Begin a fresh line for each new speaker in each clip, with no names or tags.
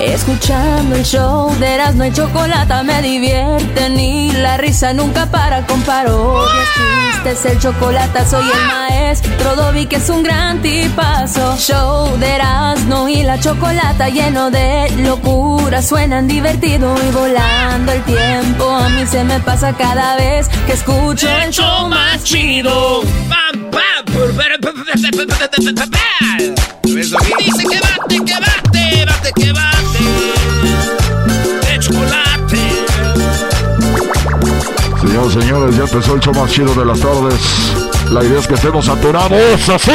Escuchando el show de Erasmo y Chocolata me divierte ni la risa nunca para con parodias, chistes, el chocolate soy el maestro Dobby que es un gran tipazo. Show de Erasmo y la Chocolata lleno de locura, suenan divertido y volando el tiempo. A mí se me pasa cada vez que escucho el show más chido.
Dice que bate, que bate,
Señores, ya empezó el más chido de las tardes. La idea es que estemos saturados, así.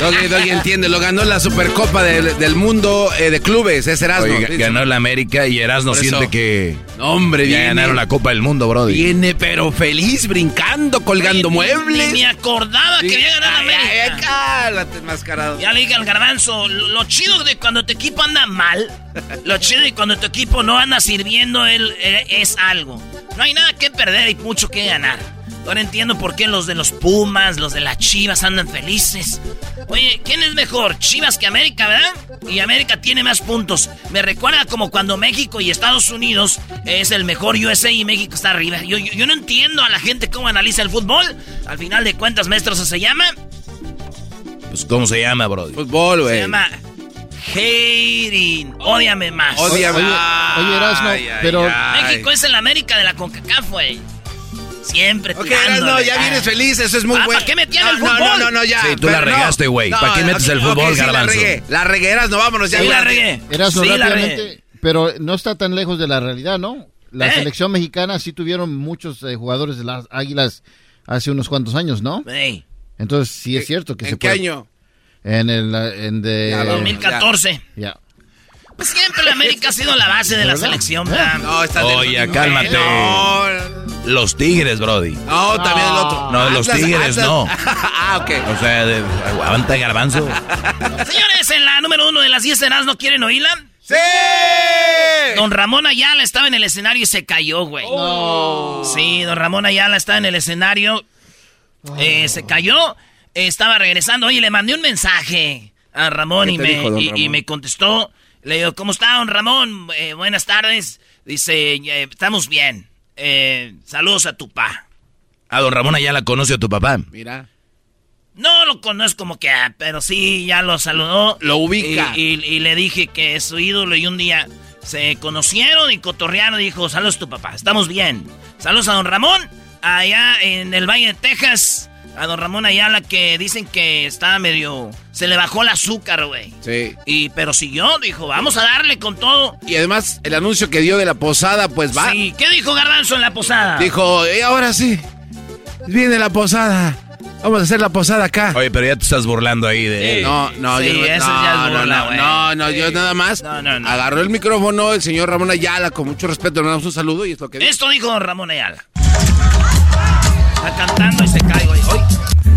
Doggy, Doggy entiende, lo ganó la Supercopa del, del Mundo eh, de Clubes, es Erasmo.
Oye, ganó la América y Erasmo siente que
No, hombre,
ya
viene,
ganaron la Copa del Mundo, Brody.
Viene, pero feliz, brincando, colgando muebles.
Ni me acordaba que había ganado
Ay, ay,
América.
cálate, enmascarado.
Ya le dije al garbanzo, lo lo chido de cuando tu equipo anda mal, lo chido de cuando tu equipo no anda sirviendo él, eh, es algo. No hay nada que perder y mucho que ganar. Ahora entiendo por qué los de los Pumas, los de las Chivas andan felices. Oye, ¿quién es mejor? Chivas que América, ¿verdad? Y América tiene más puntos. Me recuerda como cuando México y Estados Unidos es el mejor USA y México está arriba. Yo, yo, yo no entiendo a la gente cómo analiza el fútbol. Al final de cuentas, maestro, ¿eso se llama?
Pues, ¿cómo se llama, Brody?
Fútbol,
Se
güey.
llama hating. Ódiame más.
Ódiame.
Oye, oye,
ay,
pero-
ay.
México es el América de la CONCACAF, güey. Siempre
Ok. Erasmo, ya vienes feliz, eso es muy
Ah,
bueno.
¿para qué metían
no,
el
no,
fútbol?
No, no, no, ya.
Sí, tú la
pero no.
regaste, güey. ¿Para qué metes el
ok,
fútbol,
ok, sí,
Garbanzo?
la regué, la regué, Erasmo, vámonos ya.
Sí, la regué.
Erasmo,
Sí, la regué.
pero no está tan lejos de la realidad, ¿no? La
¿Eh?
selección mexicana sí tuvieron muchos eh, jugadores de las Águilas hace unos cuantos años, ¿no?
Ey,
Entonces sí es cierto que
¿En
se
qué
puede-
año?
En el en de
Ya, vamos.
2014.
ya.
Pues siempre la América ha sido la base de la
¿Verdad?
selección, ¿verdad?
No, está
Oye, cálmate.
No,
Los Tigres, Brody.
no, también el otro.
No, los
Atlas,
Tigres,
Atlas.
no.
ah, ok.
O sea, de, aguanta Garbanzo.
Señores, en la número uno de las 10 cenas, ¿no quieren oírla?
¡Sí!
Don Ramón Ayala estaba en el escenario y se cayó, güey. Sí, don Ramón Ayala estaba en el escenario. eh, se cayó. eh, estaba regresando. Oye, le mandé un mensaje a Ramón
¿Qué
y me,
dijo, don
y- y
Ramón?
me contestó. Le digo, ¿cómo está, don Ramón? Eh, buenas tardes. Dice, "Eh, estamos bien. Eh, saludos a tu pa.
A don Ramón Ayala conoce a tu papá.
Mira.
No lo conozco como que, ah, pero sí, ya lo saludó.
Lo ubica.
Y, y- y le dije que es su ídolo y un día se conocieron y cotorrearon y dijo, saludos a tu papá, estamos bien. Saludos a don Ramón, allá en el Valle de Texas. A don Ramón Ayala que dicen que estaba medio... Se le bajó el azúcar, güey.
Sí.
Y, pero siguió, dijo, vamos a darle con todo.
Y además, el anuncio que dio de la posada, pues va.
Sí, ¿qué dijo Garbanzo en la posada?
Dijo, y ahora sí, viene la posada. Vamos a hacer la posada acá.
Oye, pero ya te estás burlando ahí de...
No, no,
Sí,
yo no,
eso
no,
ya es
no,
burla,
no,
güey.
no, no, yo
Sí.
nada más
No, no, no.
agarró el micrófono el señor Ramón Ayala con mucho respeto, le damos un saludo y es lo que dijo.
Esto dijo don Ramón Ayala. Está cantando y se cae, güey.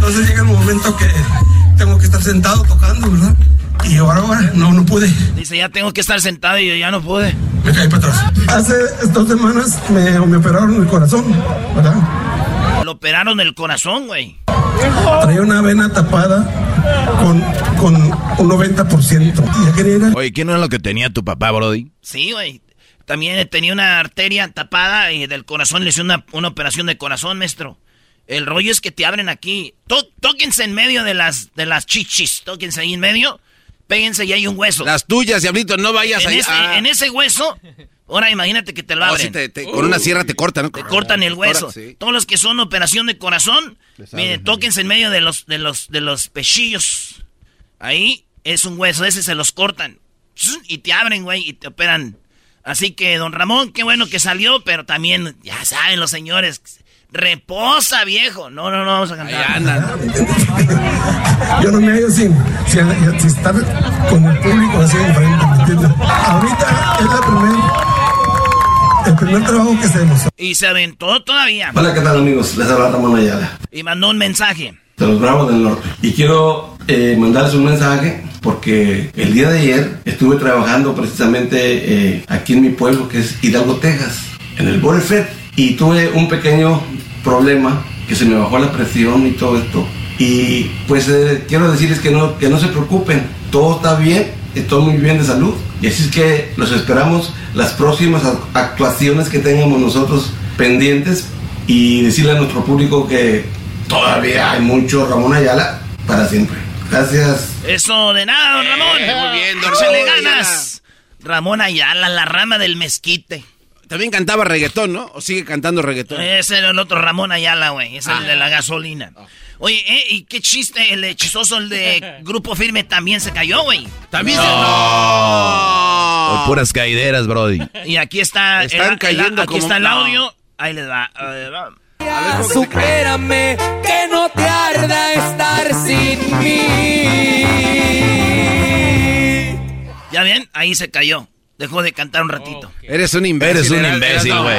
Entonces llega el momento que tengo que estar sentado tocando, ¿verdad? Y ahora, ahora, no, no pude.
Dice, ya tengo que estar sentado y yo ya no pude.
Me caí para atrás. Hace dos semanas me, me operaron el corazón, ¿verdad?
Lo operaron el corazón, güey.
Traía una vena tapada con, con un 90%. Ya quería ir al-
Oye, ¿qué no es lo que tenía tu papá, Brody?
Sí, güey. También tenía una arteria tapada y del corazón le hizo una, una operación de corazón, maestro. El rollo es que te abren aquí. Tó- tóquense en medio de las, de las chichis. Tóquense ahí en medio. Péguense y hay un hueso.
Las tuyas, diablito, no vayas
en,
ahí.
ese,
Ah.
en ese hueso, ahora imagínate que te lo
Oh,
abren.
sí, te- te- con una sierra te cortan, ¿no?
Te cortan el hueso.
Ahora, sí.
Todos los que son operación de corazón, miren, tóquense en medio de los, de los, de los pechillos. Ahí es un hueso, ese se los cortan. Y te abren, güey, y te operan. Así que, don Ramón, qué bueno que salió, pero también, ya saben los señores, reposa, viejo. No, no, no, vamos a cantar.
Yo no me hallo sin, sin, sin estar con el público así enfrente. ¿me entiendes? Ahorita es la primer, el primer trabajo que hacemos.
Y se aventó todavía.
Hola, ¿qué tal amigos? Les habla Ramón Ayala,
Y mandó un mensaje.
de los Bravos del Norte. Y quiero eh, mandarles un mensaje porque el día de ayer estuve trabajando precisamente eh, aquí en mi pueblo, que es Hidalgo, Texas, en el Border Fed. Y tuve un pequeño problema, que se me bajó la presión y todo esto. Y pues eh, quiero decirles que no, que no se preocupen, todo está bien, estoy muy bien de salud. Y así es que los esperamos las próximas ac- actuaciones que tengamos nosotros pendientes y decirle a nuestro público que todavía hay mucho Ramón Ayala para siempre. Gracias.
Eso de nada, don Ramón.
muy bien, don Ramón
ganas. Ramón Ayala, la rama del mezquite.
También cantaba reggaetón, ¿no? ¿O sigue cantando reggaetón?
Ese era el otro Ramón Ayala, güey. Es el
Ah.
de la gasolina. Oye, ¿eh? ¿y qué chiste? El hechizoso, el de Grupo Firme, también se cayó, güey.
También
se... No. puras caideras, Brody.
Y aquí está.
Están
el- el-
cayendo
Aquí
como-
está el
no.
audio. Ahí les va. Ahí les va.
Supérame, que no te arda estar sin mí.
¿Ya ven? Ahí se cayó. Dejó de cantar un ratito.
Eres un imbécil.
Eres un imbécil, güey.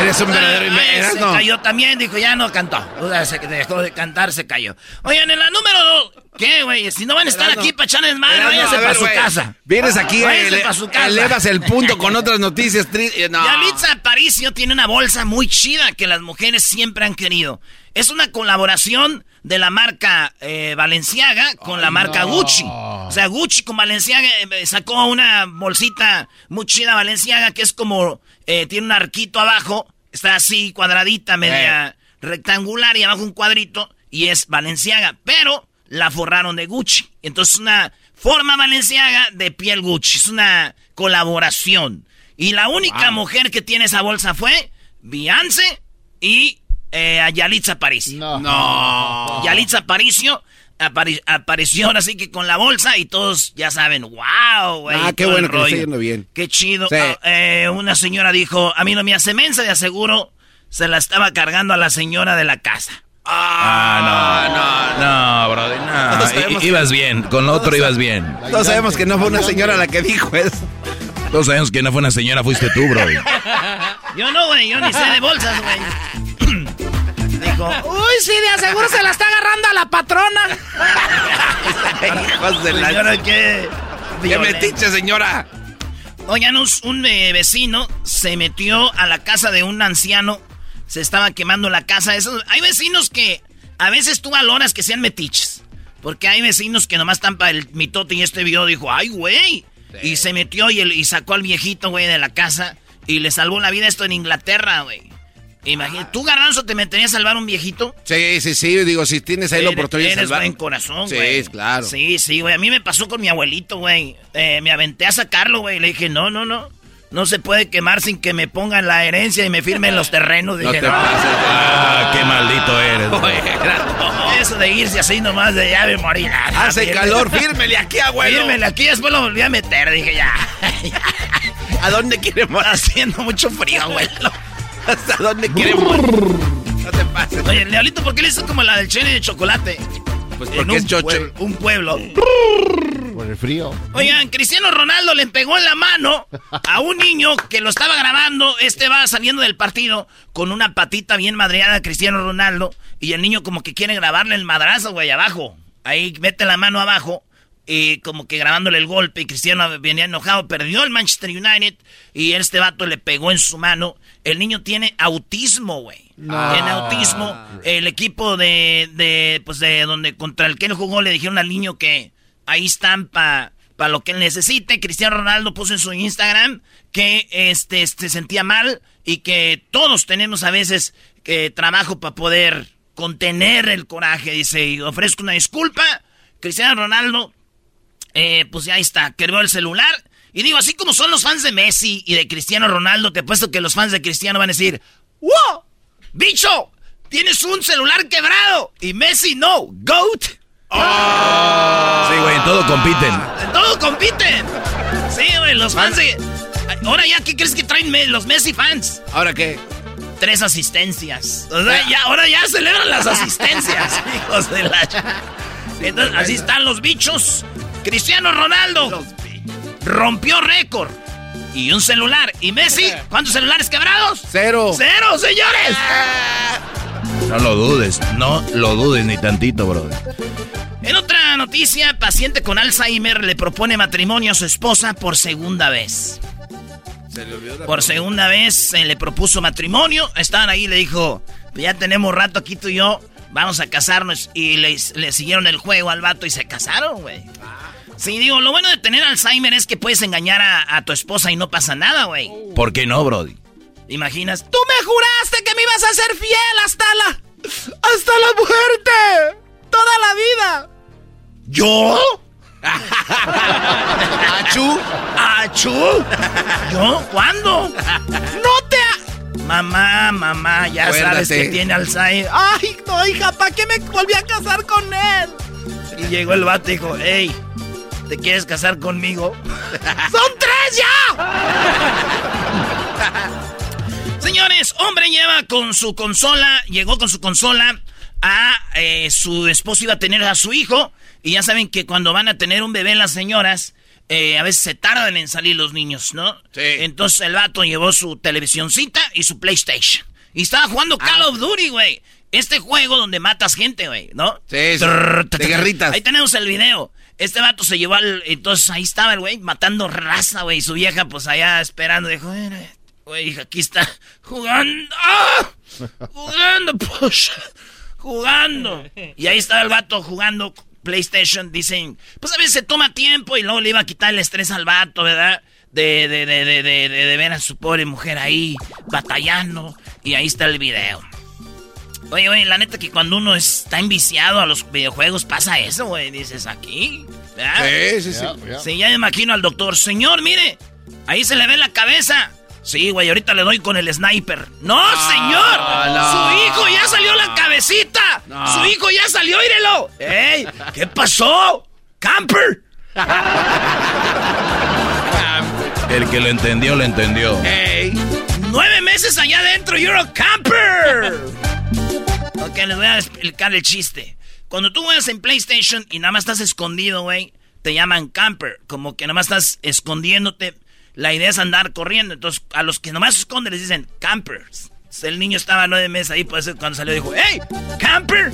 Eres un verdadero
Ahí
imbécil.
se cayó también, dijo, ya no cantó. O sea, se dejó de cantar, se cayó. Oigan, en la número dos, ¿qué, güey? Si no van a estar
Erasno.
aquí para echarles mal, váyanse para su casa.
Vienes aquí,
Váyanse
ele-
pa' su casa.
elevas el punto con otras noticias tristes. No.
Yalitza Aparicio tiene una bolsa muy chida que las mujeres siempre han querido. Es una colaboración de la marca eh, Balenciaga con la marca Gucci. O sea, Gucci con Balenciaga eh, sacó una bolsita muy chida Balenciaga que es como eh, tiene un arquito abajo, está así cuadradita, media rectangular y abajo un cuadrito y es Balenciaga, pero la forraron de Gucci. Entonces una forma Balenciaga de piel Gucci, es una colaboración. Y la única mujer que tiene esa bolsa fue Beyoncé y eh, a Yalitza Aparicio.
No.
Yalitza Aparicio apari- apareció así que con la bolsa y todos ya saben, wow, güey.
Ah, qué bueno que le está
rollo.
yendo bien.
Qué chido.
Sí.
Ah, eh, una señora dijo, a mí no me hace mensa, de aseguro se la estaba cargando a la señora de la casa.
Ah, no, no, no, no.
Todos sabemos
I-
que-
ibas bien, con lo otro ibas bien.
Todos sabemos que no fue una señora la que dijo eso.
Todos sabemos que no fue una señora, fuiste tú, Brody.
Yo no, güey, yo ni sé de bolsas, güey. Dijo, uy, sí, de aseguro se la está agarrando a la patrona.
Hijos de la...
Señora, qué...
¡Qué metiche, señora!
Oigan, un, un, eh, vecino se metió a la casa de un anciano. Se estaba quemando la casa. Esos- hay vecinos que a veces tú valoras que sean metiches. Porque hay vecinos que nomás están para el mitote y este video dijo, ay, güey. Y se metió y, el- y sacó al viejito, güey, de la casa. Y le salvó la vida esto en Inglaterra, güey. Imagínate, ¿tú, Garbanzo, te meterías a salvar un viejito?
Sí, sí, sí. Digo, si tienes ahí la
Eres-
oportunidad de
Eres
salvar.
buen corazón,
Sí,
güey.
claro.
Sí, sí, güey. A mí me pasó con mi abuelito, güey. Eh, me aventé a sacarlo, güey. Le dije, no, no, no. No se puede quemar sin que me pongan la herencia y me firmen los terrenos.
No
Dije,
te
no.
pases.
Ah, qué maldito eres. Brody.
Eso de irse así nomás de me morir. Ah,
Hace calor, fírmele aquí, abuelo.
Fírmele aquí, después lo volví a meter. Dije, ya.
¿A dónde quiere morir?
Haciendo mucho frío, abuelo.
¿Hasta dónde quiere morir? No te pases.
Oye, el diablito, ¿por qué le hizo como la del chene de chocolate?
Pues
En
porque
un
es chocho.
pueblo- un pueblo.
Por el frío.
Oigan, Cristiano Ronaldo le pegó en la mano a un niño que lo estaba grabando. Este va saliendo del partido con una patita bien madreada a Cristiano Ronaldo. Y el niño como que quiere grabarle el madrazo, güey, abajo. Ahí mete la mano abajo. Y como que grabándole el golpe. Y Cristiano venía enojado. Perdió el Manchester United. Y este vato le pegó en su mano. El niño tiene autismo, güey. tiene autismo. El equipo de, de, pues de donde contra el que él jugó le dijeron al niño que ahí están para pa lo que él necesite. Cristiano Ronaldo puso en su Instagram que este, se sentía mal y que todos tenemos a veces que trabajo para poder contener el coraje. Dice, y ofrezco una disculpa. Cristiano Ronaldo, eh, pues ya está, quebró el celular. Y digo, así como son los fans de Messi y de Cristiano Ronaldo, te apuesto que los fans de Cristiano van a decir, ¡Wow! ¡Bicho! ¡Tienes un celular quebrado! Y Messi no, GOAT.
Sí, güey, en todo compiten.
En todo compiten. Sí, güey, los fans de... Ahora ya, ¿qué crees que traen los Messi fans?
¿Ahora qué?
Tres asistencias. O sea, ya, ahora ya celebran las asistencias, hijos de la... Entonces, así están los bichos. Cristiano Ronaldo rompió récord. Y un celular. ¿Y Messi? ¿Cuántos celulares quebrados?
Cero.
¡Cero, señores!
No lo dudes, no lo dudes ni tantito, brother.
En otra noticia, paciente con Alzheimer le propone matrimonio a su esposa por segunda vez.
Se le olvidó la
Por segunda vez se le propuso matrimonio. Estaban ahí y le dijo, ya tenemos rato aquí tú y yo, vamos a casarnos. Y le, le siguieron el juego al vato y se casaron, güey. Sí, digo, lo bueno de tener Alzheimer es que puedes engañar a, a tu esposa y no pasa nada, güey.
¿Por qué no, Brody?
¿Imaginas? Tú me juraste que me ibas a ser fiel hasta la... hasta la muerte. Toda la vida. ¿Yo?
¿Achú?
¿Achú? ¿Yo? ¿Cuándo? ¡No te... ha- Mamá, mamá, ya sabes que tiene Alzheimer. ¡Ay, no, hija! ¿Para qué me volví a casar con él? Y llegó el vato y dijo, hey, ¿te quieres casar conmigo? ¡Son tres ya! Señores, hombre lleva con su consola, llegó con su consola a eh, su esposo iba a tener a su hijo. Y ya saben que cuando van a tener un bebé las señoras, eh, a veces se tardan en salir los niños, ¿no?
Sí.
Entonces el vato llevó su televisioncita y su PlayStation. Y estaba jugando Call of Duty, güey. Este juego donde matas gente, güey, ¿no?
Sí, sí,
Trrr,
de guerritas.
Ahí tenemos el video. Este vato se llevó al... Entonces ahí estaba el güey matando raza, güey. Su vieja pues allá esperando. Dijo, "Mira, güey, aquí está jugando. ¡Ah! Jugando, pues. Jugando. Y ahí estaba el vato jugando PlayStation. Dicen, pues a veces se toma tiempo y luego le iba a quitar el estrés al vato, ¿verdad? De, de, de, de, de, de ver a su pobre mujer ahí batallando. Y ahí está el video. Oye, oye, la neta que cuando uno está enviciado a los videojuegos pasa eso, güey. Dices, aquí. ¿verdad?
Sí, sí, sí.
Sí, ya me imagino al doctor. Señor, mire, ahí se le ve la cabeza. Sí, güey, ahorita le doy con el sniper. ¡No, señor!
no.
¡Su hijo ya salió la cabecita!
No.
¡Su hijo ya salió, írelo! ¡Ey! ¿Qué pasó? ¡Camper!
El que lo entendió, lo entendió.
Ey.
¡Nueve meses allá adentro, you're a camper! Ok, les voy a explicar el chiste. Cuando tú juegas en PlayStation y nada más estás escondido, güey, te llaman camper. Como que nada más estás escondiéndote. La idea es andar corriendo. Entonces, a los que nomás se esconden les dicen campers. Entonces, El niño estaba nueve meses ahí, por eso cuando salió dijo, ¡Hey! ¡Camper!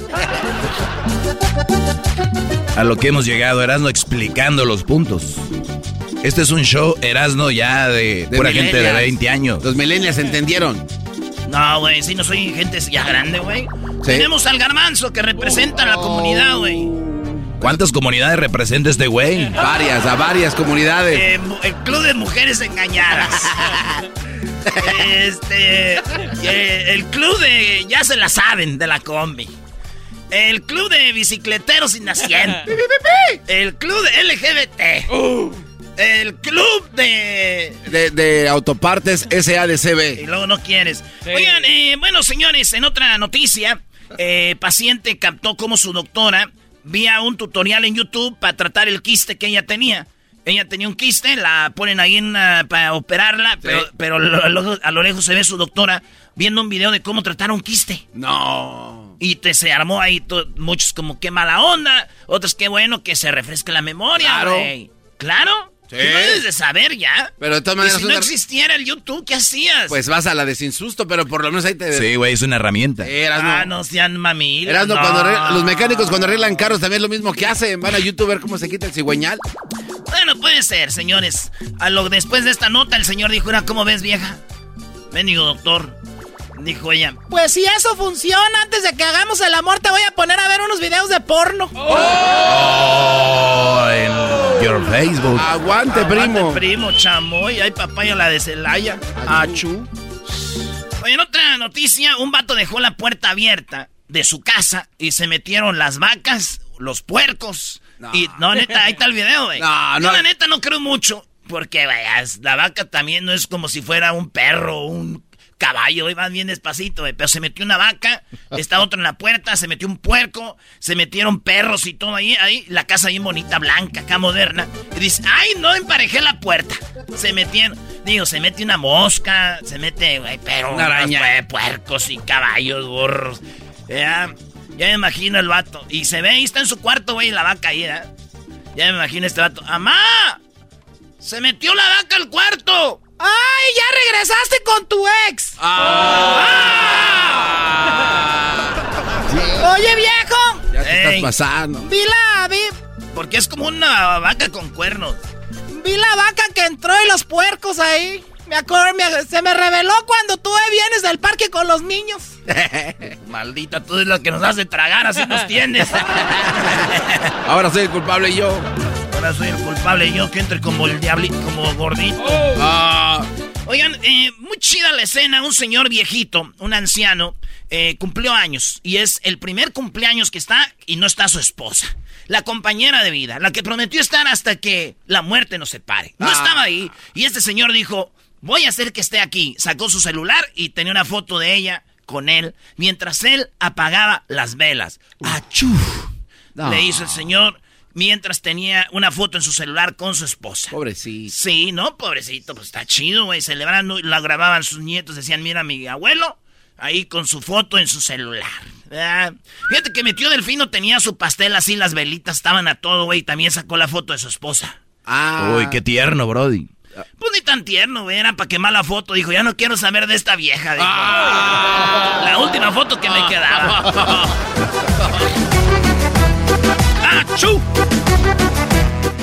A lo que hemos llegado, Erasno explicando los puntos. Este es un show, Erasno, ya de,
De
pura gente de
millennials.
20 años.
Los millennials entendieron.
No, güey, si no soy gente ya grande, güey. Tenemos al garbanzo que representa a la comunidad, güey.
¿Cuántas comunidades representa este güey?
Varias, a varias comunidades.
Eh, el club de mujeres engañadas. este. eh, el club de. Ya se la saben, de la combi. El club de bicicleteros sin asiento. El club de LGBT. El club de.
De, de autopartes
Y
SADCB.
luego no quieres. Oigan, eh, bueno, señores, en otra noticia, eh, paciente captó como su doctora vía un tutorial en YouTube para tratar el quiste que ella tenía. Ella tenía un quiste, la ponen ahí en, para operarla, pero, pero lo- lo- a lo lejos se ve su doctora viendo un video de cómo tratar un quiste.
No.
Y te se armó ahí to- muchos como qué mala onda, otros qué bueno que se refresque la memoria,
Claro.
güey. ¿Claro?
Sí.
Tú lo debes de saber ya.
Pero de todas
Y
maneras,
si no
una-
existiera el YouTube, ¿qué hacías?
pues vas a la de sin susto, pero por lo menos ahí te.
Sí, güey, es una herramienta.
Eras,
Ah,
no.
no sean mamil.
Erasno,
no.
cuando arregla- los mecánicos cuando arreglan carros también es lo mismo que hacen. Van a YouTube a ver cómo se quita el cigüeñal.
Bueno, puede ser, señores. A lo después de esta nota, el señor dijo, "Mira, ¿cómo ves, vieja? Bendigo, doctor. Dijo ella,
Pues si eso funciona, antes de que hagamos el amor, te voy a poner a ver unos videos de porno.
Oh, en your Facebook.
Aguante, primo.
Aguante, primo, chamoy. Ay, papaya la de Celaya. Achú. Oye, en otra noticia, un vato dejó la puerta abierta de su casa y se metieron las vacas, los puercos. Y no, neta, ahí está el video, güey.
No,
Yo,
no.
la neta no creo mucho. Porque, vaya, la vaca también no es como si fuera un perro, un caballo, van bien despacito, güey. Pero se metió una vaca, está otro en la puerta, se metió un puerco, se metieron perros y todo ahí, ahí, la casa bien bonita, blanca, acá moderna. Y dice, ay, no emparejé la puerta. Se metieron, digo, se mete una mosca, se mete, güey, pero
Una araña.
unos, güey, puercos y caballos, burros. Ya, ya me imagino el vato. Y se ve, ahí está en su cuarto, güey, la vaca ahí, ¿eh? Ya me imagino este vato. ¡Amá! ¡Se metió la vaca al cuarto!
¡Ay, ya regresaste con tu ex! Oye, viejo,
Ya te
Ey.
estás pasando.
vi la, vi,
Porque es como una vaca con cuernos.
vi la vaca que entró y los puercos ahí. Me acuerdo, me- se me reveló cuando tú vienes del parque con los niños.
Maldita, tú es lo que nos hace tragar, así nos tienes.
Ahora soy el culpable yo.
Ahora soy el culpable yo que entre como el diablito, como gordito.
Ah,
Oigan, eh, muy chida la escena. Un señor viejito, un anciano, eh, cumplió años. Y es el primer cumpleaños que está y no está su esposa. La compañera de vida, la que prometió estar hasta que la muerte nos separe. No
Ah.
estaba ahí. Y este señor dijo, voy a hacer que esté aquí. Sacó su celular y tenía una foto de ella con él mientras él apagaba las velas. ¡Achú!
No.
Le hizo el señor mientras tenía una foto en su celular con su esposa.
pobrecito.
Sí, no, pobrecito, pues está chido, güey, celebrando, y la grababan sus nietos, decían, mira mi abuelo, ahí con su foto en su celular. ¿verdad? Fíjate que metió Delfino, tenía su pastel así, las velitas estaban a todo, güey, y también sacó la foto de su esposa.
Ah.
Uy, qué tierno, Brody.
Pues ni tan tierno, güey, era para quemar la foto, dijo, ya no quiero saber de esta vieja, dijo.
Ah.
La última foto que me quedaba. ¡Achú!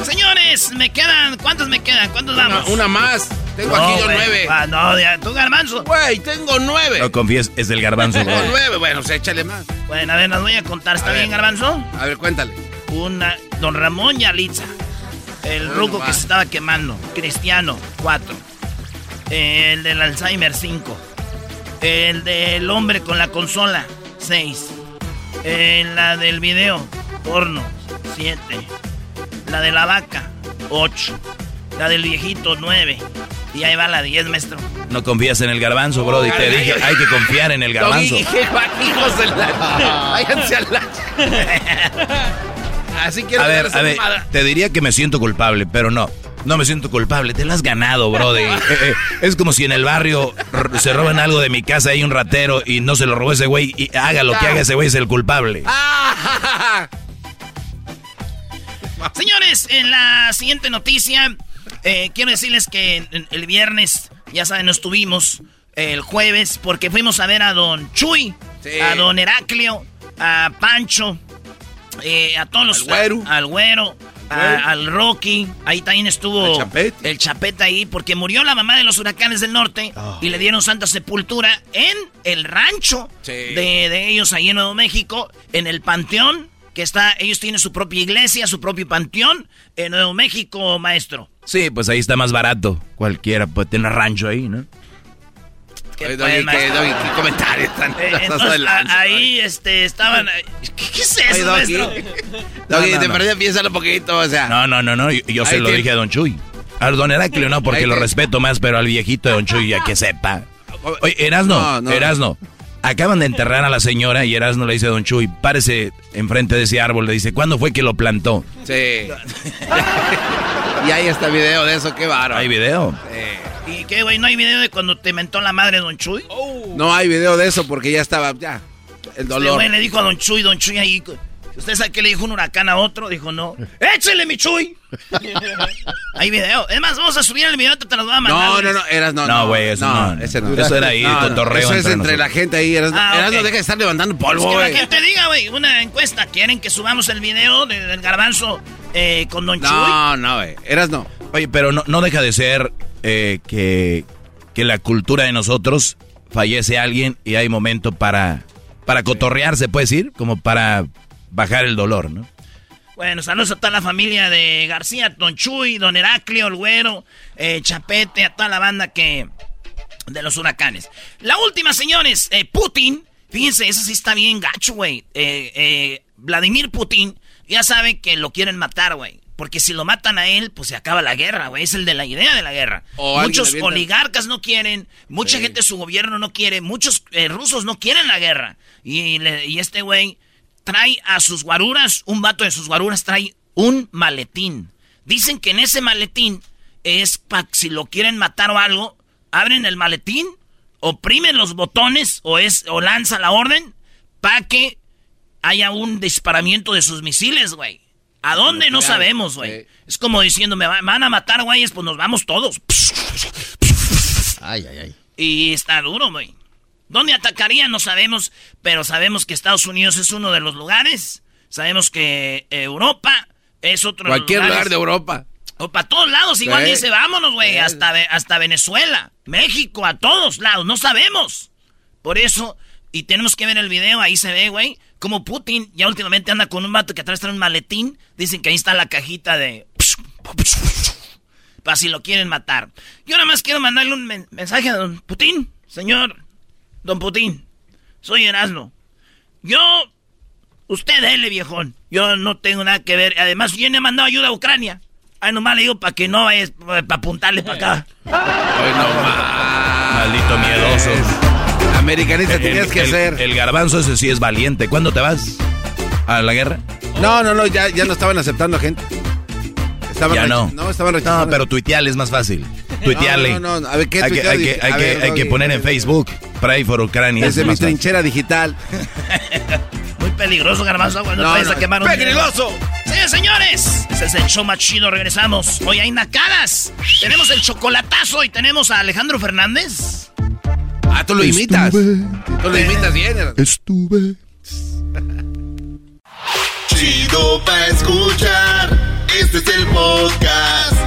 Señores, me quedan, ¿cuántos me quedan? ¿Cuántos damos?
una más. Tengo
No,
aquí yo nueve.
Ah, no, ya, tú garbanzo.
Güey, tengo nueve.
No confíes, es del garbanzo,
Tengo nueve. Bueno, o sea, échale más.
Bueno, a ver, las voy a contar. ¿Está
A
bien,
ver.
garbanzo?
A ver, cuéntale.
Una, don Ramón Yalitza. El
Ay,
ruco que se estaba quemando. Cristiano, cuatro. El del Alzheimer, cinco. El del hombre con la consola, seis. Eh, la del video, porno, siete. La de la vaca, ocho. La del viejito, nueve. Y ahí va la diez, maestro.
No confías en el garbanzo, Brody. Te dije, hay que confiar en el garbanzo.
Hijos de la... Váyanse a la... Así quiero
A ver, a ver, te diría que me siento culpable, pero no. No me siento culpable, te lo has ganado, Brody. Eh, eh, es como si en el barrio se roban algo de mi casa, hay un ratero y no se lo robó ese güey y haga lo que haga ese güey, es el culpable.
Señores, en la siguiente noticia, eh, quiero decirles que el viernes, ya saben, nos tuvimos el jueves porque fuimos a ver a don Chuy,
Sí.
a don Heraclio, a Pancho, eh, a todos los...
Al güero.
a- al güero. a- al Rocky, ahí también estuvo
El Chapete.
el Chapete ahí, porque murió la mamá de los huracanes del norte y le dieron santa sepultura en el rancho
Sí.
de, de ellos ahí en Nuevo México, en el panteón, que está, ellos tienen su propia iglesia, su propio panteón en Nuevo México, maestro.
Sí, pues ahí está más barato. Cualquiera puede tener rancho ahí, ¿no?
¿Qué,
Oye, Doggy, ¿qué, qué comentarios tan...
Eh, entonces, a- ahí este, estaban... ¿Qué, qué es
Ay,
eso,
Doggy.
maestro?
Doggy,
No, no,
piénsalo un poquito, o sea...
No, no, no, no. Yo, yo se lo dije a Don Chuy. Al Don Heraclio no, porque
Ahí
lo respeto más, pero al viejito de Don Chuy ya que sepa. Oye, Erasno,
No, no.
Erasno. Acaban de enterrar a la señora y Erasno le dice a Don Chuy, párese enfrente de ese árbol. Le dice, ¿cuándo fue que lo plantó?
Sí. y ahí está video de eso, qué bárbaro.
¿Hay video?
¿Y qué, güey? ¿No hay video de cuando te mentó la madre Don Chuy?
No hay video de eso porque ya estaba, ya, el
Este
dolor.
güey le dijo a Don Chuy, Don Chuy ahí... ¿Usted sabe qué le dijo un huracán a otro? Dijo, no. ¡Échele, mi Chuy! Hay video. Es más, vamos a subir el video, te lo voy a mandar.
No, no, no, eras no.
No, güey, eso no.
ese no.
Eso era ahí, cotorreo
Eso es
entre
entre la gente ahí. Eras,
Ah,
eras no deja de estar levantando polvo,
que la
güey.
gente diga, güey, una encuesta. ¿Quieren que subamos el video de- del garbanzo eh, con Don Chuy?
No, no, güey. Eras no.
Oye, pero no, no deja de ser eh, que, que la cultura de nosotros fallece alguien y hay momento para, para cotorrearse, puede decir, como para bajar el dolor, ¿no?
Bueno, saludos a toda la familia de García, Don Chuy, Don Heraclio, el Güero, eh, Chapete, a toda la banda que de los huracanes. La última, señores, eh, Putin, fíjense, eso sí está bien gacho, güey. Eh, Vladimir Putin, ya sabe que lo quieren matar, güey. Porque si lo matan a él, pues se acaba la guerra, güey. Es el de la idea de la guerra. muchos oligarcas no quieren, mucha gente de su gobierno no quiere, muchos rusos no quieren la guerra. Y, y este güey trae a sus guaruras, un vato de sus guaruras trae un maletín. Dicen que en ese maletín es para si lo quieren matar o algo, abren el maletín, oprimen los botones o, es, o lanza la orden para que haya un disparamiento de sus misiles, güey. ¿A dónde? No sabemos, güey. Es como diciendo, me van a matar, güeyes, pues nos vamos todos.
Ay, ay, ay.
Y está duro, güey. ¿Dónde atacarían? No sabemos, pero sabemos que Estados Unidos es uno de los lugares. Sabemos que Europa es otro
Cualquier lugar de Europa.
O para todos lados, igual dice, vámonos, güey, hasta, hasta Venezuela, México, a todos lados, no sabemos. Por eso, y tenemos que ver el video, ahí se ve, güey, como Putin ya últimamente anda con un vato que atrás trae un maletín, dicen que ahí está la cajita de... Para si lo quieren matar. Yo nada más quiero mandarle un mensaje a don Putin, señor, don Putin, soy Erasmo. Yo, usted dele, viejón. Yo no tengo nada que ver. Además, ¿quién le mandado ayuda a Ucrania? Ay, nomás le digo para que no vayas, para apuntarle para acá.
Ay, no
Maldito miedoso.
Americanista tenías que ser.
El garbanzo ese sí es valiente. ¿Cuándo te vas? ¿A la guerra?
No, no, no, ya, ya no estaban aceptando gente.
Estaban ya no.
No, estaban rechazando.
No, pero tuitearle es más fácil. Tuitearle.
No, no, no. A ver, ¿qué
hay, que, hay, que, hay, que, hay que poner en Facebook. Pray for Ucrania.
Desde mi trinchera digital.
Muy peligroso, garbanzo. No, no vayas a quemar un
¡Peligroso!
Sí, señores. Ese es el show más chido. Regresamos. Hoy hay nacadas. Tenemos el chocolatazo y tenemos a Alejandro Fernández.
Ah, tú lo imitas. Tú lo imitas bien.
Estuve.
Chido pa' escuchar. Este es el podcast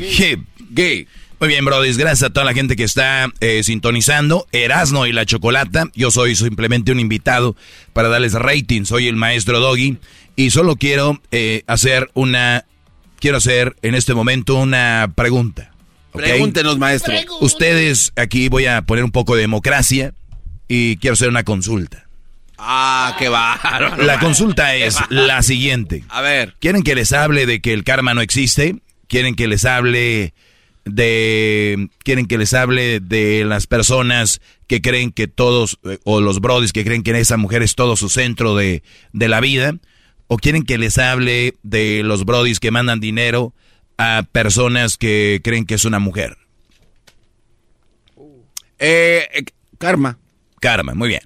hip, gay. Muy bien, Brody, gracias a toda la gente que está eh, sintonizando. Erasno y la Chocolata. Yo soy simplemente un invitado para darles rating. Soy el maestro Doggy. Y solo quiero eh, hacer una. Quiero hacer en este momento una pregunta.
Pregúntenos, maestro.
Ustedes, aquí voy a poner un poco de democracia. Y quiero hacer una consulta.
Ah, qué bárbaro.
La consulta es la siguiente.
A ver.
¿Quieren que les hable de que el karma no existe? ¿Quieren que les hable de quieren que les hable de las personas que creen que todos eh, o los brodis que creen que esa mujer es todo su centro de, de la vida o quieren que les hable de los brodis que mandan dinero a personas que creen que es una mujer.
Eh, eh, karma.
karma muy bien.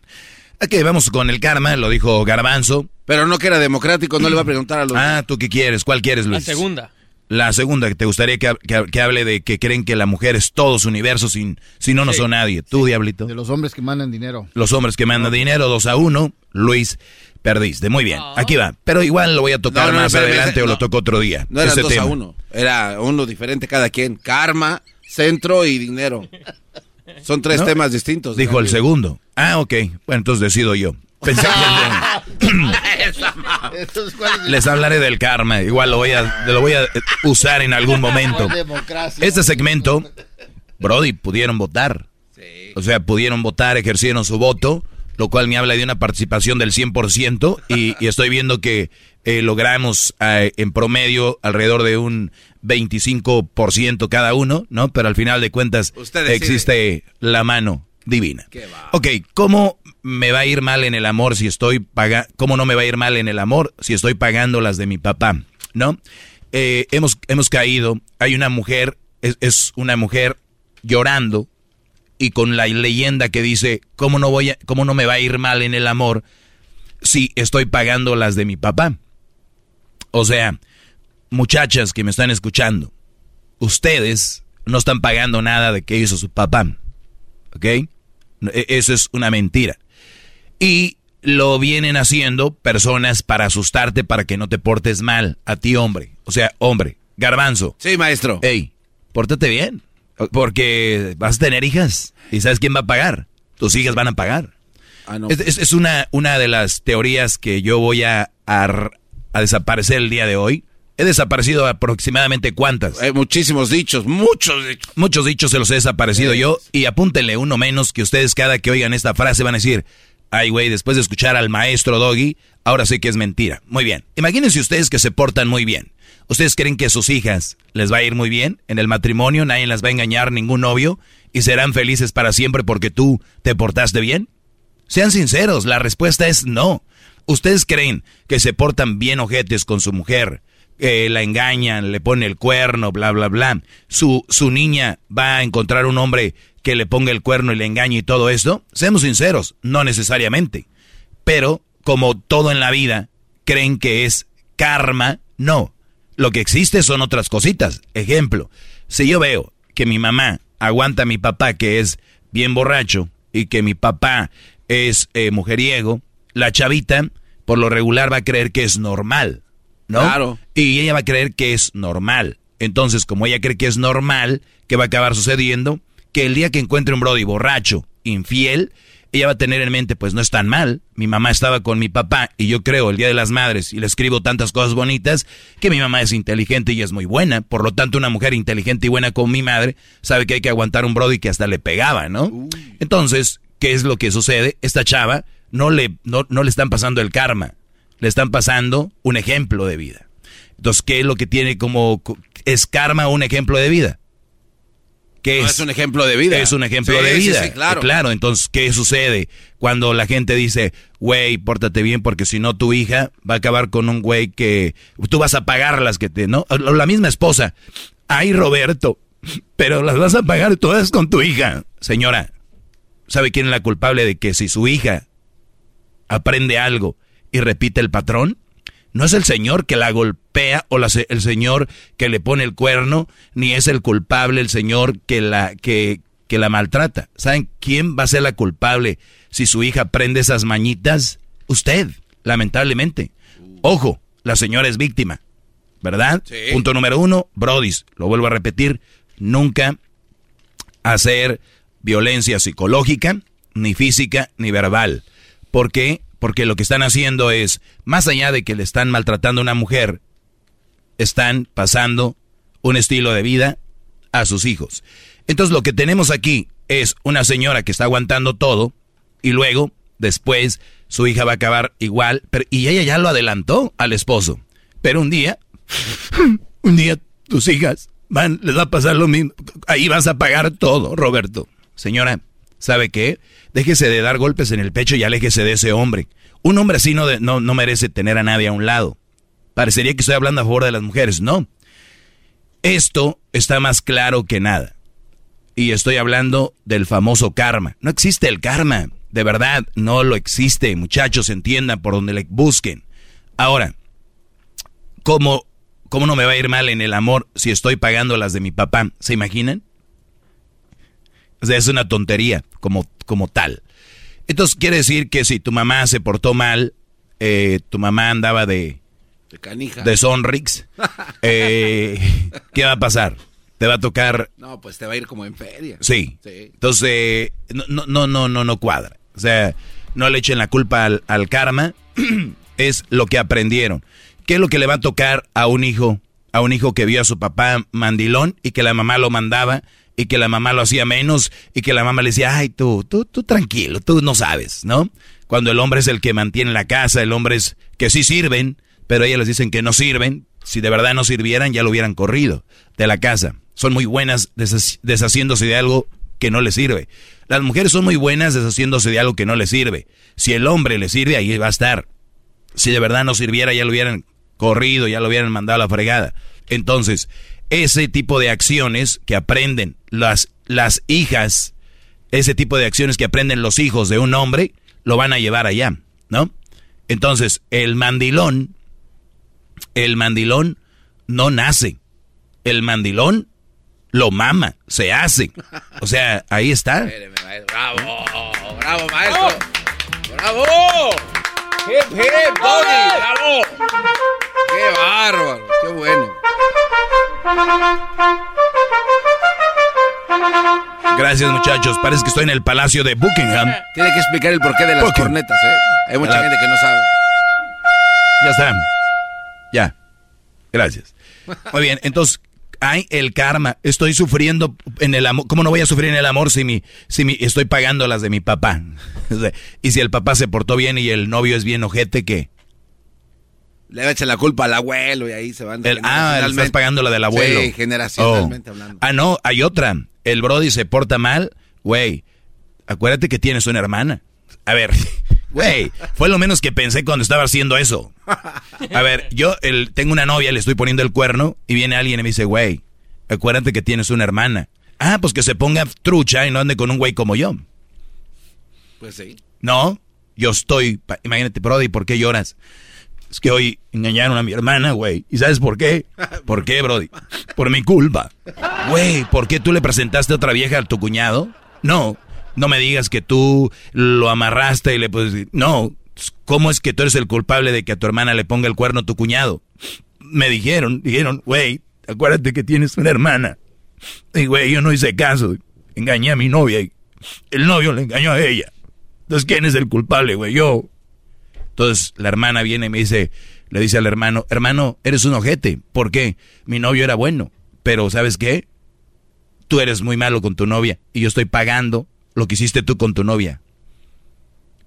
Ok vamos con el karma lo dijo Garbanzo.
Pero no que era democrático, no le va a preguntar a los...
ah tú qué quieres cuál quieres
La
Luis
segunda.
La segunda, que te gustaría que, que- que hable de que creen que la mujer es todo su universo, sin, si no, no son nadie. Tú, Diablito.
De los hombres que mandan dinero.
Los hombres que mandan dinero, dos a uno. Luis, perdiste. Muy bien, aquí va. Pero igual lo voy a tocar
No, no,
más
espérame,
adelante o lo toco otro día.
No eran
ese
dos a uno. Era uno diferente cada quien. Karma, centro y dinero. Son tres
¿No?
temas distintos.
Dijo el segundo. Ah, ok. Bueno, entonces decido yo. Pensé que...
Entonces, ¿cuál es
Les hablaré del karma. Igual lo voy a, lo voy a usar en algún momento. Este segmento, Brody, pudieron votar. O sea, pudieron votar, ejercieron su voto, lo cual me habla de una participación del 100% y, y estoy viendo que eh, logramos eh, en promedio alrededor de un 25% cada uno, ¿no? Pero al final de cuentas existe la mano divina. Ok, ¿cómo me va a ir mal en el amor si estoy pagando, cómo no me va a ir mal en el amor si estoy pagando las de mi papá, ¿no? Eh, hemos, hemos caído, hay una mujer, es, es una mujer llorando y con la leyenda que dice, ¿cómo no, voy a, ¿cómo no me va a ir mal en el amor si estoy pagando las de mi papá? O sea, muchachas que me están escuchando, ustedes no están pagando nada de que hizo su papá. ¿Ok? E- Eso es una mentira. Y lo vienen haciendo personas para asustarte para que no te portes mal a ti, hombre. O sea, hombre, garbanzo.
Sí, maestro.
Ey, pórtate bien. Porque vas a tener hijas. ¿Y sabes quién va a pagar? Tus hijas van a pagar.
Ah, no.
Es, es- es una, una de las teorías que yo voy a, a desaparecer el día de hoy. He desaparecido aproximadamente cuántas.
Hay muchísimos dichos, muchos dichos.
Muchos dichos se los he desaparecido yo. Y apúntenle uno menos que ustedes cada que oigan esta frase van a decir, ay güey, después de escuchar al maestro Doggy, ahora sé que es mentira. Muy bien. Imagínense ustedes que se portan muy bien. ¿Ustedes creen que a sus hijas les va a ir muy bien en el matrimonio? Nadie las va a engañar, ningún novio. Y serán felices para siempre porque tú te portaste bien. Sean sinceros, la respuesta es no. ¿Ustedes creen que se portan bien ojetes con su mujer? Eh, la engañan, le ponen el cuerno, bla, bla, bla. Su, su niña va a encontrar un hombre que le ponga el cuerno y le engañe y todo esto. Seamos sinceros, no necesariamente. Pero, como todo en la vida, creen que es karma, no. Lo que existe son otras cositas. Ejemplo, si yo veo que mi mamá aguanta a mi papá que es bien borracho y que mi papá es eh, mujeriego, la chavita por lo regular va a creer que es normal, ¿no?
Claro.
Y ella va a creer que es normal. Entonces, como ella cree que es normal, ¿qué va a acabar sucediendo? Que el día que encuentre un Brody borracho, infiel, ella va a tener en mente, pues no es tan mal. Mi mamá estaba con mi papá y yo creo el Día de las Madres y le escribo tantas cosas bonitas que mi mamá es inteligente y es muy buena. Por lo tanto, una mujer inteligente y buena como mi madre sabe que hay que aguantar un Brody que hasta le pegaba, ¿no? Entonces, ¿qué es lo que sucede? Esta chava no le, no, no le están pasando el karma, le están pasando un ejemplo de vida. Entonces, ¿qué es lo que tiene como... ¿Es karma un ejemplo de vida? ¿Qué
No,
es?
es un ejemplo de vida.
Es un ejemplo
Sí,
de vida.
sí, claro.
Claro, entonces, ¿qué sucede cuando la gente dice, güey, pórtate bien porque si no tu hija va a acabar con un güey que tú vas a pagar las que te, ¿no? La misma esposa. Ay, Roberto, pero las vas a pagar todas con tu hija. Señora, ¿sabe quién es la culpable de que si su hija aprende algo y repite el patrón? No es el señor que la golpea o la el señor que le pone el cuerno, ni es el culpable el señor que la, que, que la maltrata. ¿Saben quién va a ser la culpable si su hija aprende esas mañitas? Usted. lamentablemente. Ojo, la señora es víctima, ¿verdad? Punto número uno, Brodis, lo vuelvo a repetir, nunca hacer violencia psicológica, ni física, ni verbal. ¿Por qué? Porque lo que están haciendo es, más allá de que le están maltratando a una mujer, están pasando un estilo de vida a sus hijos. Entonces lo que tenemos aquí es una señora que está aguantando todo y luego, después, su hija va a acabar igual, y ella ya lo adelantó al esposo. Pero un día, un día tus hijas van, les va a pasar lo mismo. Ahí vas a pagar todo, Roberto. Señora, ¿sabe qué? Déjese de dar golpes en el pecho y aléjese de ese hombre. Un hombre así no, no, no merece tener a nadie a un lado. Parecería que estoy hablando a favor de las mujeres. No. Esto está más claro que nada. Y estoy hablando del famoso karma. No existe el karma. De verdad, no lo existe. Muchachos, entiendan por donde le busquen. Ahora, ¿cómo, ¿cómo no me va a ir mal en el amor si estoy pagando las de mi papá? ¿Se imaginan? O sea, es una tontería como, como tal. Entonces quiere decir que si tu mamá se portó mal, eh, tu mamá andaba de,
De canija.
de Sonrix, eh, ¿qué va a pasar? Te va a tocar
No, pues te va a ir como en feria.
Sí. Entonces, eh, no, no, no, no, no, no cuadra. O sea, no le echen la culpa al, al karma. es lo que aprendieron. ¿Qué es lo que le va a tocar a un hijo? A un hijo que vio a su papá mandilón y que la mamá lo mandaba y que la mamá lo hacía menos y que la mamá le decía, ay, tú, tú, tú tranquilo, tú no sabes, ¿no? Cuando el hombre es el que mantiene la casa, el hombre es que sí sirven, pero ellas les dicen que no sirven. Si de verdad no sirvieran, ya lo hubieran corrido de la casa. Son muy buenas deshaci- deshaciéndose de algo que no les sirve. Las mujeres son muy buenas deshaciéndose de algo que no les sirve. Si el hombre le sirve, ahí va a estar. Si de verdad no sirviera, ya lo hubieran corrido, ya lo hubieran mandado a la fregada. Entonces, ese tipo de acciones que aprenden las, las hijas, ese tipo de acciones que aprenden los hijos de un hombre, lo van a llevar allá, ¿no? Entonces, el mandilón, el mandilón no nace. El mandilón lo mama, se hace. O sea, ahí está.
Bravo, bravo, maestro. Bravo. Hip, hip, bravo. Qué bárbaro, qué bueno.
Gracias, muchachos. Parece que estoy en el palacio de Buckingham.
Tiene que explicar el porqué de las
Buckingham.
cornetas, ¿eh? Hay mucha
La-
gente que no sabe.
Ya está. Ya. Gracias. Muy bien, entonces, hay el karma. Estoy sufriendo en el amor. ¿Cómo no voy a sufrir en el amor si mi, si mi, estoy pagando las de mi papá? Y si el papá se portó bien y el novio es bien ojete, ¿qué?
Le va a echar la culpa al abuelo y ahí se van.
El, ah, le estás pagando la del abuelo.
Sí, generacionalmente
Oh.
hablando.
Ah, no, hay otra. El Brody se porta mal, güey. Acuérdate que tienes una hermana. A ver, güey, fue lo menos que pensé cuando estaba haciendo eso. A ver, yo el, tengo una novia, le estoy poniendo el cuerno y viene alguien y me dice, güey, acuérdate que tienes una hermana. Ah, pues que se ponga trucha y no ande con un güey como yo.
Pues sí.
No, yo estoy, imagínate, Brody, ¿por qué lloras? Es que hoy engañaron a mi hermana, güey. ¿Y sabes por qué? ¿Por qué, Brody? Por mi culpa. Güey, ¿por qué tú le presentaste a otra vieja a tu cuñado? No, no me digas que tú lo amarraste y le pues no. ¿Cómo es que tú eres el culpable de que a tu hermana le ponga el cuerno a tu cuñado? Me dijeron, dijeron, güey, acuérdate que tienes una hermana. Y güey, yo no hice caso. Engañé a mi novia y el novio le engañó a ella. Entonces, ¿quién es el culpable, güey? Yo. Entonces, la hermana viene y me dice, le dice al hermano, hermano, eres un ojete. ¿Por qué? Mi novio era bueno. Pero, ¿sabes qué? Tú eres muy malo con tu novia y yo estoy pagando lo que hiciste tú con tu novia.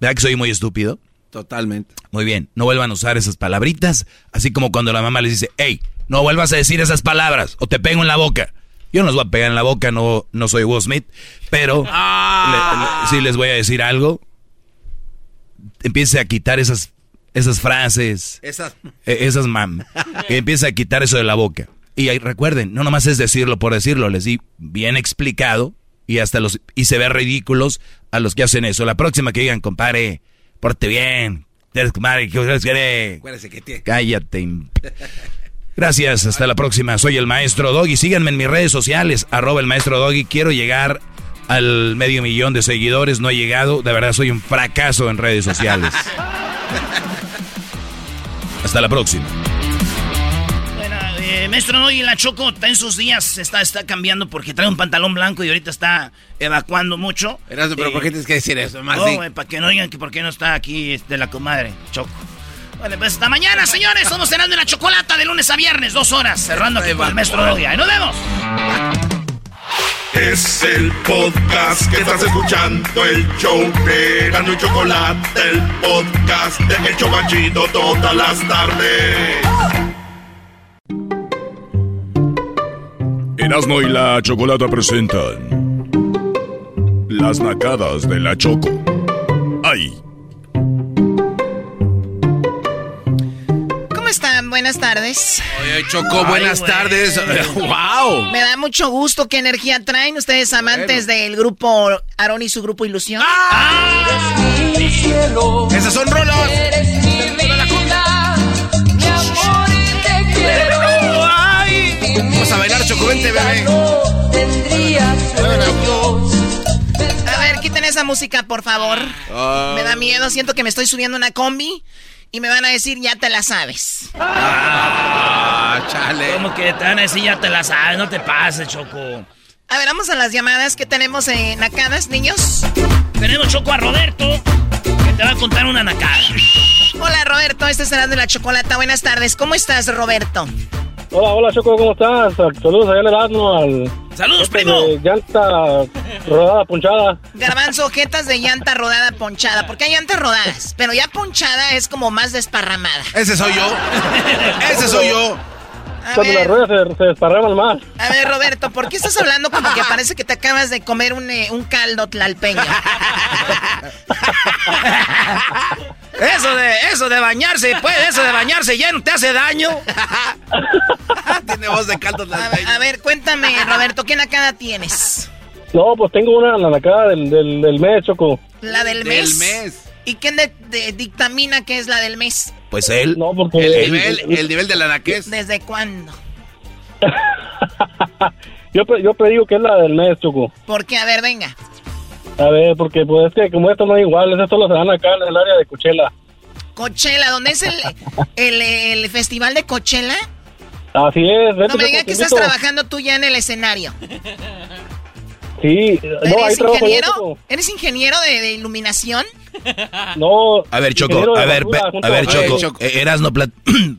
¿Verdad que soy muy estúpido?
Totalmente.
Muy bien, no vuelvan a usar esas palabritas, así como cuando la mamá les dice, hey, no vuelvas a decir esas palabras o te pego en la boca. Yo no los voy a pegar en la boca, no, no soy Will Smith, pero le- le- sí les voy a decir algo. Empiece a quitar esas, esas frases,
Esas.
eh, esas mam, que empiece a quitar eso de la boca. Y ahí, recuerden, no nomás es decirlo por decirlo, les di bien explicado y hasta los y se ve ridículos a los que hacen eso. La próxima que digan, compadre, porte bien, eres compadre, ¿qué quieres que
Acuérdese que tiene.
Cállate. Gracias, hasta la próxima. Soy el maestro Doggy. Síganme en mis redes sociales, arroba el maestro Doggy. Quiero llegar al medio millón de seguidores. No he llegado. De verdad, soy un fracaso en redes sociales. Hasta la próxima.
Bueno, eh, maestro, hoy la Choco está en sus días, está, está cambiando porque trae un pantalón blanco y ahorita está evacuando mucho.
Erasmo, pero
Eh,
¿por qué tienes que decir eso? Más
No,
sí.
para que no digan que por qué no está aquí este, la comadre, Choco. Bueno, pues hasta mañana, señores. Somos cenando en la chocolata de lunes a viernes, dos horas, cerrando aquí con el maestro Doggy. Ahí nos vemos.
Es el podcast que estás escuchando, el show de Gano y Chocolate, el podcast de El Chobachito todas las tardes.
Erasmo y la Chocolata presentan Las Nacadas de la Choco. ¡Ay!
Buenas tardes.
Oye, Choco, buenas tardes. ¡Wow!
Me da mucho gusto. ¿Qué energía traen ustedes amantes del grupo Aaron y su grupo Ilusión?
¡Esos son rolos! Vamos a bailar, Choco, vente, bebé.
A ver, quiten esa música, por favor.
Ah.
Me da miedo. Siento que me estoy subiendo una combi y me van a decir, ya te la sabes.
Ah, chale.
Como que te van a decir ya te la sabes, no te pases, Choco.
A ver, vamos a las llamadas que tenemos en Nacadas, niños.
Tenemos Choco a Roberto, que te va a contar una nacada.
Hola, Roberto. Este será de la Chocolata. Buenas tardes. ¿Cómo estás, Roberto?
Hola, hola Choco, ¿cómo estás? Saludos allá en Erasmo al...
Saludos,
este
primo.
de llanta rodada, punchada.
Garbanzo, ojetas de llanta rodada ponchada. Porque hay llantas rodadas, pero ya ponchada es como más desparramada.
Ese soy yo. Ese soy yo.
A
Cuando
ver.
las ruedas se, se desparraman más.
A ver, Roberto, ¿por qué estás hablando como que parece que te acabas de comer un, eh, un caldo tlalpeño?
Eso de, eso de bañarse, pues, eso de bañarse ya no te hace daño.
Tiene voz de caldo
A ver, a ver, cuéntame, Roberto, ¿qué nacada tienes?
No, pues tengo una la nacada del, del, del mes, Choco.
¿La del
Del
mes?
mes.
¿Y quién de- de- dictamina que es la del mes?
Pues él.
No, porque...
El nivel, el nivel de la naquez.
¿Desde cuándo?
yo, yo predigo que es la del mes, Choco.
¿Por qué? A ver, venga.
A ver, porque pues es que como esto no es igual, esas solo se dan acá en el área de Coachella.
Coachella, ¿dónde es el, el, el festival de Coachella?
Así es, vete,
No me digas que estás trabajando tú ya en el escenario.
Sí, no, ahí
¿Eres ingeniero? ¿Eres ingeniero de, de iluminación?
No.
A ver, Choco, a ver,
basura,
a ver, Choco.
Choco.
eh, Erasno,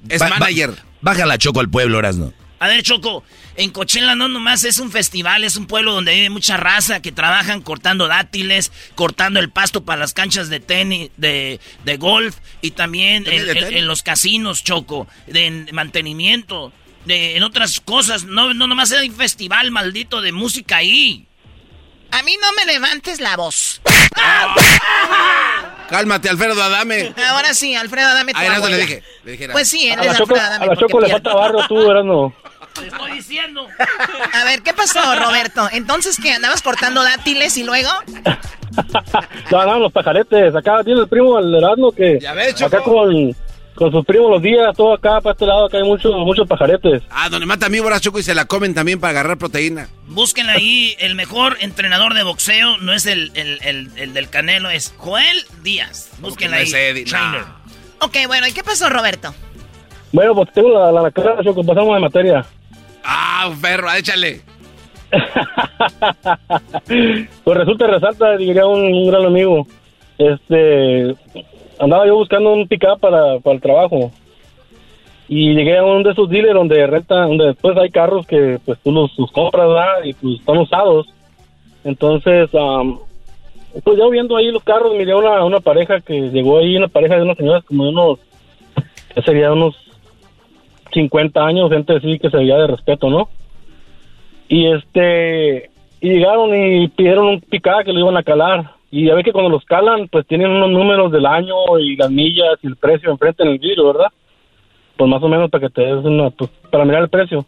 Es manager.
Bájala, Choco, al pueblo, Erasno.
A ver, Choco, en Coachella no nomás es un festival, es un pueblo donde vive mucha raza que trabajan cortando dátiles, cortando el pasto para las canchas de tenis, de, de golf y también
¿También
en, los casinos, Choco, de en mantenimiento, de, en otras cosas. No, no nomás hay un festival maldito de música ahí.
A mí no me levantes la voz.
Cálmate, Alfredo Adame.
Ahora sí, Alfredo, dame tu
A le dije. Le dije,
Pues sí, él
A
es
la Choco,
Alfredo
a
Adame.
la Choco le falta barro tú, Erasmo.
Te estoy diciendo.
A ver, ¿qué pasó, Roberto? Entonces, ¿qué? ¿Andabas cortando dátiles y luego?
No, no, los pajaretes. Acá tiene el primo el Erasmo que
Ya ves, Choco.
acá con, con sus primos los días, todo acá para este lado, acá hay muchos muchos pajaretes.
Ah, donde mata víboras, Choco, y se la comen también para agarrar proteína.
Búsquenla ahí, el mejor entrenador de boxeo no es el, el- el- el del Canelo, es Joel Díaz. Búsquenla
no
ahí.
No.
Ok, bueno, ¿y qué pasó, Roberto?
Bueno, pues tengo la, la nacada, Choco, pasamos de materia.
Ah, perro, échale.
Pues resulta resalta, diría un, un gran amigo. Este, andaba yo buscando un pick para, para el trabajo. Y llegué a uno de esos dealers donde renta, donde después hay carros que pues tú los, los compras, ¿verdad? Y pues están usados. Entonces, am, pues yo viendo ahí los carros, miré una, una pareja que llegó ahí, una pareja de unas señoras como de unos, que sería unos 50 años, gente así que se veía de respeto, ¿no? Y este, y llegaron y pidieron un picada que lo iban a calar. Y ya ve que cuando los calan, pues tienen unos números del año y las millas y el precio enfrente en el vidrio, ¿verdad? Pues más o menos para que te des una, pues para mirar el precio.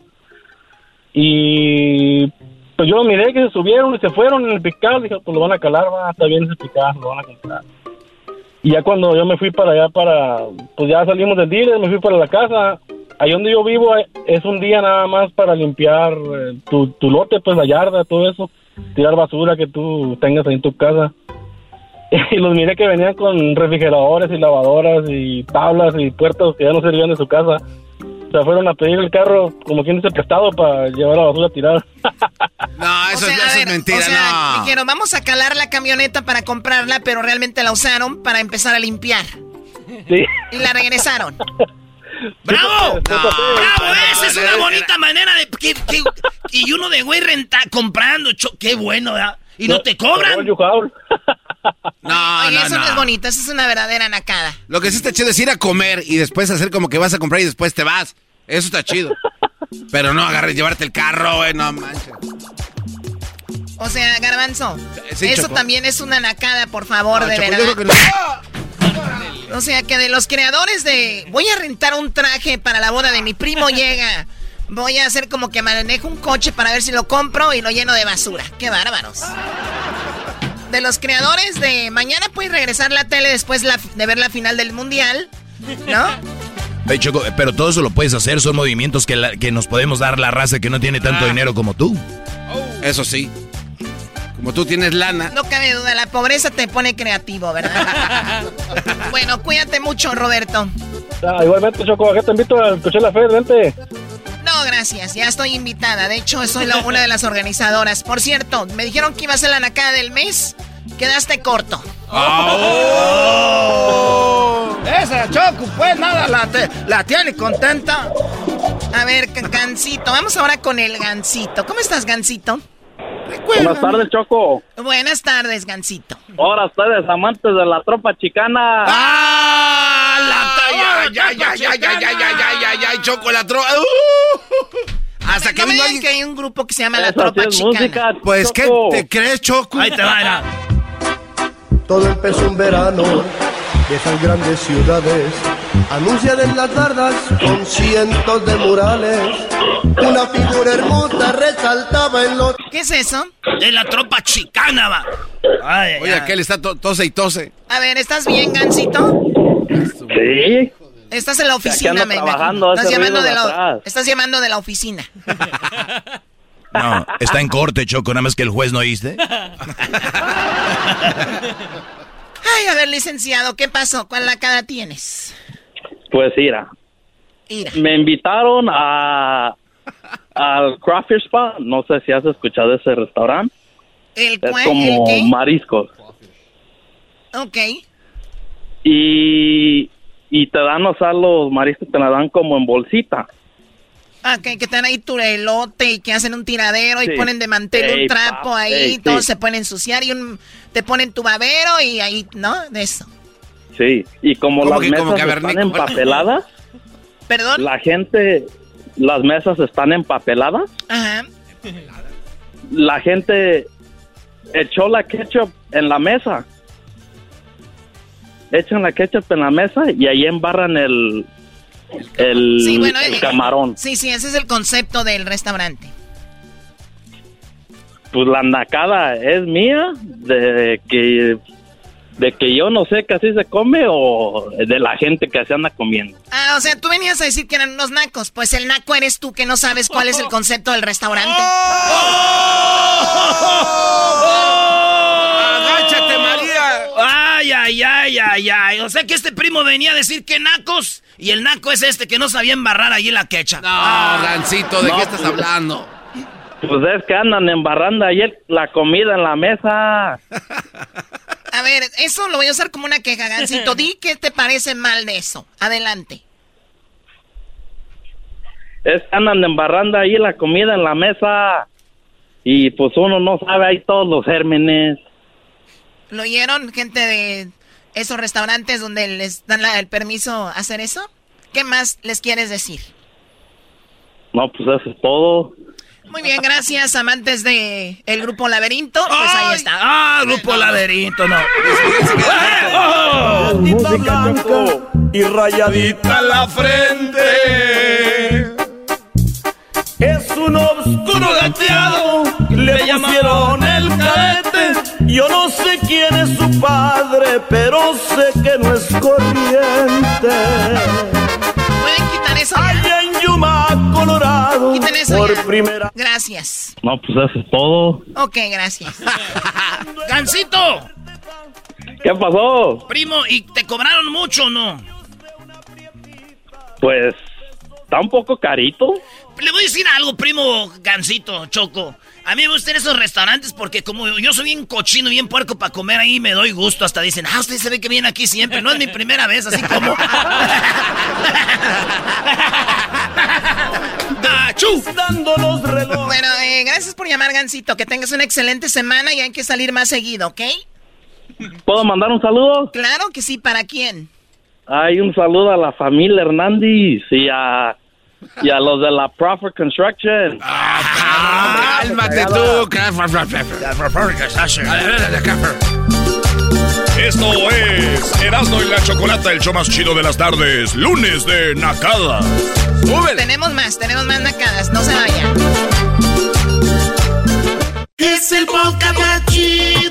Y pues yo lo miré que se subieron y se fueron en el picar, dije, pues lo van a calar, va, está bien ese picar, lo van a comprar. Y ya cuando yo me fui para allá para, pues ya salimos del dealer, me fui para la casa. Ahí donde yo vivo eh, es un día nada más para limpiar eh, tu, tu lote, pues la yarda, todo eso. Tirar basura que tú tengas ahí en tu casa. y los miré que venían con refrigeradores y lavadoras y tablas y puertas que ya no servían de su casa. O sea, fueron a pedir el carro como quien dice prestado para llevar la basura tirada.
No, eso,
O sea,
eso
a
es
ver,
mentira,
o sea,
no.
dijeron, vamos a calar la camioneta para comprarla, pero realmente la usaron para empezar a limpiar.
Sí.
Y la regresaron.
¡Bravo!
No.
¡Bravo! Esa es una bonita manera de... que- que- y uno de güey renta, comprando. cho- ¡Qué bueno, ¿verdad? Y no te cobran.
No,
Oye,
no,
eso no. es bonito, eso es una verdadera nacada.
Lo que sí está chido es ir a comer y después hacer como que vas a comprar y después te vas. Eso está chido. Pero no agarres, llevarte el carro, güey, no manches.
O sea, Garbanzo,
sí,
eso también es una nacada, por favor,
No,
de
yo
verdad.
creo que no.
O sea, que de los creadores de voy a rentar un traje para la boda de mi primo llega. Voy a hacer como que manejo un coche para ver si lo compro y lo lleno de basura. Qué bárbaros. De los creadores de mañana puedes regresar la tele después la- de ver la final del mundial, ¿no?
Choco, pero todo eso lo puedes hacer, son movimientos que, la- que nos podemos dar la raza que no tiene
Ah.
tanto dinero como tú.
Eso sí. Como tú tienes lana.
No cabe duda, la pobreza te pone creativo, ¿verdad? bueno, cuídate mucho, Roberto.
Ah, igualmente, Choco, acá te invito a escuchar la fe, vente.
No, gracias, ya estoy invitada. De hecho, soy la- una de las organizadoras. Por cierto, me dijeron que iba a ser la nacada del mes. Quedaste corto.
Esa Choco, pues nada, la, te- la tiene contenta.
A ver, Gancito, vamos ahora con el Gancito. ¿Cómo estás, Gancito?
Buenas tardes, Choco.
Buenas tardes, Gancito.
Ahora ustedes, amantes de la tropa chicana.
¡Ah! La ya, ya, ya, ya, ya, ya, ya, ya, ya, ya, choco la tropa. Hasta que
no digan
alguien.
que hay un grupo que se llama La Tropa
sí es
Chicana.
música,
Pues, ¿qué te crees, Choco?
Ahí te va, mira.
Todo empezó en verano de esas grandes ciudades. Anuncian en las bardas con cientos de murales. Una figura hermosa resaltaba en los.
¿Qué es eso?
Es la tropa chicana, va. Ay,
Oye, aquel está to- tose y tose.
A ver, ¿estás bien, Gancito?
Sí.
Estás en la oficina, me
trabajando,
imagino. Estás llamando, de
de
la,
atrás.
estás llamando de la oficina.
No, está en corte, Choco, nada más que el juez no oíste.
Ay, a ver, licenciado, ¿qué pasó? ¿Cuál nacada tienes?
Pues Mira. me invitaron a al Crawfish Spa. No sé si has escuchado ese restaurante.
¿El
Es?
¿El
como mariscos.
Ok.
Y, y te dan, o sea, los mariscos te la dan como en bolsita.
Ah, que, que te dan ahí tu elote y que hacen un tiradero y ponen de mantel
Ey,
un trapo
pa,
ahí
ey,
y todos
sí.
se pueden ensuciar y un, te ponen tu babero y ahí, ¿no? De eso.
Sí. Y como
¿Cómo
las
que como
mesas están empapeladas,
¿Perdón?
la gente, las mesas están empapeladas,
Ajá.
la gente echó la ketchup en la mesa. Echan la ketchup en la mesa y ahí embarran el, el,
Sí, bueno,
el
eh,
camarón.
Sí, sí, ese es el concepto del restaurante.
Pues la nacada es mía de que de que yo no sé que así se come o de la gente que se anda comiendo.
Ah, o sea, tú venías a decir que eran unos nacos. Pues el naco eres tú que no sabes cuál es el concepto del restaurante.
¡Agáchate, María!
Ay, ay, ay, ay, ay. O sea que este primo venía a decir que nacos y el naco es este que no sabía embarrar allí la quecha.
No, Gancito, ¿de
No,
qué estás
pues-
hablando?
Pues es que andan embarrando ahí la comida en la mesa.
A ver, eso lo voy a usar como una queja, Gancito. Di qué te parece mal de eso. Adelante.
Es que andan embarrando ahí la comida en la mesa. Y pues uno no sabe ahí todos los gérmenes.
¿Lo oyeron, gente de esos restaurantes donde les dan la- el permiso hacer eso? ¿Qué más les quieres decir?
No, pues eso es todo.
Muy bien, gracias, amantes de el grupo Laberinto. Pues ahí está.
Ah, grupo laberinto, no.
Música blanca y rayadita
la frente.
Es un oscuro gateado, le pusieron el cadete. Yo no sé quién es su padre, pero sé que no es corriente.
¿Pueden quitar eso?
Allá en Yuma, Colorado,
Quiten eso
por
ya.
primera
Gracias.
No, pues eso es todo.
Ok, gracias.
¡Gancito!
¿Qué pasó?
Primo, ¿y te cobraron mucho o no?
Pues está un poco carito.
Le voy a decir algo, primo Gancito, Choco. A mí me gustan esos restaurantes porque como yo soy bien cochino, bien puerco para comer ahí, me doy gusto. Hasta dicen, ah, usted se ve que viene aquí siempre. No es mi primera vez, así como...
Dando los relojes. Bueno, eh, gracias por llamar, Gancito. Que tengas una excelente semana y hay que salir más seguido, ¿ok?
¿Puedo mandar un saludo?
Claro que sí, ¿para quién?
Hay un saludo a la familia Hernández y a, y a los de la Profit Construction.
Cálmate tú.
Esto es Erasmo y la Chocolata, el show más chido de las tardes. Lunes de Nakada.
Tenemos más, tenemos más nacadas. No se vayan.
Es el podcast más chido.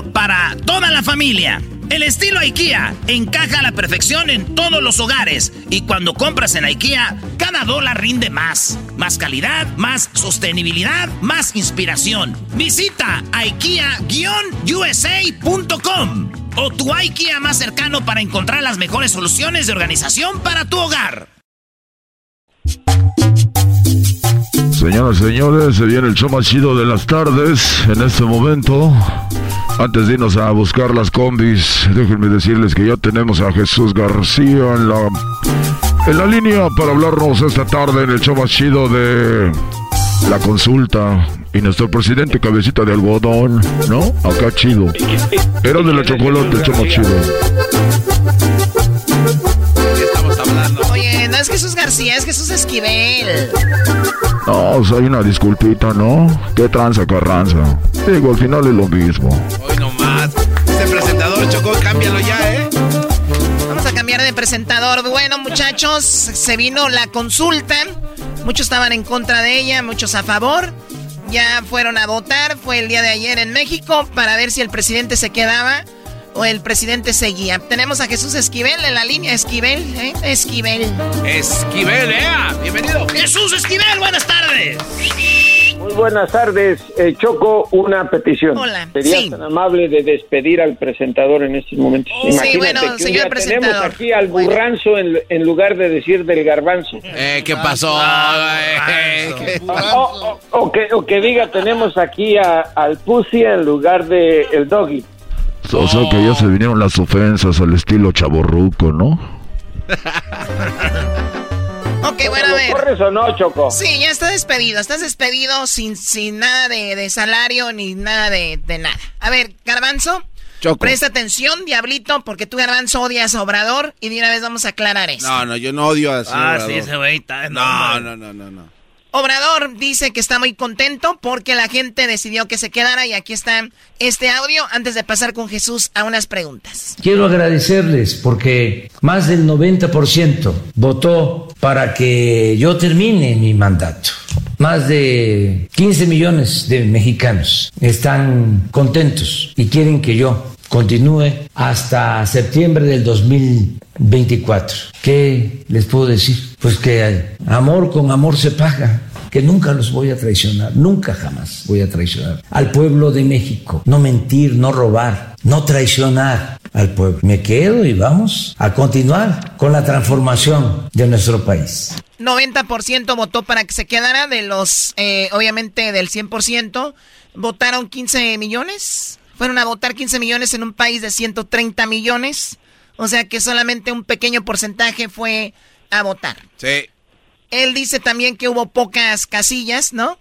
para toda la familia. El estilo IKEA encaja a la perfección en todos los hogares y cuando compras en IKEA, cada dólar rinde más. Más calidad, más sostenibilidad, más inspiración. Visita IKEA-USA.com o tu IKEA más cercano para encontrar las mejores soluciones de organización para tu hogar.
Señoras y señores, se viene el show más chido de las tardes en este momento. Antes de irnos a buscar las combis, déjenme decirles que ya tenemos a Jesús García en la, en la línea para hablarnos esta tarde en el show chido de la consulta. Y nuestro presidente cabecita de algodón, ¿no? Acá chido. Era de la chocolate, el show chido.
No es Jesús García, es Jesús Esquivel.
No, hay una disculpita, ¿no? ¿Qué tranza, carranza? Digo, al final es lo mismo.
Hoy nomás. Este presentador, Chocó, cámbialo ya, ¿eh?
Vamos a cambiar de presentador. Bueno, muchachos, se vino la consulta. Muchos estaban en contra de ella, muchos a favor. Ya fueron a votar. Fue el día de ayer en México para ver si el presidente se quedaba o el presidente seguía. Tenemos a Jesús Esquivel en la línea. Esquivel, ¿eh? Esquivel.
Esquivel, ¿eh? Bienvenido.
Jesús Esquivel, buenas tardes.
Muy buenas tardes, eh, Choco. Una petición.
Hola.
Sería
Sí.
tan amable de despedir al presentador en estos momentos.
Oh, sí, bueno,
que un
señor
día tenemos aquí al burranzo en, en lugar de decir del garbanzo.
Eh, ¿qué pasó? Eh, ¿qué-
O, o- o que, o que diga tenemos aquí a- al pussy en lugar de el doggy.
O sea que ya se vinieron las ofensas al estilo chaborruco, ¿no?
Ok, bueno, a ver.
¿Corres o no, Choco?
Sí, ya está despedido. Estás despedido sin, sin nada de, de salario ni nada de, de nada. A ver, Garbanzo.
Choco.
Presta atención, Diablito, porque tú, Garbanzo, odias a Obrador. Y de una vez vamos a aclarar eso.
No, no, yo no odio a
Ah, sí, ese güey está...
No, no, no, no, no.
Obrador dice que está muy contento porque la gente decidió que se quedara. Y aquí está este audio antes de pasar con Jesús a unas preguntas.
Quiero agradecerles porque más del 90% votó para que yo termine mi mandato. Más de 15 millones de mexicanos están contentos y quieren que yo continúe hasta septiembre del 2024. ¿Qué les puedo decir? Pues que amor con amor se paga, que nunca los voy a traicionar, nunca jamás voy a traicionar al pueblo de México. No mentir, no robar, no traicionar. al pueblo. Me quedo y vamos a continuar con la transformación de nuestro país.
90% votó para que se quedara de los, eh, obviamente del 100%, votaron 15 millones. Fueron a votar 15 millones en un país de 130 millones. O sea que solamente un pequeño porcentaje fue a votar.
Sí.
Él dice también que hubo pocas casillas, ¿no?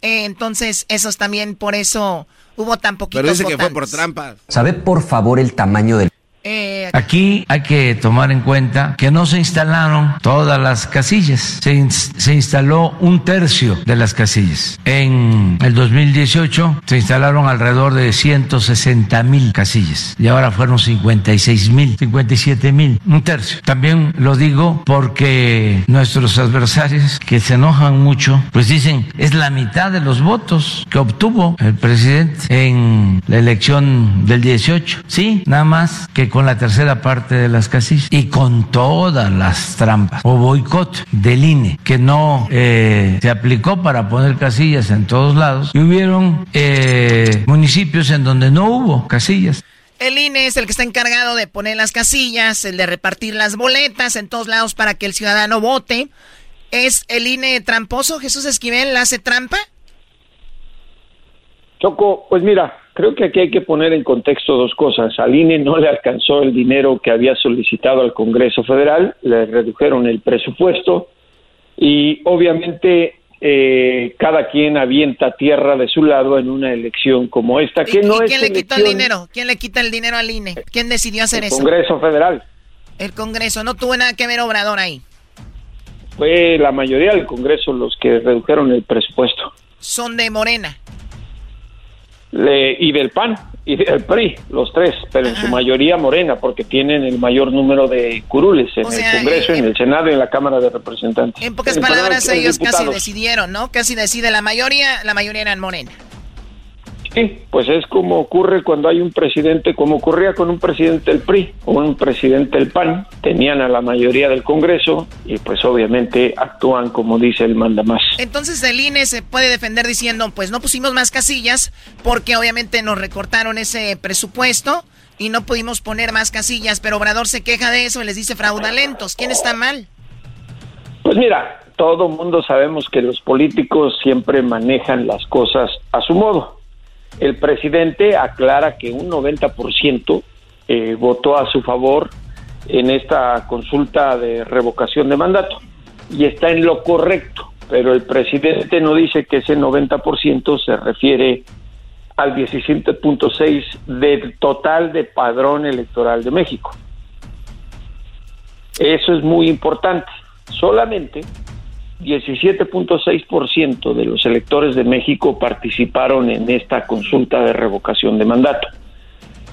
Eh, entonces, esos también por eso hubo tan poquitos
Pero dice que fue por trampa.
¿Sabe por favor el tamaño del...
Eh,
Aquí hay que tomar en cuenta que no se instalaron todas las casillas, se, ins- se instaló un tercio de las casillas. En el 2018 se instalaron alrededor de 160 mil casillas y ahora fueron 56 mil, 57 mil, un tercio. También lo digo porque nuestros adversarios que se enojan mucho, pues dicen es la mitad de los votos que obtuvo el presidente en la elección del 18. Sí, nada más que con la tercera parte de las casillas y con todas las trampas o boicot del INE que no eh, se aplicó para poner casillas en todos lados y hubieron eh, municipios en donde no hubo casillas.
El INE es el que está encargado de poner las casillas, el de repartir las boletas en todos lados para que el ciudadano vote. ¿Es el INE tramposo? ¿Jesús Esquivel hace trampa?
Choco, pues mira, creo que aquí hay que poner en contexto dos cosas. Al INE no le alcanzó el dinero que había solicitado al Congreso Federal, le redujeron el presupuesto y obviamente eh, cada quien avienta tierra de su lado en una elección como esta, que no
¿Y
es
quién le quitó el
elección
dinero? ¿Quién le quita el dinero al INE? ¿Quién decidió hacer eso?
Congreso Federal.
El Congreso. No tuvo nada que ver Obrador ahí.
Fue la mayoría del Congreso los que redujeron el presupuesto.
Son de Morena.
Le- y del PAN y del PRI, los tres, pero en su mayoría morena, porque tienen el mayor número de curules en
O sea,
el Congreso,
eh,
en el Senado y en la Cámara de Representantes.
En pocas palabras,
eh,
ellos casi decidieron, ¿no? Casi decide la mayoría, la mayoría eran Morena.
Sí, pues es como ocurre cuando hay un presidente, como ocurría con un presidente del PRI o un presidente del PAN, tenían a la mayoría del Congreso y pues obviamente actúan como dice el mandamás.
Entonces el INE se puede defender diciendo, pues no pusimos más casillas porque obviamente nos recortaron ese presupuesto y no pudimos poner más casillas, pero Obrador se queja de eso y les dice fraudulentos. ¿Quién está mal?
Pues mira, todo mundo sabemos que los políticos siempre manejan las cosas a su modo. El presidente aclara que un 90% eh, votó a su favor en esta consulta de revocación de mandato y está en lo correcto, pero el presidente no dice que ese 90% se refiere al 17.6 del total de padrón electoral de México. Eso es muy importante. Solamente 17.6% de los electores de México participaron en esta consulta de revocación de mandato.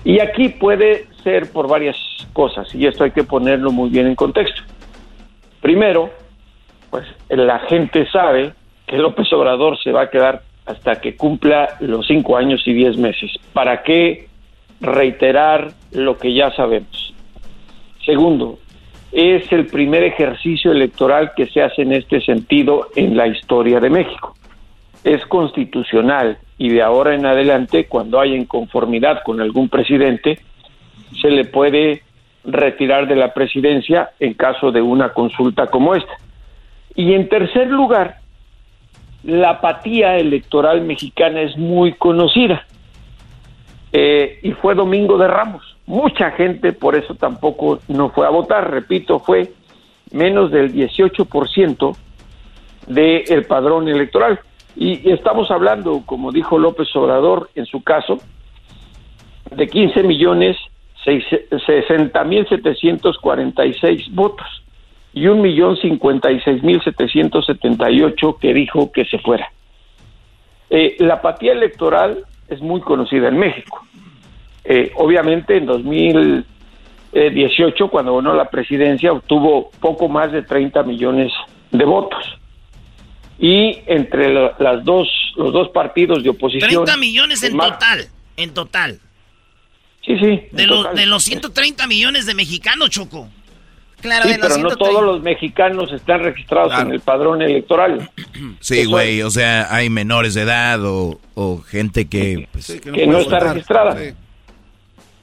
Y aquí puede ser por varias cosas, y esto hay que ponerlo muy bien en contexto. Primero, pues la gente sabe que López Obrador se va a quedar hasta que cumpla los cinco años y diez meses. ¿Para qué reiterar lo que ya sabemos? Segundo, es el primer ejercicio electoral que se hace en este sentido en la historia de México. Es constitucional y de ahora en adelante, cuando haya inconformidad con algún presidente, se le puede retirar de la presidencia en caso de una consulta como esta. Y en tercer lugar, la apatía electoral mexicana es muy conocida. Eh, y fue Domingo de Ramos. Mucha gente por eso tampoco no fue a votar. Repito, fue menos del 18% del padrón electoral. Y estamos hablando, como dijo López Obrador en su caso, de 15 millones 60 mil 746 votos y un millón 56 mil 778 que dijo que se fuera. Eh, la apatía electoral es muy conocida en México. Eh, obviamente en 2018, cuando ganó la presidencia, obtuvo poco más de 30 millones de votos. Y entre la- las dos, los dos partidos de oposición...
30 millones en
más-
total. En total.
Sí, sí.
De,
total.
de los 130 millones de mexicanos, Choco.
Claro,
Sí,
de los
pero no
130.
todos los mexicanos están registrados en el padrón electoral.
Sí, güey, o sea, hay menores de edad o, o gente que... pues,
que no está registrada.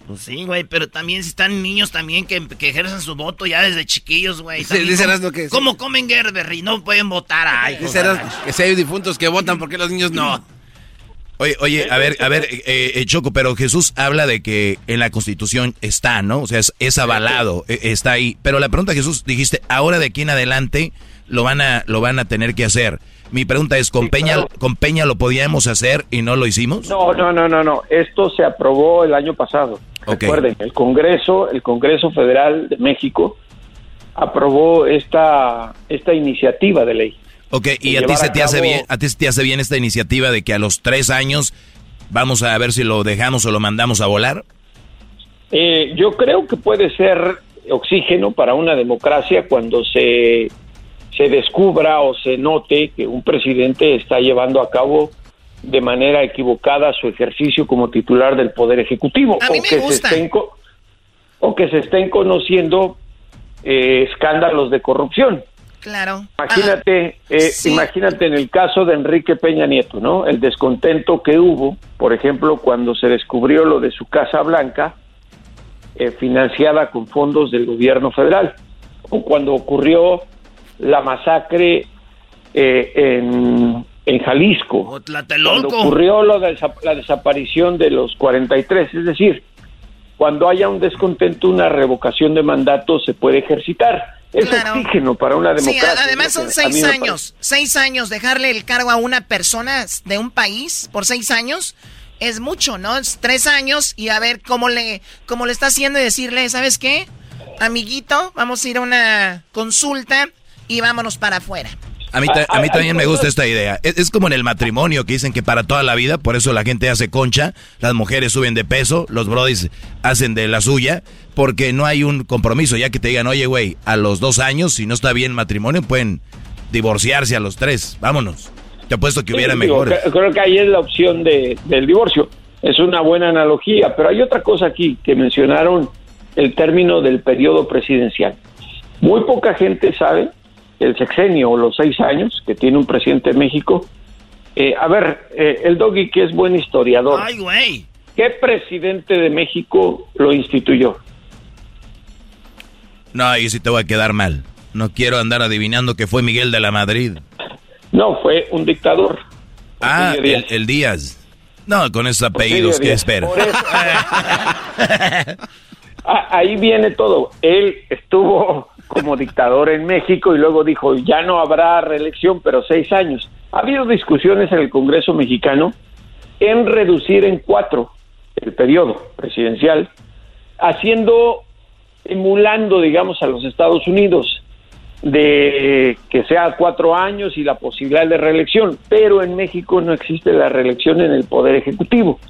Pues sí, güey, pero también si están niños también que, que ejercen su voto ya desde chiquillos, güey.
Sí, dice
¿cómo-
Erasmo que-
¿Cómo comen Gerberry? No pueden votar. Ay,
Dice Erasmo que si hay difuntos que votan, ¿por qué los niños no?
Oye, oye, a ver, a ver, eh, eh, Choco, pero Jesús habla de que en la Constitución está, ¿no? O sea, es, es avalado, eh, está ahí. Pero la pregunta, Jesús, dijiste, ahora de aquí en adelante lo van a, lo van a tener que hacer. Mi pregunta es, ¿con, Peña, ¿con Peña lo podíamos hacer y no lo hicimos?
No, no, no, no, no. Esto se aprobó el año pasado. Recuerden, el Congreso, el Congreso Federal de México aprobó esta esta iniciativa de ley.
Ok, y a ti se te hace
cabo-
bien, a ti se te hace bien esta iniciativa de que a los tres años vamos a ver si lo dejamos o lo mandamos a volar.
Eh, yo creo que puede ser oxígeno para una democracia cuando se, se descubra o se note que un presidente está llevando a cabo de manera equivocada su ejercicio como titular del Poder Ejecutivo.
A mí
o
me
que
gusta.
Se estén o que se estén conociendo eh, escándalos de corrupción.
Claro.
Imagínate, eh,
sí.
imagínate en el caso de Enrique Peña Nieto, ¿no? El descontento que hubo, por ejemplo, cuando se descubrió lo de su Casa Blanca, eh, financiada con fondos del gobierno federal, o cuando ocurrió la masacre eh, en, en Jalisco, cuando ocurrió lo de la desaparición de los 43, es decir, cuando haya un descontento, una revocación de mandato se puede ejercitar. Es
Claro.
oxígeno para una
Sí,
democracia.
a- además son seis años. Seis años, dejarle el cargo a una persona de un país por seis años es mucho, ¿no? Es tres años y a ver cómo le, cómo le está haciendo y decirle, ¿sabes qué? Amiguito, vamos a ir a una consulta y vámonos para afuera.
A mí, a mí también me gusta esta idea. Es, es como en el matrimonio que dicen que para toda la vida, por eso la gente hace concha, las mujeres suben de peso, los brodis hacen de la suya, porque no hay un compromiso, ya que te digan, oye, güey, a los dos años, si no está bien el matrimonio, pueden divorciarse a los tres, vámonos. Te apuesto que hubiera
Sí, digo,
mejores.
cre- creo que ahí es la opción de, del divorcio. Es una buena analogía, pero hay otra cosa aquí que mencionaron el término del periodo presidencial. Muy poca gente sabe el sexenio o los seis años que tiene un presidente de México. Eh, a ver, eh, el Doggy, que es buen historiador,
Ay, güey.
¿qué presidente de México lo instituyó?
No, ahí sí te voy a quedar mal. No quiero andar adivinando que fue Miguel de la Madrid.
No, fue un dictador.
Ah, el, el Díaz. No, con esos apellidos, ¿qué
Díaz.
espera?
Por eso- Ah, ahí viene todo. Él estuvo como dictador en México y luego dijo, ya no habrá reelección, pero seis años. Ha habido discusiones en el Congreso mexicano en reducir en cuatro el periodo presidencial, haciendo, emulando, digamos, a los Estados Unidos de que sea cuatro años y la posibilidad de reelección, pero en México no existe la reelección en el Poder Ejecutivo.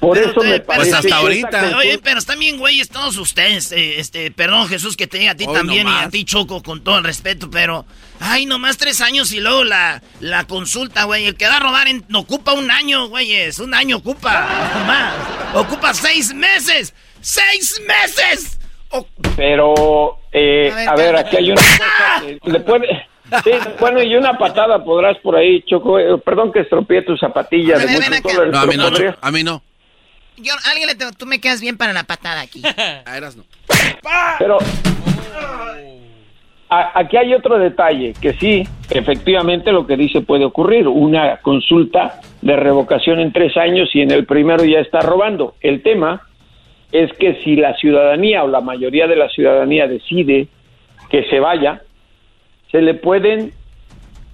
Por eso me parece que esta
Oye, pero están bien güeyes todos ustedes. eh, este, perdón, Jesús, que te diga a ti
Hoy
también y a ti, Choco, con todo el respeto, pero. Ay, nomás tres años y luego la, la consulta, güey. El que da a robar en- ocupa un año, güeyes. Un año ocupa. Más. Ocupa seis meses. ¡Seis meses!
Pero, eh,
A ver,
a ver, aquí hay una cosa que le puede... Sí, bueno, y una patada podrás por ahí, Choco. Eh, perdón que estropeé tu zapatilla. de mucho dólares,
No, a mí no, a mí no.
Yo, alguien le tú me quedas bien para la patada aquí.
A eras no.
Pero a- aquí hay otro detalle, que sí, efectivamente lo que dice puede ocurrir, una consulta de revocación en tres años y en el primero ya está robando. El tema es que si la ciudadanía o la mayoría de la ciudadanía decide que se vaya, se le pueden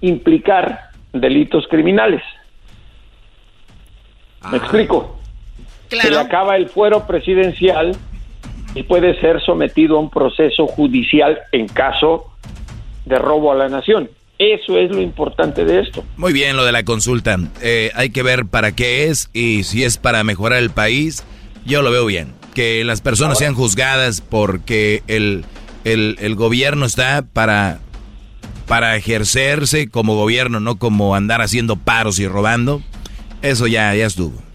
implicar delitos criminales. ¿Me explico? Se le acaba el fuero presidencial y puede ser sometido a un proceso judicial en caso de robo a la nación. Eso es lo importante de esto.
Muy bien lo de la consulta. Eh, hay que ver para qué es y si es para mejorar el país, yo lo veo bien. Que las personas sean juzgadas porque el, el, el gobierno está para, para ejercerse como gobierno, no como andar haciendo paros y robando. Eso ya, ya estuvo.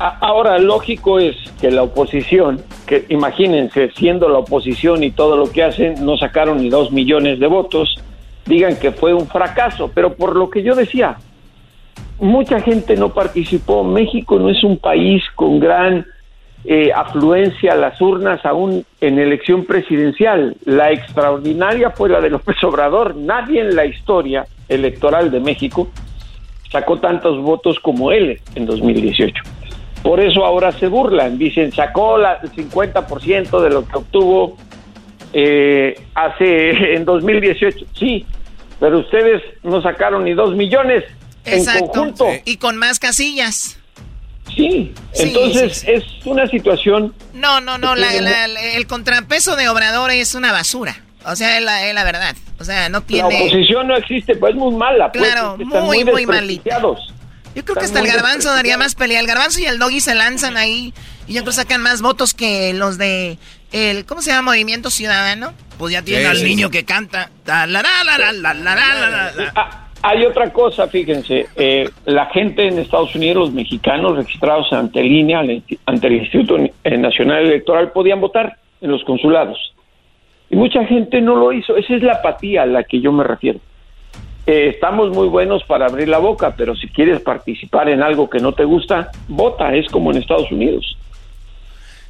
Ahora, lógico es que la oposición, que imagínense, siendo la oposición y todo lo que hacen, no sacaron ni dos millones de votos, digan que fue un fracaso. Pero por lo que yo decía, mucha gente no participó. México no es un país con gran eh, afluencia a las urnas aún en elección presidencial. La extraordinaria fue la de López Obrador. Nadie en la historia electoral de México sacó tantos votos como él en 2018. Por eso ahora se burlan, dicen, sacó la, el 50% de lo que obtuvo eh, hace en 2018. Sí, pero ustedes no sacaron ni dos millones en conjunto.
Y con más casillas.
Sí,
Sí,
entonces
sí, sí.
es una situación...
No, no, no, la- la- la- el contrapeso de Obrador es una basura. O sea, es la, es la verdad. O sea, no
La
tiene...
oposición no existe, pues es muy mala. Pues,
Claro,
están
muy, muy
desprestigiados.
Yo creo que hasta el garbanzo daría más pelea. El garbanzo y el doggy se lanzan ahí. Y yo sacan más votos que los de el, ¿cómo se llama? Movimiento Ciudadano.
Pues ya
tienen
al niño que canta.
Hay otra cosa, fíjense. Eh, la gente en Estados Unidos, los mexicanos registrados ante línea, ante el Instituto Nacional Electoral, podían votar en los consulados. Y mucha gente no lo hizo. Esa es la apatía a la que yo me refiero. Eh, estamos muy buenos para abrir la boca, pero si quieres participar en algo que no te gusta, vota. Es como en Estados Unidos.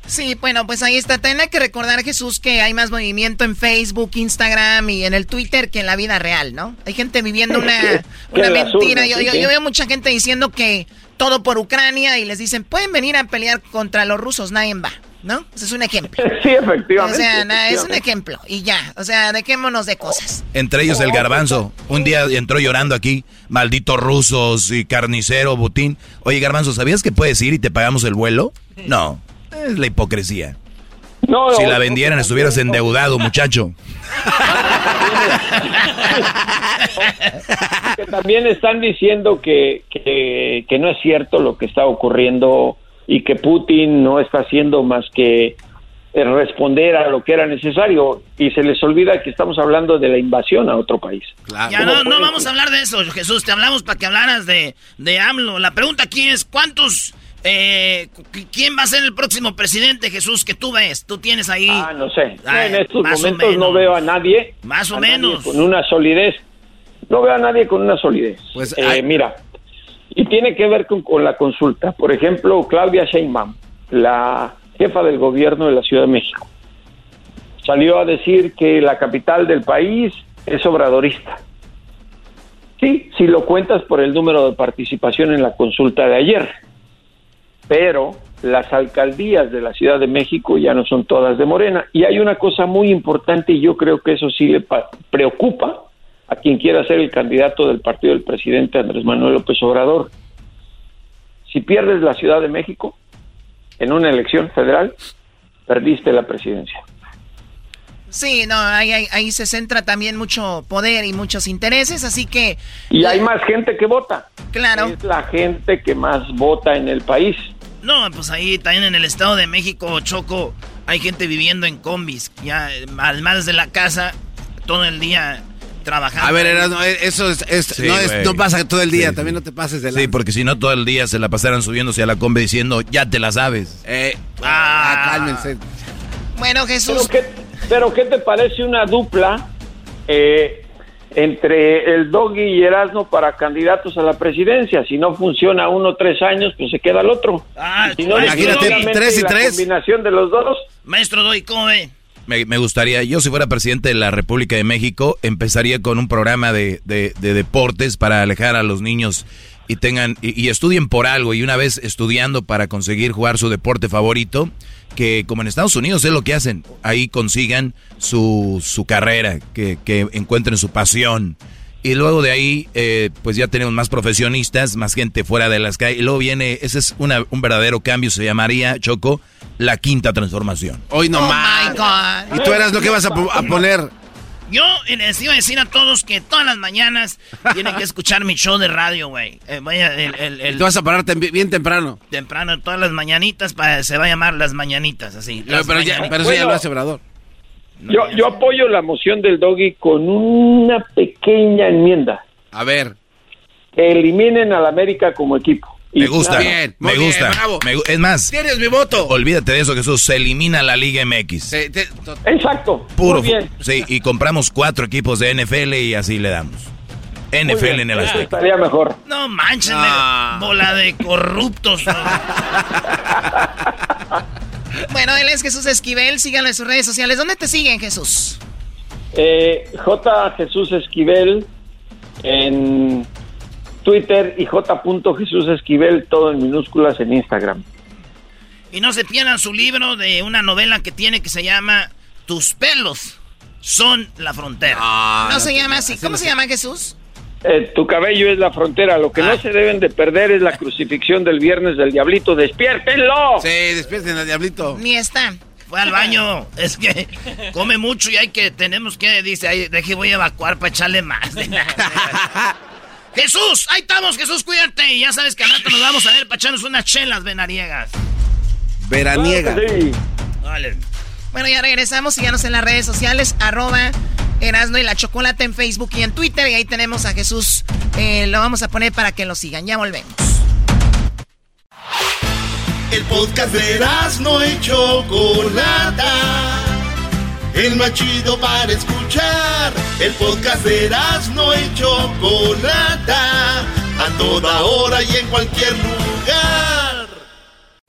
Sí, bueno, pues ahí está. Hay que recordar, Jesús, que hay más movimiento en Facebook, Instagram y en el Twitter que en la vida real, ¿no? Hay gente viviendo una, una mentira. yo,
sí,
yo- yo veo mucha gente diciendo que todo por Ucrania y les dicen, pueden venir a pelear contra los rusos, nadie va, ¿no? Ese es un ejemplo.
Sí, efectivamente.
O sea, na- es un ejemplo y ya. O sea, dejémonos de cosas.
Entre ellos el garbanzo. Un día entró llorando aquí, malditos rusos y carnicero, butín. Oye, garbanzo, ¿sabías que puedes ir y te pagamos el vuelo? No, es la hipocresía.
No,
si la vendieran estuvieras endeudado, muchacho.
que también están diciendo que, que, que no es cierto lo que está ocurriendo y que Putin no está haciendo más que eh, responder a lo que era necesario y se les olvida que estamos hablando de la invasión a otro país.
Ya no, no vamos a hablar de eso, Jesús. Te hablamos para que hablaras de, de AMLO. La pregunta aquí es, ¿cuántos... Eh, ¿Quién va a ser el próximo presidente, Jesús, que tú ves? Tú tienes ahí...
Ah, no sé.
Ah,
en estos momentos no veo a nadie.
Más o
a
menos.
Con una solidez. No veo a nadie con una solidez.
Pues,
Eh,
hay-
Mira, y tiene que ver con, la consulta. Por ejemplo, Claudia Sheinbaum, la jefa del gobierno de la Ciudad de México, salió a decir que la capital del país es obradorista. Sí, si lo cuentas por el número de participación en la consulta de ayer. Pero las alcaldías de la Ciudad de México ya no son todas de Morena. Y hay una cosa muy importante y yo creo que eso sí le pa- preocupa a quien quiera ser el candidato del partido del presidente Andrés Manuel López Obrador. Si pierdes la Ciudad de México en una elección federal, perdiste la presidencia.
Sí, no, ahí, ahí, ahí se centra también mucho poder y muchos intereses, así que...
Y hay más gente que vota.
Claro.
Es la gente que más vota en el país.
No, pues ahí también en el Estado de México, Choco, hay gente viviendo en combis. Ya, eh, además de la casa, todo el día trabajando.
A ver, Erasmo, eh, eso es, es-
Sí,
no, es- no pasa todo el día,
Sí,
también no te pases de la...
Sí, porque si no todo el día se la pasaran subiéndose a la combi diciendo, ya te la sabes.
Eh, ah, cálmense.
Bueno, Jesús...
Pero ¿qué, pero ¿qué te parece una dupla eh, entre el Doggy y Erasmo para candidatos a la presidencia? Si no funciona uno tres años, pues se queda el otro.
Ah,
si no,
imagínate, tres y
la
tres.
combinación de los dos.
Maestro Doy, ¿cómo ve?
Me, gustaría, yo si fuera presidente de la República de México, empezaría con un programa de, de- de deportes para alejar a los niños y tengan y, y estudien por algo y una vez estudiando para conseguir jugar su deporte favorito, que como en Estados Unidos es lo que hacen, ahí consigan su, su carrera, que, que encuentren su pasión. Y luego de ahí, eh, pues ya tenemos más profesionistas, más gente fuera de las calles. Y luego viene, ese es una- un verdadero cambio, se llamaría, Choco, la quinta transformación.
Hoy no
Oh
más.
my God.
Y tú eras lo que vas a, po- a poner.
Yo les iba a decir a todos que todas las mañanas tienen que escuchar mi show de radio, güey. Eh, vaya, el, el- el-
Te vas a parar tem- bien temprano.
temprano, todas las mañanitas, para, se va a llamar las mañanitas, así.
Pero,
las
pero ya,
mañanitas.
pero eso ya lo hace Obrador.
Yo, yo apoyo la moción del Doggy con una pequeña enmienda.
A ver.
Que eliminen al América como equipo.
Me gusta.
Bien,
me
muy bien,
gusta.
bravo.
me gu- es más,
Tienes mi voto.
olvídate de eso, Jesús. Se elimina la Liga MX.
Te-
Exacto.
Puro.
Muy bien.
Sí, y compramos cuatro equipos de NFL y así le damos. NFL
bien.
en el Azteca.
Estaría mejor.
No manches, bola de corruptos. ¿no?
Bueno, él es Jesús Esquivel, síganlo en sus redes sociales. ¿Dónde te siguen, Jesús?
Eh, J. Jesús Esquivel en Twitter y J. Jesús Esquivel, todo en minúsculas en Instagram.
Y no se pierdan su libro de una novela que tiene que se llama Tus pelos son la frontera.
no, se llama así. ¿Cómo se llama Jesús?
Eh, tu cabello es la frontera. Lo que no se deben de perder es la crucifixión del viernes del diablito. ¡Despiértenlo!
Sí, despierten al diablito.
Ni está.
Fue al baño. Es que come mucho y hay que, tenemos que, dice, ahí, deje, voy a evacuar para echarle más. Jesús, ahí estamos, Jesús, cuídate. Y ya sabes que al rato nos vamos a ver para echarnos unas chelas venaniegas.
Veraniegas.
Vale.
Bueno, ya regresamos, síganos en las redes sociales, arroba Erasno y la Chocolate en Facebook y en Twitter. Y ahí tenemos a Jesús. Eh, lo vamos a poner para que lo sigan. Ya volvemos.
El podcast de Erasno y Chocolata. El más chido para escuchar. El podcast de Erasno y Chocolata. A toda hora y en cualquier lugar.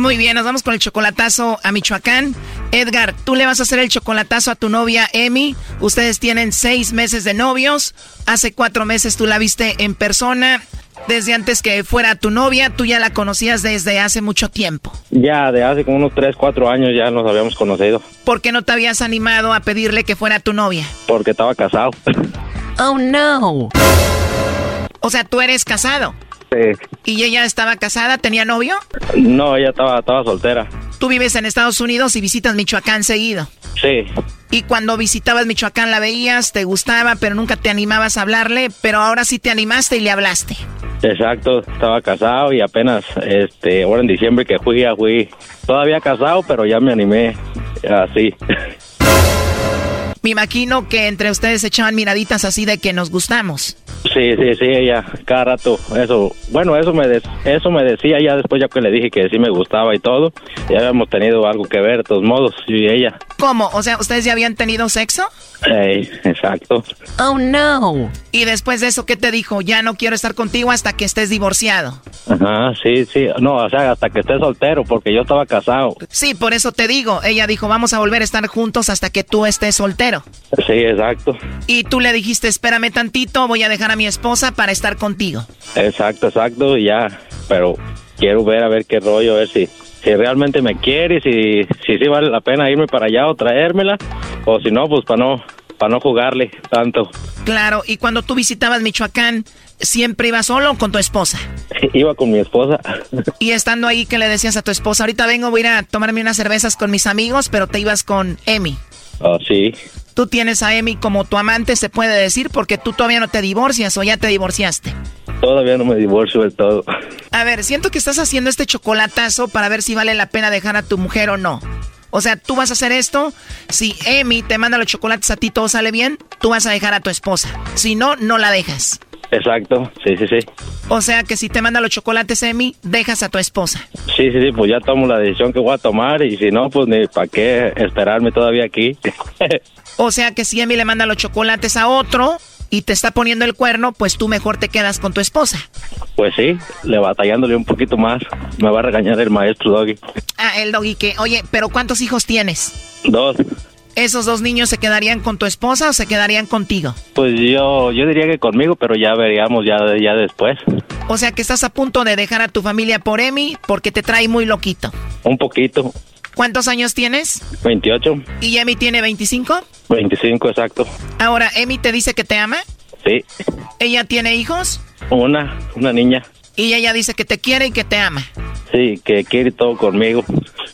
Muy bien, nos vamos con el chocolatazo a Michoacán. Edgar, tú le vas a hacer el chocolatazo a tu novia Emi. Ustedes tienen seis meses de novios. Hace cuatro meses tú la viste en persona. Desde antes que fuera tu novia, tú ya la conocías desde hace mucho tiempo.
Ya, de hace como unos tres, cuatro años ya nos habíamos conocido.
¿Por qué no te habías animado a pedirle que fuera tu novia?
Porque estaba casado.
Oh, no. O sea, tú eres casado. ¿Y ella estaba casada? ¿Tenía novio?
No, ella estaba, estaba soltera.
Tú vives en Estados Unidos y visitas Michoacán seguido.
Sí.
Y cuando visitabas Michoacán la veías, te gustaba, pero nunca te animabas a hablarle, pero ahora sí te animaste y le hablaste.
Exacto, estaba casado y apenas, este, ahora en diciembre que fui, ya fui todavía casado, pero ya me animé así.
Me imagino que entre ustedes echaban miraditas así de que nos gustamos.
Sí, sí, sí, ella cada rato, eso, bueno, eso me eso me decía ya después ya que le dije que sí me gustaba y todo, ya habíamos tenido algo que ver de todos modos, yo y ella.
¿Cómo? O sea, ¿ustedes ya habían tenido sexo?
Ey, exacto.
Oh, no. Y después de eso, ¿qué te dijo? Ya no quiero estar contigo hasta que estés divorciado.
Ajá, sí, sí, no, o sea, hasta que estés soltero, porque yo estaba casado.
Sí, por eso te digo, ella dijo, vamos a volver a estar juntos hasta que tú estés soltero.
Sí, exacto.
Y tú le dijiste, espérame tantito, voy a dejar a mi esposa para estar contigo.
Exacto, exacto, y ya, pero quiero ver a ver qué rollo, a ver si, si realmente me quiere, si, si sí vale la pena irme para allá o traérmela, o si no, pues para no, para no jugarle tanto.
Claro, y cuando tú visitabas Michoacán, ¿siempre ibas solo o con tu esposa?
Iba con mi esposa.
Y estando ahí, ¿qué le decías a tu esposa? Ahorita vengo, voy a ir a tomarme unas cervezas con mis amigos, pero te ibas con Emi.
Ah, sí.
Tú tienes a Emi como tu amante, se puede decir, porque tú todavía no te divorcias o ya te divorciaste.
Todavía no me divorcio del todo.
A ver, siento que estás haciendo este chocolatazo para ver si vale la pena dejar a tu mujer o no. O sea, tú vas a hacer esto. Si Emi te manda los chocolates a ti, todo sale bien, tú vas a dejar a tu esposa. Si no, no la dejas.
Exacto, sí, sí, sí.
O sea que si te manda los chocolates Emi, dejas a tu esposa.
Sí, sí, sí, pues ya tomo la decisión que voy a tomar y si no, pues ni para qué esperarme todavía aquí.
o sea que si Emi le manda los chocolates a otro y te está poniendo el cuerno, pues tú mejor te quedas con tu esposa.
Pues sí, le batallándole un poquito más. Me va a regañar el maestro Doggy.
Ah, el Doggy que, oye, pero ¿cuántos hijos tienes?
Dos.
¿Esos dos niños se quedarían con tu esposa o se quedarían contigo?
Pues yo, yo diría que conmigo, pero ya veríamos ya, ya después.
O sea que estás a punto de dejar a tu familia por Emi porque te trae muy loquito.
Un poquito.
¿Cuántos años tienes?
28.
¿Y Emi tiene 25?
25, exacto.
Ahora, ¿Emi te dice que te ama?
Sí.
¿Ella tiene hijos?
Una, una niña.
Y ella dice que te quiere y que te ama.
Sí, que quiere todo conmigo.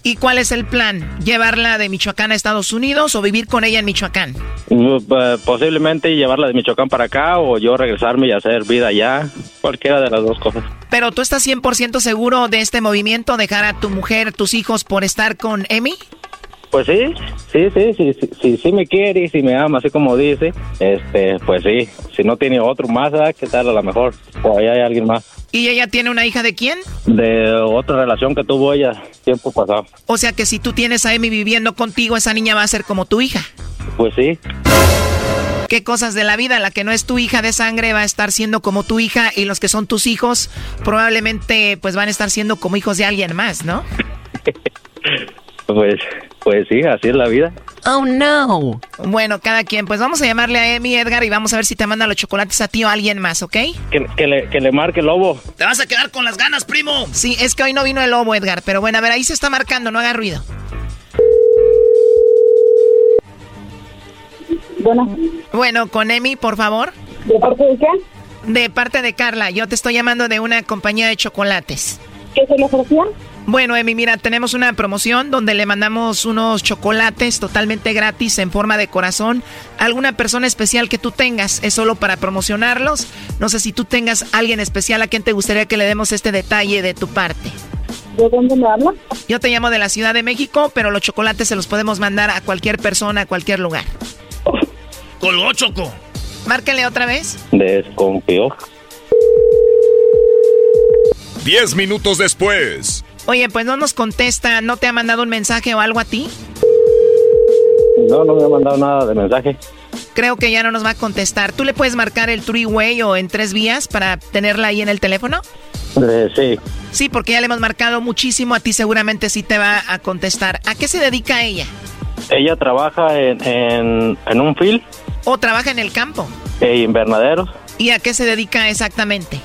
¿Y cuál es el plan? ¿Llevarla de Michoacán a Estados Unidos o vivir con ella en Michoacán?
Mm, Posiblemente llevarla de Michoacán para acá o yo regresarme y hacer vida allá. Cualquiera de las dos cosas.
Pero tú estás 100% seguro de este movimiento, dejar a tu mujer, tus hijos por estar con Emi?
Pues sí, sí, sí, sí, sí, sí, sí me quiere y si me ama, así como dice, este, pues sí, si no tiene otro más, ¿verdad? ¿qué tal a lo mejor? O ahí hay alguien más.
¿Y ella tiene una hija de quién?
De otra relación que tuvo ella tiempo pasado.
O sea que si tú tienes a Emi viviendo contigo, esa niña va a ser como tu hija.
Pues sí.
¿Qué cosas de la vida? La que no es tu hija de sangre va a estar siendo como tu hija y los que son tus hijos probablemente pues van a estar siendo como hijos de alguien más, ¿no?
Pues, pues sí, así es la vida.
Oh no. Bueno, cada quien. Pues vamos a llamarle a Emi Edgar y vamos a ver si te manda los chocolates a ti o a alguien más, ¿ok?
Que, que le, que le marque el lobo.
Te vas a quedar con las ganas, primo.
Sí, es que hoy no vino el lobo, Edgar. Pero bueno, a ver, ahí se está marcando, no haga ruido.
Bueno.
Bueno, con Emi, por favor.
¿De parte de qué?
De parte de Carla. Yo te estoy llamando de una compañía de chocolates.
¿Qué se le ofrecía?
Bueno, Emi, mira, tenemos una promoción donde le mandamos unos chocolates totalmente gratis en forma de corazón a alguna persona especial que tú tengas. Es solo para promocionarlos. No sé si tú tengas alguien especial a quien te gustaría que le demos este detalle de tu parte.
¿De dónde me habla?
Yo te llamo de la Ciudad de México, pero los chocolates se los podemos mandar a cualquier persona, a cualquier lugar.
Colgó, Choco.
Márquenle otra vez.
Desconfió.
Diez minutos después.
Oye, pues no nos contesta, ¿no te ha mandado un mensaje o algo a ti?
No, no me ha mandado nada de mensaje.
Creo que ya no nos va a contestar. ¿Tú le puedes marcar el three-way o en tres vías para tenerla ahí en el teléfono?
Eh, sí.
Sí, porque ya le hemos marcado muchísimo. A ti seguramente sí te va a contestar. ¿A qué se dedica ella?
Ella trabaja en, en, en un field.
¿O trabaja en el campo?
E invernaderos.
¿Y a qué se dedica exactamente?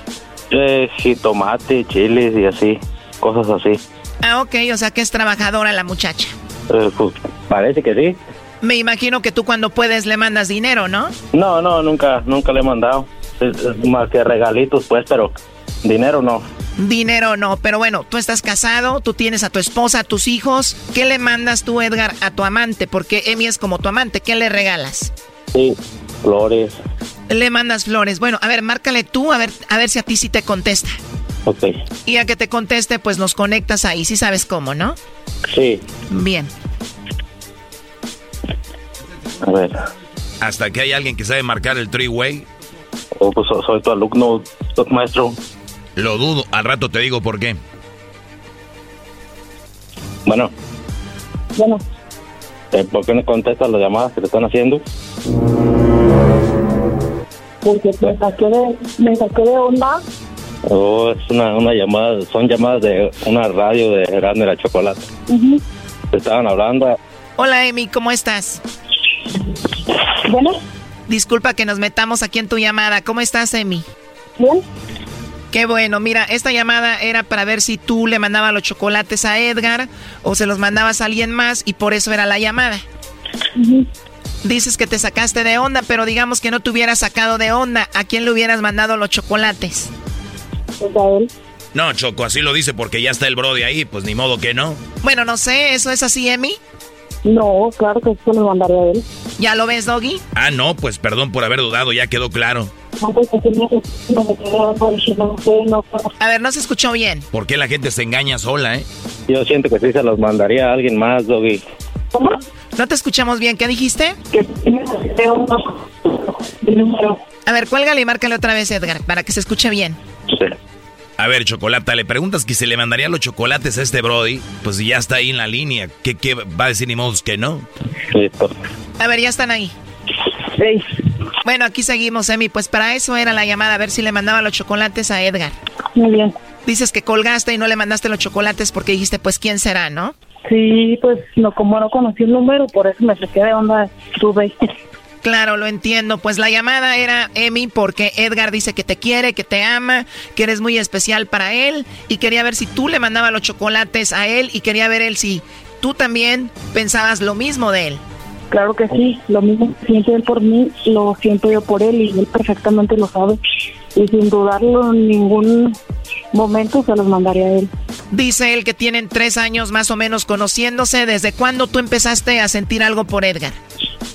Eh, jitomate, chiles y así, cosas así.
Ah, ok, o sea que es trabajadora la muchacha.
Eh, pues parece que sí.
Me imagino que tú cuando puedes le mandas dinero, ¿no?
No, no, nunca, nunca le he mandado. Es- es más que regalitos, pues, pero dinero no.
Dinero no, pero bueno, tú estás casado, tú tienes a tu esposa, a tus hijos. ¿Qué le mandas tú, Edgar, a tu amante? Porque Emi es como tu amante. ¿Qué le regalas?
Sí, flores.
Le mandas flores. Bueno, a ver, márcale tú, a ver, a ver si a ti sí te contesta.
Ok,
Y a que te conteste, pues nos conectas ahí, sí sabes cómo, ¿no?
sí.
Bien.
A ver,
Hasta que hay alguien que sabe marcar el three-way.
oh, pues so- soy tu alumno, tu maestro.
Lo dudo. Al rato te digo por qué.
Bueno,
Bueno,
eh, ¿por qué no contestas las llamadas que te están haciendo?
porque me saqué de, me saqué de onda.
Oh, es una, una llamada, son llamadas de una radio de Grande la Chocolate. Te estaban hablando.
Hola, Emi, ¿cómo estás?
Bueno,
Disculpa que nos metamos aquí en tu llamada. ¿Cómo estás, Emi?
bien.
Qué bueno, mira, esta llamada era para ver si tú le mandabas los chocolates a Edgar o se los mandabas a alguien más y por eso era la llamada. Dices que te sacaste de onda, pero digamos que no te hubieras sacado de onda. ¿A quién le hubieras mandado los chocolates?
Pues a él.
No, Choco, así lo dice porque ya está el Brody ahí. Pues ni modo que no.
Bueno, no sé, ¿eso es así, Emi?
No, claro que eso lo mandaré a él.
¿Ya lo ves, Doggy?
Ah, no, pues perdón por haber dudado. Ya quedó claro.
No, pues que no, no me quedé por decir, no sé, no puedo.
A ver, no se escuchó bien.
¿Por qué la gente se engaña sola, eh?
Yo siento que sí se los mandaría a alguien más, Doggy.
No te escuchamos bien, ¿qué dijiste?
Que.
A ver, cuélgale y márcale otra vez, Edgar, para que se escuche bien.
A ver, Chocolata, le preguntas que si le mandaría los chocolates a este Brody, pues ya está ahí en la línea. ¿Qué, qué va a decir ni modo que no?
Listo.
A ver, ya están ahí. Bueno, aquí seguimos, Emi. Pues para eso era la llamada, a ver si le mandaba los chocolates a Edgar.
Muy bien.
Dices que colgaste y no le mandaste los chocolates porque dijiste, pues, ¿quién será, no?
Sí, pues no, como no conocí el número, por eso me saqué de onda. Tuve.
Claro, lo entiendo. Pues la llamada era Emi porque Edgar dice que te quiere, que te ama, que eres muy especial para él y quería ver si tú le mandabas los chocolates a él y quería ver él si tú también pensabas lo mismo de él.
Claro que sí, lo mismo que siente él por mí, lo siento yo por él y él perfectamente lo sabe. Y sin dudarlo en ningún momento se los mandaré a él.
Dice él que tienen tres años más o menos conociéndose. ¿Desde cuándo tú empezaste a sentir algo por Edgar?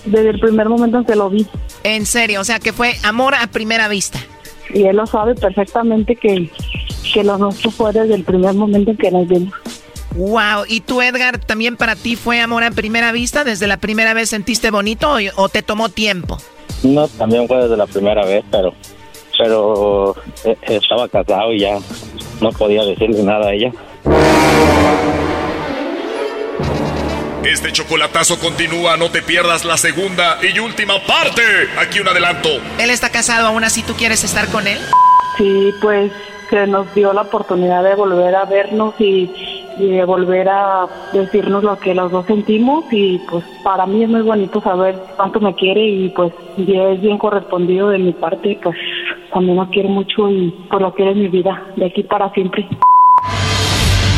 Desde el primer momento en que lo vi.
En serio, o sea que fue amor a primera vista.
Y él lo sabe perfectamente que, que lo nuestro fue desde el primer momento en que nos vimos.
Wow, ¿y tú Edgar también para ti fue amor a primera vista? ¿Desde la primera vez sentiste bonito o, o te tomó tiempo?
No, también fue desde la primera vez, pero pero eh, estaba casado y ya no podía decirle nada a ella.
Este chocolatazo continúa, no te pierdas la segunda y última parte. Aquí un adelanto.
Él está casado, aún así tú quieres estar con él?
Sí, pues que nos dio la oportunidad de volver a vernos y, y de volver a decirnos lo que los dos sentimos y pues para mí es muy bonito saber cuánto me quiere y pues y es bien correspondido de mi parte, pues también lo quiere mucho y pues lo quiere en mi vida, de aquí para siempre.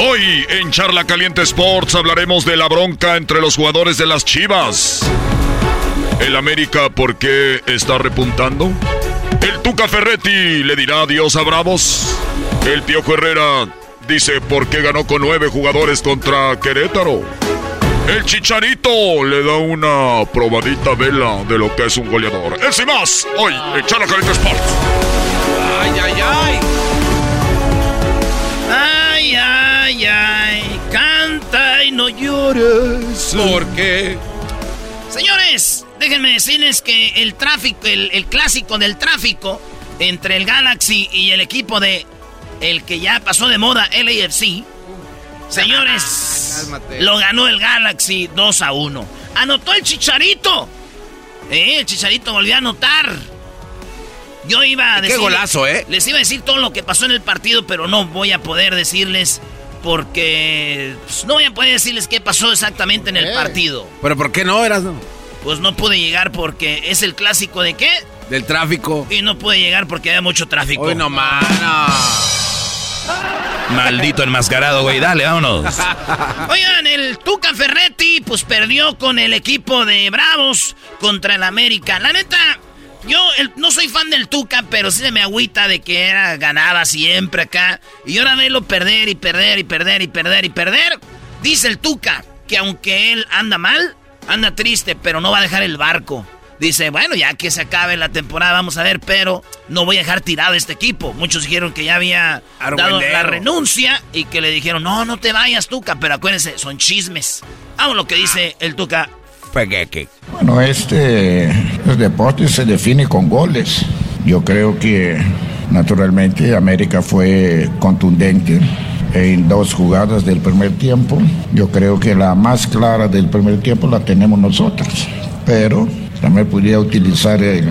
Hoy en Charla Caliente Sports hablaremos de la bronca entre los jugadores de las Chivas. ¿El América por qué está repuntando? ¿El Tuca Ferretti le dirá adiós a Bravos? ¿El Piojo Herrera dice por qué ganó con nueve jugadores contra Querétaro? El Chicharito le da una probadita vela de lo que es un goleador. Es y más, hoy en Charla Caliente Sports.
Ay, ay, ay.
Ay, ay, canta y no llores.
¿Por qué?
Señores, déjenme decirles que el tráfico, el, el clásico del tráfico entre el Galaxy y el equipo de el que ya pasó de moda, LAFC. Señores,
Cálmate.
lo ganó el Galaxy 2 a 1. Anotó el Chicharito. Eh, el Chicharito volvió a anotar. Yo iba a
Qué
decir.
golazo, ¿eh?
Les iba a decir todo lo que pasó en el partido, pero no voy a poder decirles porque pues, no voy a poder decirles qué pasó exactamente en el
Eh.
partido.
¿Pero por qué no, Erasno?
Pues no pude llegar porque es el clásico de qué?
Del tráfico.
Y no pude llegar porque había mucho tráfico.
Uy, no, mano.
Maldito enmascarado, güey. Dale, vámonos.
Oigan, el Tuca Ferretti pues perdió con el equipo de Bravos contra el América. La neta, yo el- no soy fan del Tuca, pero sí se me agüita de que era ganaba siempre acá. Y ahora verlo perder y perder y perder y perder y perder. Dice el Tuca que aunque él anda mal, anda triste, pero no va a dejar el barco. Dice, bueno, ya que se acabe la temporada, vamos a ver, pero no voy a dejar tirado este equipo. Muchos dijeron que ya había dado la renuncia y que le dijeron, no, no te vayas, Tuca, pero acuérdense, son chismes. Vamos lo que dice el Tuca.
Bueno, este deporte se define con goles. Yo creo que naturalmente América fue contundente en dos jugadas del primer tiempo. Yo creo que la más clara del primer tiempo la tenemos nosotros. Pero también podría utilizar el,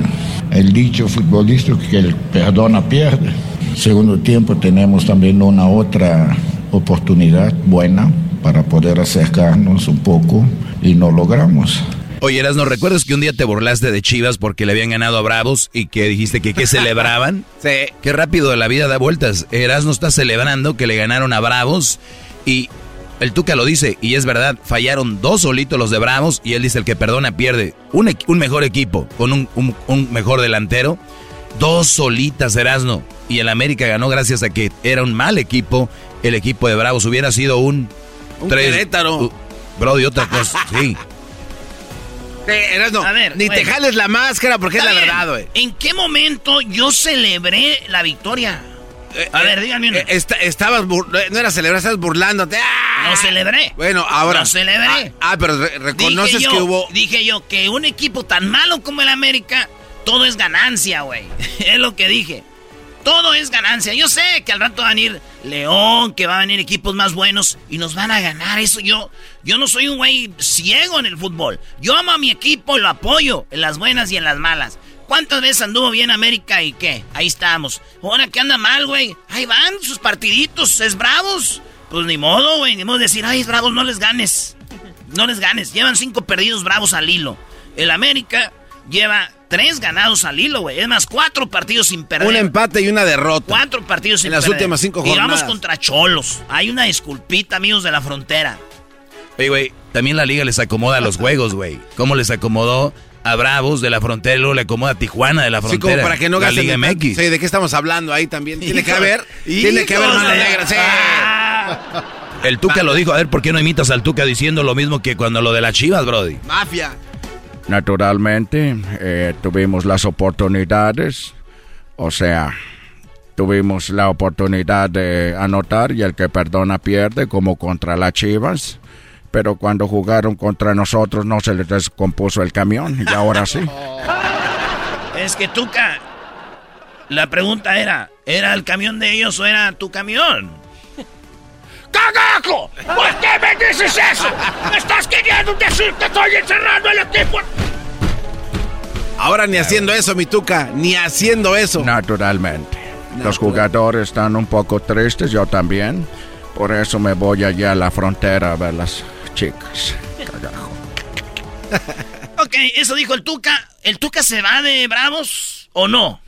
el dicho futbolístico que el perdona pierde. Segundo tiempo tenemos también una otra oportunidad buena para poder acercarnos un poco y no logramos.
Oye, Eras, ¿no recuerdas que un día te burlaste de Chivas porque le habían ganado a Bravos y que dijiste que qué celebraban?
Sí.
Qué rápido la vida da vueltas. Eras no está celebrando que le ganaron a Bravos y El Tuca lo dice, y es verdad, fallaron dos solitos los de Bravos, y él dice el que perdona pierde. Un, un mejor equipo, con un, un, mejor delantero, dos solitas Erasno. Y el América ganó gracias a que era un mal equipo. El equipo de Bravos hubiera sido un...
Un tres,
uh, bro, y otra cosa, sí.
a ver, ni te jales la máscara porque es la verdad, güey.
¿En qué momento yo celebré la victoria?
Eh, a ver, eh, díganme una. Eh, estabas no era celebrar, estabas burlándote. ¡Ah!
No celebré.
Bueno, ahora.
No celebré.
Ah, ah pero reconoces que hubo.
Dije yo que un equipo tan malo como el América, todo es ganancia, güey. es lo que dije. Todo es ganancia. Yo sé que al rato va a venir León, que va a venir equipos más buenos y nos van a ganar. Eso yo, yo no soy un güey ciego en el fútbol. Yo amo a mi equipo, lo apoyo en las buenas y en las malas. ¿Cuántas veces anduvo bien América y qué? Ahí estamos. Ahora que anda mal, güey. Ahí van sus partiditos, es bravos. Pues ni modo, güey. Ni modo decir, ay, bravos, no les ganes. No les ganes. Llevan cinco perdidos bravos al hilo. El América lleva tres ganados al hilo, güey. Es más, cuatro partidos sin perder.
Un empate y una derrota.
Cuatro partidos sin
perder. En las últimas cinco jornadas.
Y vamos contra Cholos. Hay una disculpita, amigos de la frontera.
Oye, güey, también la liga les acomoda los juegos, güey. ¿Cómo les acomodó a Bravos de la frontera, luego le acomoda a Tijuana de la frontera.
Sí, como para que no gasten. La Liga MX. Sí, ¿de qué estamos hablando ahí también? Tiene que haber, tiene que haber mano negra, sí.
El Tuca lo dijo, a ver, ¿por qué no imitas al Tuca diciendo lo mismo que cuando lo de las Chivas, Brody?
Mafia.
Naturalmente, eh, tuvimos las oportunidades, o sea, tuvimos la oportunidad de anotar y el que perdona pierde, como contra las Chivas pero cuando jugaron contra nosotros no se les descompuso el camión y ahora sí.
Es que Tuca, la pregunta era, ¿era el camión de ellos o era tu camión? ¡Cagajo! ¿Por qué me dices eso? ¿Me estás queriendo decir que estoy encerrando el equipo?
Ahora ni haciendo eso, mi Tuca, ni haciendo eso.
Naturalmente. Los jugadores están un poco tristes, yo también. Por eso me voy allá a la frontera a verlas chicas. Cagajo.
ok, eso dijo el Tuca. ¿El Tuca se va de Bravos o no?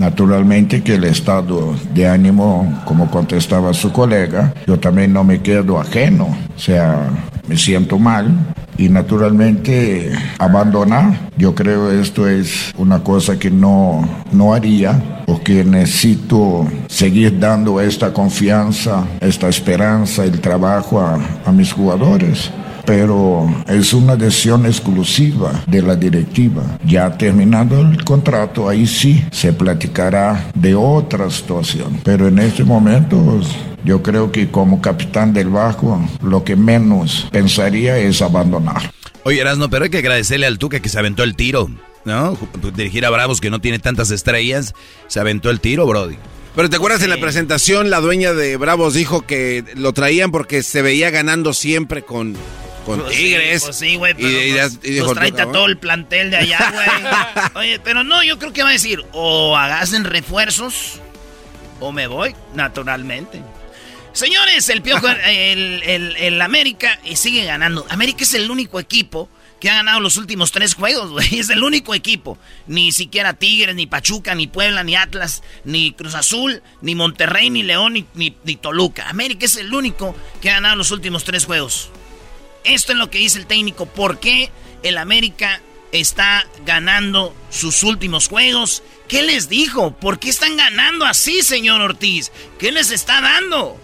Naturalmente que el estado de ánimo, como contestaba su colega, yo también no me quedo ajeno, o sea, me siento mal y naturalmente abandonar, yo creo esto es una cosa que no, no haría porque necesito seguir dando esta confianza, esta esperanza, el trabajo a, a mis jugadores pero es una decisión exclusiva de la directiva. Ya terminado el contrato, ahí sí se platicará de otra situación. Pero en este momento yo creo que como capitán del Bajo, lo que menos pensaría es abandonar.
Oye, Erasno, pero hay que agradecerle al Tuca que se aventó el tiro, ¿no? Dirigir a Bravos que no tiene tantas estrellas, se aventó el tiro, Brody.
Pero te acuerdas en la presentación, la dueña de Bravos dijo que lo traían porque se veía ganando siempre con con pues Tigres.
pues sí, güey, pero y, pues, pues todo el plantel de allá, güey. Oye, pero no, yo creo que va a decir, o hagasen refuerzos, o me voy, naturalmente. Señores, el Piojo, el, el, el, América sigue ganando. América es el único equipo que ha ganado los últimos tres juegos, güey. Es el único equipo. Ni siquiera Tigres, ni Pachuca, ni Puebla, ni Atlas, ni Cruz Azul, ni Monterrey, ni León, ni, ni Toluca. América es el único que ha ganado los últimos tres juegos. Esto es lo que dice el técnico. ¿Por qué el América está ganando sus últimos juegos? ¿Qué les dijo? ¿Por qué están ganando así, señor Ortiz? ¿Qué les está dando?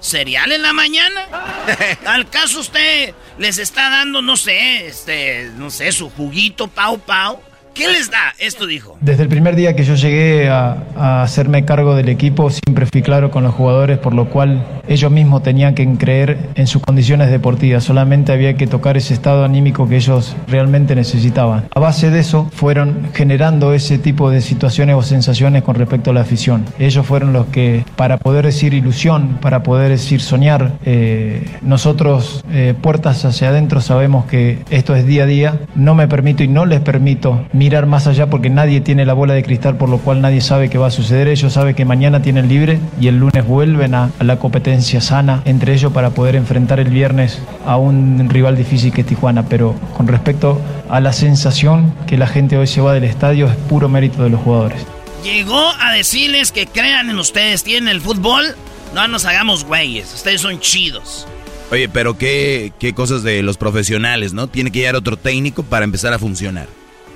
¿Cereal en la mañana? ¿Al caso usted les está dando, no sé, este, no sé, su juguito pau pau? ¿Qué les da? Esto dijo.
Desde el primer día que yo llegué a, hacerme cargo del equipo, siempre fui claro con los jugadores, por lo cual ellos mismos tenían que creer en sus condiciones deportivas. Solamente había que tocar ese estado anímico que ellos realmente necesitaban. A base de eso, fueron generando ese tipo de situaciones o sensaciones con respecto a la afición. Ellos fueron los que, para poder decir ilusión, para poder decir soñar, eh, nosotros, eh, puertas hacia adentro, sabemos que esto es día a día. No me permito y no les permito mirar más allá porque nadie tiene la bola de cristal, por lo cual nadie sabe qué va a suceder. Ellos saben que mañana tienen libre y el lunes vuelven a, la competencia sana entre ellos para poder enfrentar el viernes a un rival difícil que es Tijuana. Pero con respecto a la sensación que la gente hoy se va del estadio, es puro mérito de los jugadores.
Llegó a decirles que crean en ustedes, tienen el fútbol, no nos hagamos güeyes, ustedes son chidos.
Oye, pero qué, qué cosas de los profesionales, ¿no? Tiene que llegar otro técnico para empezar a funcionar.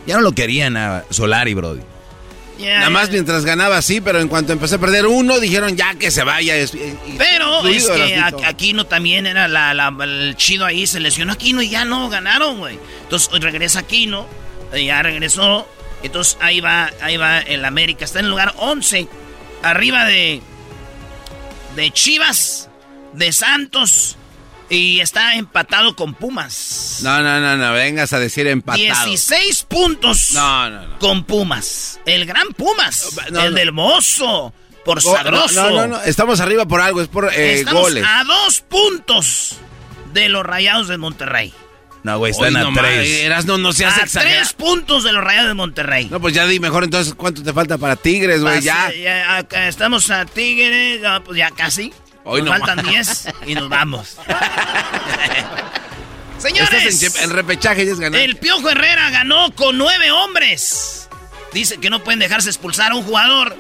Ya no lo querían a Solari, Brody.
Nada más mientras ganaba sí, pero en cuanto empecé a perder uno, dijeron ya que se vaya.
pero es que Aquino también era el chido ahí, se lesionó Aquino y ya no ganaron, güey. Entonces regresa Aquino, ya regresó. Entonces ahí va, ahí va el América, está en el lugar 11, arriba de, de Chivas, de Santos y está empatado con Pumas.
No, no, no, no, vengas a decir empatado.
16 puntos
no, no, no.
con Pumas. El gran Pumas. el del mozo. Por sabroso.
No, no, no, Estamos arriba por algo, es por eh, Estamos goles.
A dos puntos de los rayados de Monterrey.
No, güey, están a tres.
no, no seas
a tres puntos de los rayados de Monterrey.
No, pues ya di mejor entonces cuánto te falta para Tigres, güey, ya.
ya. Estamos a Tigres, pues ya casi. Hoy nos faltan 10 y nos vamos. Señores,
el repechaje ya es ganar.
El Piojo Herrera ganó con nueve hombres. Dice que no pueden dejarse expulsar a un jugador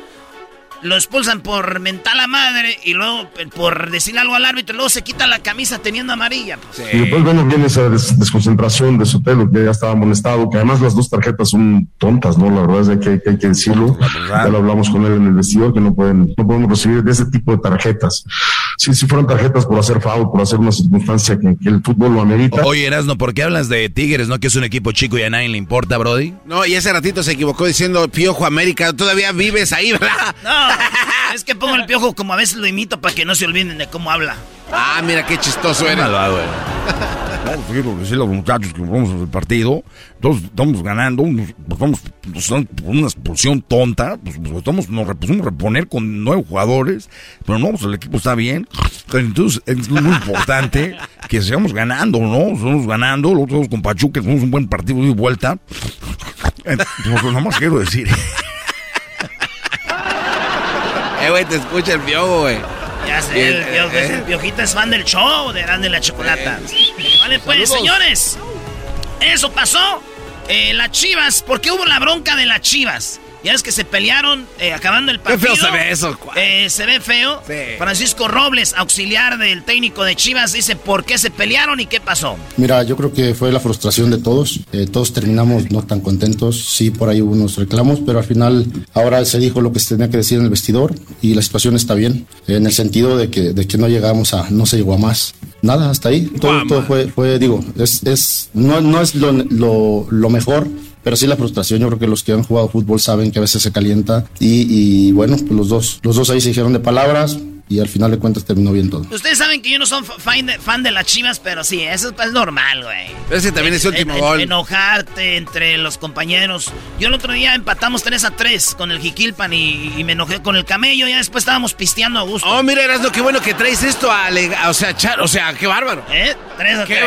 lo expulsan por mental a madre y luego por decir algo al árbitro, y luego se quita la camisa teniendo amarilla.
Pues. Y después, bueno, viene esa desconcentración de Sotelo, que ya estaba molestado, que además las dos tarjetas son tontas, ¿no? La verdad es que, hay que decirlo. Ya lo hablamos con él en el vestidor, que no pueden, no podemos recibir de ese tipo de tarjetas. Si, si fueran tarjetas por hacer foul, por hacer una circunstancia que, el fútbol lo amerita.
Oye, Erasno, ¿por qué hablas de Tigres, no? Que es un equipo chico y a nadie le importa, Brody.
No, y ese ratito se equivocó diciendo Piojo América. Todavía vives ahí, ¿verdad?
No. es que pongo el piojo como a veces lo imito para que no se olviden de cómo habla.
Ah, mira qué chistoso eres.
Malvado, Vamos, quiero decirle a los muchachos que vamos al partido, entonces estamos ganando, estamos por una expulsión tonta, pues, pues, estamos, nos pusimos a reponer con nueve jugadores, pero no, pues el equipo está bien, entonces es muy importante que sigamos ganando, ¿no? Estamos ganando, los otros con Pachuca, tenemos un buen partido de vuelta, pues nada más quiero decir...
Eh, güey, te escucha el piojo, güey.
Ya sé, el, piojo, eh, el piojito es fan del show de Grande la Chocolata. Vale, pues, señores. Eso pasó. Eh, las chivas, ¿por qué hubo la bronca de las chivas? Ya es que se pelearon eh, acabando el partido.
Qué feo se ve eso.
Eh, se ve feo. Francisco Robles, auxiliar del técnico de Chivas, dice por qué se pelearon y qué pasó.
Mira, yo creo que fue la frustración de todos. Eh, todos terminamos no tan contentos. Sí, por ahí hubo unos reclamos, pero al final ahora se dijo lo que se tenía que decir en el vestidor y la situación está bien. En el sentido de que, de que no llegamos a, no se llegó a más. Nada, hasta ahí. Todo, todo fue, fue, digo, es, es, no, no es lo, lo, lo mejor pero sí la frustración, yo creo que los que han jugado fútbol saben que a veces se calienta y, bueno, pues los dos, los dos ahí se dijeron de palabras, y al final de cuentas terminó bien todo.
Ustedes saben que yo no soy fan de, fan de las chivas, pero sí, eso es normal, güey.
Ese también es el último gol.
Enojarte entre los compañeros. Yo el otro día empatamos 3 a 3 con el Jiquilpan y, me enojé con el camello. Ya después estábamos pisteando a gusto.
Oh, mira, eras lo que bueno que traes esto a. O sea, char, o sea, qué bárbaro.
¿Eh? 3 a 3.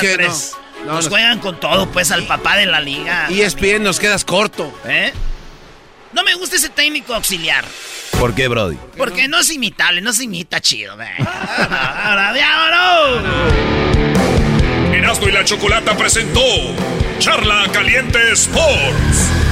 Qué, 3 nos, juegan con todo, pues, al papá de la liga.
Y es bien, nos quedas corto.
¿Eh? No me gusta ese técnico auxiliar.
¿Por qué, Brody?
Porque no es imitable, no se imita chido, güey. ¡Ahora, diablo!
Erasmo y la Chocolata presentó Charla Caliente Sports.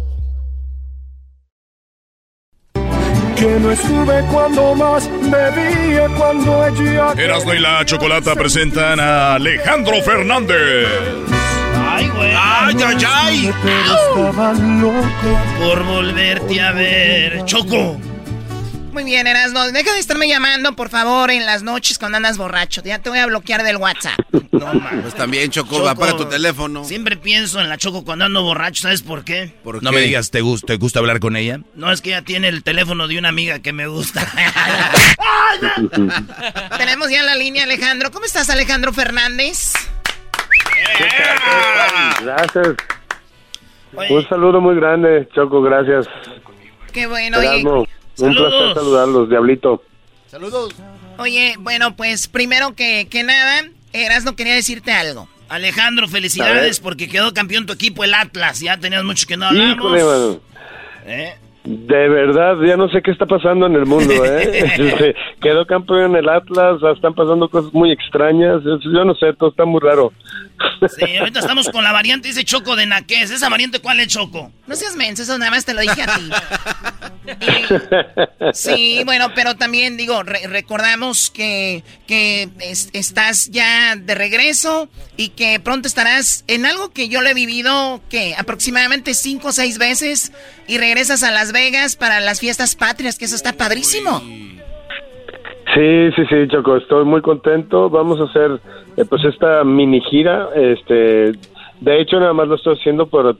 Que no estuve cuando más bebía cuando ella... Erasmo y la Chocolata presentan a Alejandro Fernández.
Ay, güey.
Ay, ay, ay.
Por volverte a ver. Choco.
Muy bien, Erasno. Deja de estarme llamando, por favor, en las noches cuando andas borracho. Ya te voy a bloquear del WhatsApp.
No, man. Pues también, Choco, apaga tu teléfono.
Siempre pienso en la Choco cuando ando borracho, ¿sabes por qué?
no me digas, ¿te, gusta, ¿te gusta hablar con ella?
No, es que ella tiene el teléfono de una amiga que me gusta.
Tenemos ya la línea, Alejandro. ¿Cómo estás, Alejandro Fernández?
Gracias. Un saludo muy grande, Choco, gracias.
Qué bueno.
Erasmo, un placer saludarlos, Diablito.
Saludos. Oye, bueno, pues primero que, que nada, Erasmo quería decirte algo.
Alejandro, felicidades porque quedó campeón tu equipo, el Atlas. Ya tenías mucho que no hablamos.
Híjole,
¿Eh?
De verdad, ya no sé qué está pasando en el mundo, ¿eh? Este, quedó campeón en el Atlas, están pasando cosas muy extrañas, yo no sé, todo está muy raro.
Sí, ahorita estamos con la variante, dice Choco de Naqués. ¿Esa variante cuál es Choco?
No seas menso, eso nada más te lo dije a ti. sí, bueno, pero también digo, recordamos que, que estás ya de regreso y que pronto estarás en algo que yo lo he vivido, que aproximadamente cinco o seis veces y regresas a Las Vegas para las fiestas patrias, que eso está padrísimo.
Sí, sí, sí, Choco, estoy muy contento. Vamos a hacer eh, pues esta mini gira, este, de hecho nada más lo estoy haciendo por,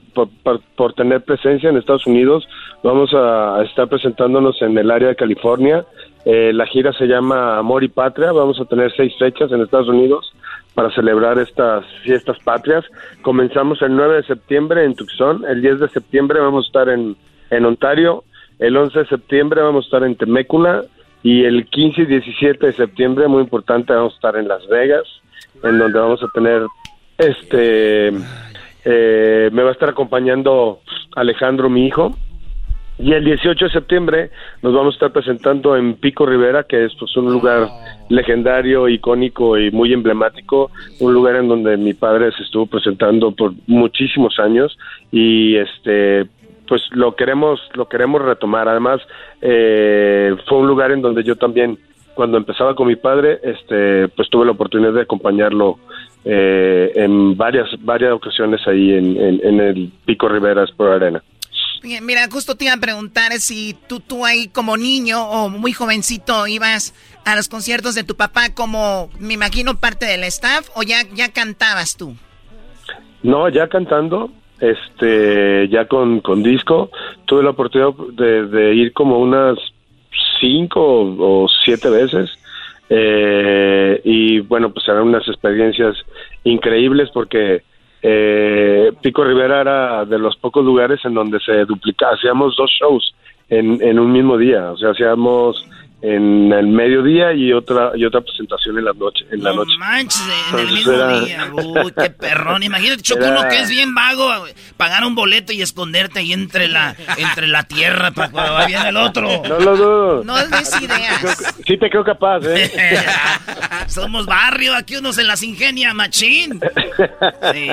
por, tener presencia en Estados Unidos. Vamos a estar presentándonos en el área de California. Eh, la gira se llama Amor y Patria. Vamos a tener seis fechas en Estados Unidos para celebrar estas fiestas patrias. Comenzamos el 9 de septiembre en Tucson, el 10 de septiembre vamos a estar en, en Ontario, el 11 de septiembre vamos a estar en Temécula y el 15 y 17 de septiembre, muy importante, vamos a estar en Las Vegas, en donde vamos a tener, este, eh, me va a estar acompañando Alejandro, mi hijo, y el 18 de septiembre nos vamos a estar presentando en Pico Rivera, que es pues, un lugar legendario, icónico y muy emblemático, un lugar en donde mi padre se estuvo presentando por muchísimos años y este pues lo queremos lo queremos retomar además eh, fue un lugar en donde yo también cuando empezaba con mi padre este pues tuve la oportunidad de acompañarlo eh, en varias varias ocasiones ahí en, el Pico Rivera por Arena
Mira, justo te iba a preguntar si tú, tú ahí como niño o muy jovencito ibas a los conciertos de tu papá como, me imagino, parte del staff o ya, ya cantabas tú.
No, ya cantando, este ya con, con disco tuve la oportunidad de, ir como unas cinco o, siete veces eh, y bueno pues eran unas experiencias increíbles porque eh, Pico Rivera era de los pocos lugares en donde se duplicaba hacíamos dos shows en, en un mismo día o sea hacíamos en el mediodía y otra y otra presentación en la noche en la noche.
manches en el mismo día. Uy qué perrón. Imagínate choco uno que es bien vago pagar un boleto y esconderte ahí entre la entre la tierra para cuando va bien el otro.
No lo dudo.
No des ideas.
Sí te creo capaz eh
somos barrio aquí uno se las ingenia machín. Sí,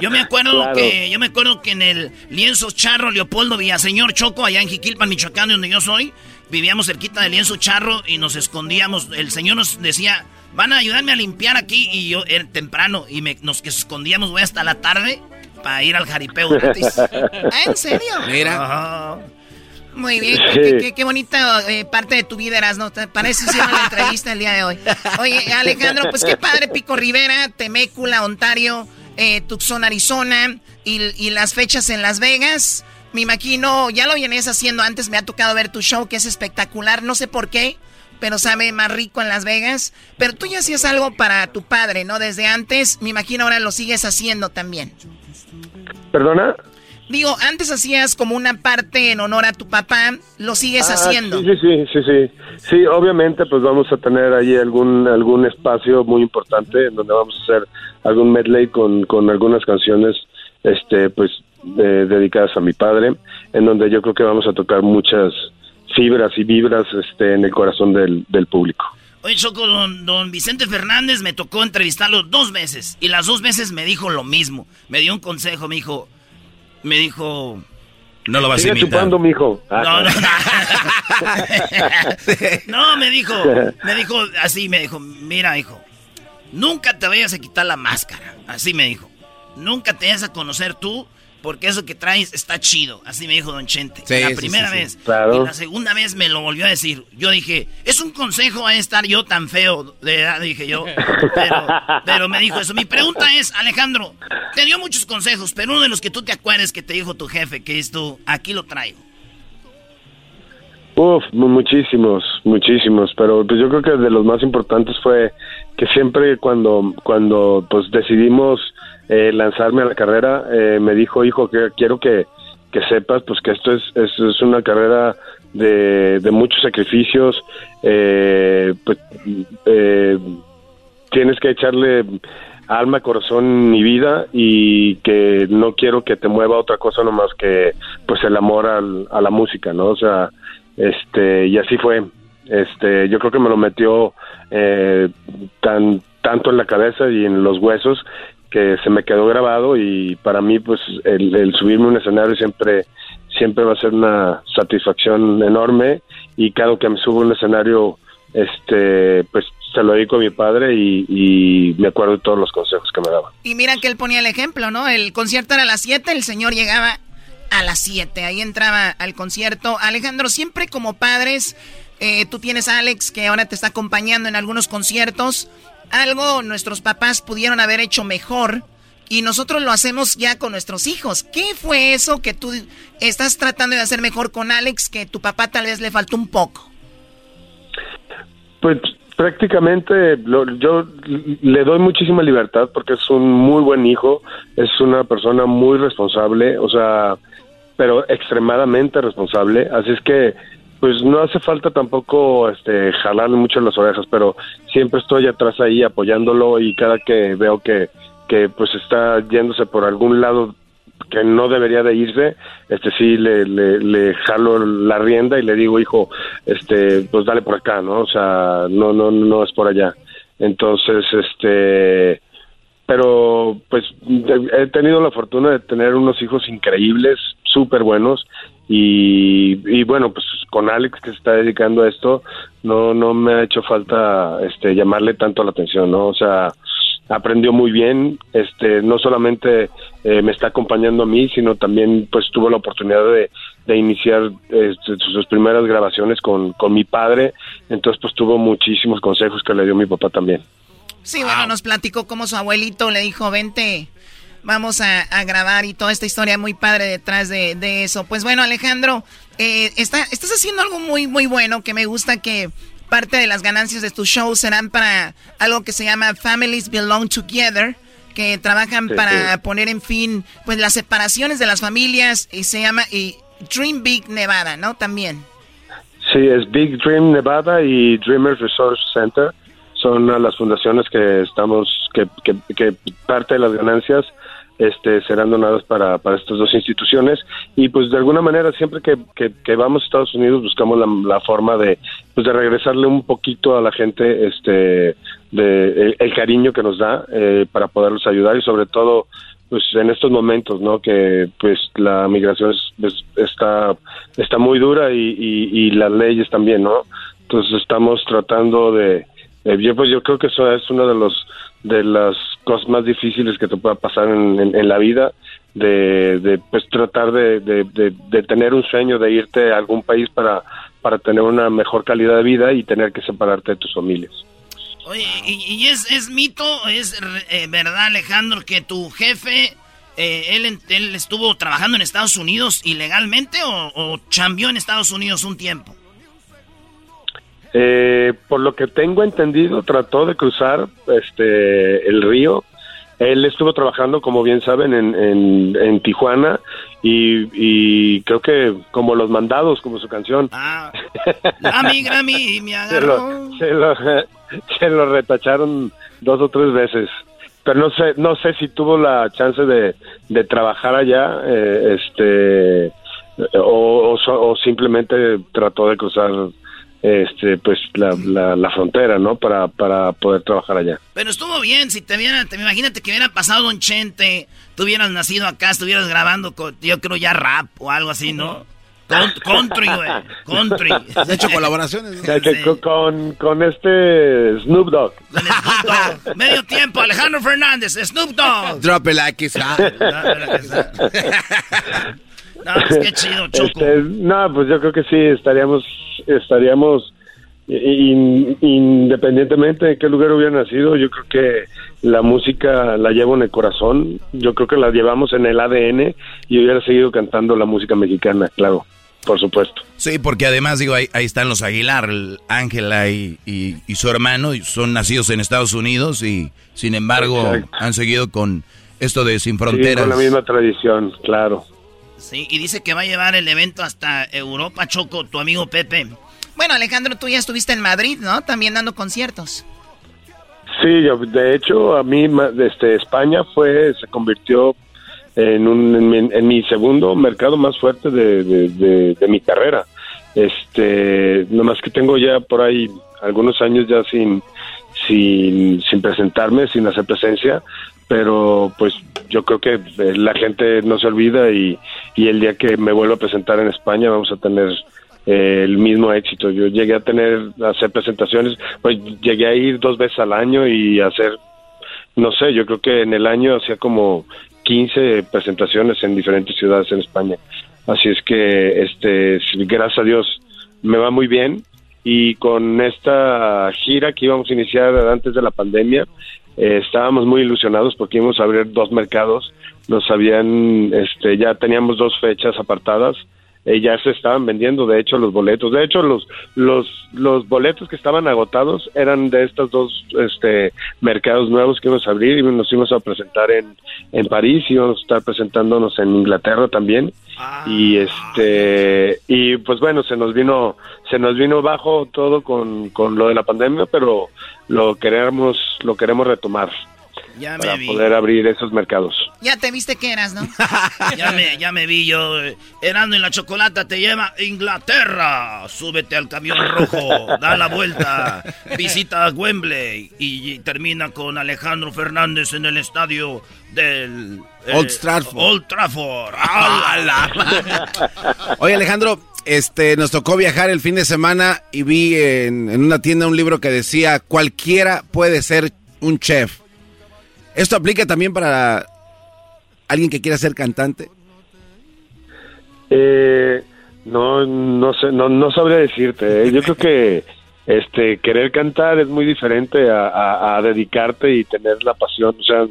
yo me acuerdo que yo me acuerdo que en el lienzo charro Leopoldo Villaseñor Choco allá en Jiquilpan Michoacán donde yo soy vivíamos cerquita del lienzo charro y nos escondíamos. El señor nos decía, van a ayudarme a limpiar aquí. Y yo, era temprano, y me, nos escondíamos, voy hasta la tarde para ir al jaripeo
¿Ah, ¿En serio?
Mira.
Muy bien, qué, bonita eh, parte de tu vida eras, ¿no? Parece ser una entrevista el día de hoy. Oye, Alejandro, pues qué padre, Pico Rivera, Temécula, Ontario, eh, Tucson, Arizona, y, y las fechas en Las Vegas. Me imagino, ya lo vienes haciendo antes, me ha tocado ver tu show que es espectacular, no sé por qué, pero sabe más rico en Las Vegas. Pero tú ya hacías algo para tu padre, ¿no? Desde antes, me imagino ahora lo sigues haciendo también.
¿Perdona?
Digo, antes hacías como una parte en honor a tu papá, lo sigues ah, haciendo.
Sí, sí, sí, sí, sí. obviamente, pues vamos a tener ahí algún algún espacio muy importante en donde vamos a hacer algún medley con, con algunas canciones, este, pues dedicadas a mi padre, en donde yo creo que vamos a tocar muchas fibras y vibras este, en el corazón del, del público.
Oye, Choco, don, don, Vicente Fernández me tocó entrevistarlo dos veces y las dos veces me dijo lo mismo. Me dio un consejo, me dijo, me dijo...
No lo vas
a
imitar.
chupando, mijo.
No, no, no. no, me dijo, me dijo así, me dijo, mira, hijo, nunca te vayas a quitar la máscara. Así me dijo. Nunca te vayas a conocer tú porque eso que traes está chido. Así me dijo Don Chente.
Sí,
la
sí,
primera
sí, sí.
vez.
Claro.
Y la segunda vez me lo volvió a decir. Yo dije, es un consejo a estar yo tan feo de edad, dije yo. Pero, pero me dijo eso. Mi pregunta es, Alejandro, te dio muchos consejos, pero uno de los que tú te acuerdes que te dijo tu jefe, que es tú, aquí lo traigo.
Uf, mu- muchísimos, muchísimos, pero pues yo creo que de los más importantes fue que siempre cuando cuando pues decidimos eh, lanzarme a la carrera, eh, me dijo, hijo, que quiero que, que sepas pues que esto es, es, es una carrera de, de muchos sacrificios, eh, pues eh, tienes que echarle alma, corazón y vida y que no quiero que te mueva otra cosa nomás que pues el amor al- a la música, ¿no? O sea, este y así fue. Este, yo creo que me lo metió eh, tan tanto en la cabeza y en los huesos que se me quedó grabado y para mí pues el, subirme a un escenario siempre siempre va a ser una satisfacción enorme y cada que me subo a un escenario este pues se lo dedico a mi padre y, y me acuerdo de todos los consejos que me daba.
Y mira que él ponía el ejemplo, ¿no? El concierto era a las 7, el señor llegaba a las 7, ahí entraba al concierto. Alejandro, siempre como padres, eh, tú tienes a Alex que ahora te está acompañando en algunos conciertos. Algo nuestros papás pudieron haber hecho mejor y nosotros lo hacemos ya con nuestros hijos. ¿Qué fue eso que tú estás tratando de hacer mejor con Alex que tu papá tal vez le faltó un poco?
Pues prácticamente yo le doy muchísima libertad porque es un muy buen hijo, es una persona muy responsable, o sea, pero extremadamente responsable, así es que pues no hace falta tampoco este jalarle mucho las orejas, pero siempre estoy atrás ahí apoyándolo y cada que veo que que pues está yéndose por algún lado que no debería de irse, este sí le, le, jalo la rienda y le digo, hijo, este, pues dale por acá, ¿no? O sea, no, no, no es por allá. Entonces, este, pero pues he tenido la fortuna de tener unos hijos increíbles, súper buenos y, y bueno, pues con Alex que se está dedicando a esto, no, no me ha hecho falta, este, llamarle tanto la atención, ¿no? O sea, aprendió muy bien, este, no solamente eh, me está acompañando a mí, sino también pues tuvo la oportunidad de, de iniciar este, sus primeras grabaciones con, con mi padre, entonces pues tuvo muchísimos consejos que le dio mi papá también.
Sí, bueno, nos platicó cómo su abuelito le dijo, vente, vamos a, a grabar y toda esta historia muy padre detrás de, de eso. Pues bueno, Alejandro, eh, está, estás haciendo algo muy, muy bueno que me gusta que parte de las ganancias de tu show serán para algo que se llama Families Belong Together, que trabajan
Sí,
para
sí.
poner en fin, pues las separaciones de las familias y se llama y Dream Big Nevada, ¿no? También.
Sí, es Big Dream Nevada y Dreamers Resource Center. Son a las fundaciones que estamos, que, que, que parte de las ganancias este, serán donadas para, para estas dos instituciones. Y pues de alguna manera siempre que, que, vamos a Estados Unidos buscamos la, forma de, pues, de regresarle un poquito a la gente este, de, el, cariño que nos da eh, para poderlos ayudar y sobre todo pues en estos momentos, ¿no? Que pues la migración es- es- está está muy dura y, y, las leyes también, ¿no? Entonces estamos tratando de, de- yo pues yo creo que eso es una de los de las cosas más difíciles que te pueda pasar en, la vida, de, de pues tratar de, de, tener un sueño de irte a algún país para para tener una mejor calidad de vida y tener que separarte de tus familias.
Oye, ¿y, y es, es mito, es eh, verdad, Alejandro, que tu jefe, eh, él, él estuvo trabajando en Estados Unidos ilegalmente o, o chambeó en Estados Unidos un tiempo?
Eh, por lo que tengo entendido, trató de cruzar este el río. Él estuvo trabajando, como bien saben, en, en, en Tijuana y, y creo que como los mandados, como su canción.
Ah, Grammy, Grammy, me
se, lo,
agarró.
se, lo, se lo retacharon dos o tres veces. Pero no sé, no sé si tuvo la chance de, de trabajar allá, eh, este, o, o o simplemente trató de cruzar, este, pues la, la, la frontera, ¿no? Para, para poder trabajar allá.
Pero estuvo bien, si te viera, te, imagínate que hubiera pasado Don Chente, tú hubieras nacido acá, estuvieras grabando, con, yo creo ya rap o algo así, ¿no? country, güey. Country.
Has hecho colaboraciones.
con, con, con este Snoop Dogg.
Medio tiempo, Alejandro Fernández, Snoop Dogg.
Drop it like it's hot.
No, pues qué chido, Choco.
Este, no, pues yo creo que sí, estaríamos, estaríamos in- independientemente de qué lugar hubiera nacido, yo creo que la música la llevo en el corazón, yo creo que la llevamos en el ADN y hubiera seguido cantando la música mexicana, claro, por supuesto.
Sí, porque además, digo, ahí, ahí están los Aguilar, el Ángela y, y- y su hermano, y son nacidos en Estados Unidos y, sin embargo,
Exacto.
han seguido con esto de Sin
Sí,
Fronteras.
con la misma tradición, claro.
Sí, y dice que va a llevar el evento hasta Europa, Choco, tu amigo Pepe.
Bueno, Alejandro, tú ya estuviste en Madrid, ¿no? También dando conciertos.
Sí, de hecho, a mí este, España fue, se convirtió en, un, en, mi, en mi segundo mercado más fuerte de, de, de- de mi carrera. Este, nomás que tengo ya por ahí algunos años ya sin, sin, sin presentarme, sin hacer presencia, pero pues yo creo que eh, la gente no se olvida y, y el día que me vuelva a presentar en España vamos a tener eh, el mismo éxito. Yo llegué a tener, a hacer presentaciones, pues llegué a ir dos veces al año y hacer, no sé, yo creo que en el año hacía como 15 presentaciones en diferentes ciudades en España. Así es que, este, gracias a Dios, me va muy bien y con esta gira que íbamos a iniciar antes de la pandemia, eh, estábamos muy ilusionados porque íbamos a abrir dos mercados, nos habían, este, ya teníamos dos fechas apartadas, eh, ya se estaban vendiendo de hecho los boletos, de hecho los los los boletos que estaban agotados eran de estos dos este mercados nuevos que íbamos a abrir y nos íbamos a presentar en en París y íbamos a estar presentándonos en Inglaterra también y este y pues bueno se nos vino se nos vino bajo todo con, con lo de la pandemia pero lo queremos lo queremos retomar
Ya
para
me vi.
poder abrir esos mercados
Ya te viste que eras, ¿no?
Ya me, ya me vi yo. Erasmo y la chocolata te lleva a Inglaterra. Súbete al camión rojo, da la vuelta, visita Wembley y, y termina con Alejandro Fernández en el estadio del eh,
Old Trafford.
Old Trafford. ¡Hala!
Oye, Alejandro, este, nos tocó viajar el fin de semana y vi en, en una tienda un libro que decía, cualquiera puede ser un chef. ¿Esto aplica también para alguien que quiera ser cantante?
Eh, no, no sé, no, no sabría decirte. ¿eh? Yo creo que este querer cantar es muy diferente a, a- dedicarte y tener la pasión. O sea,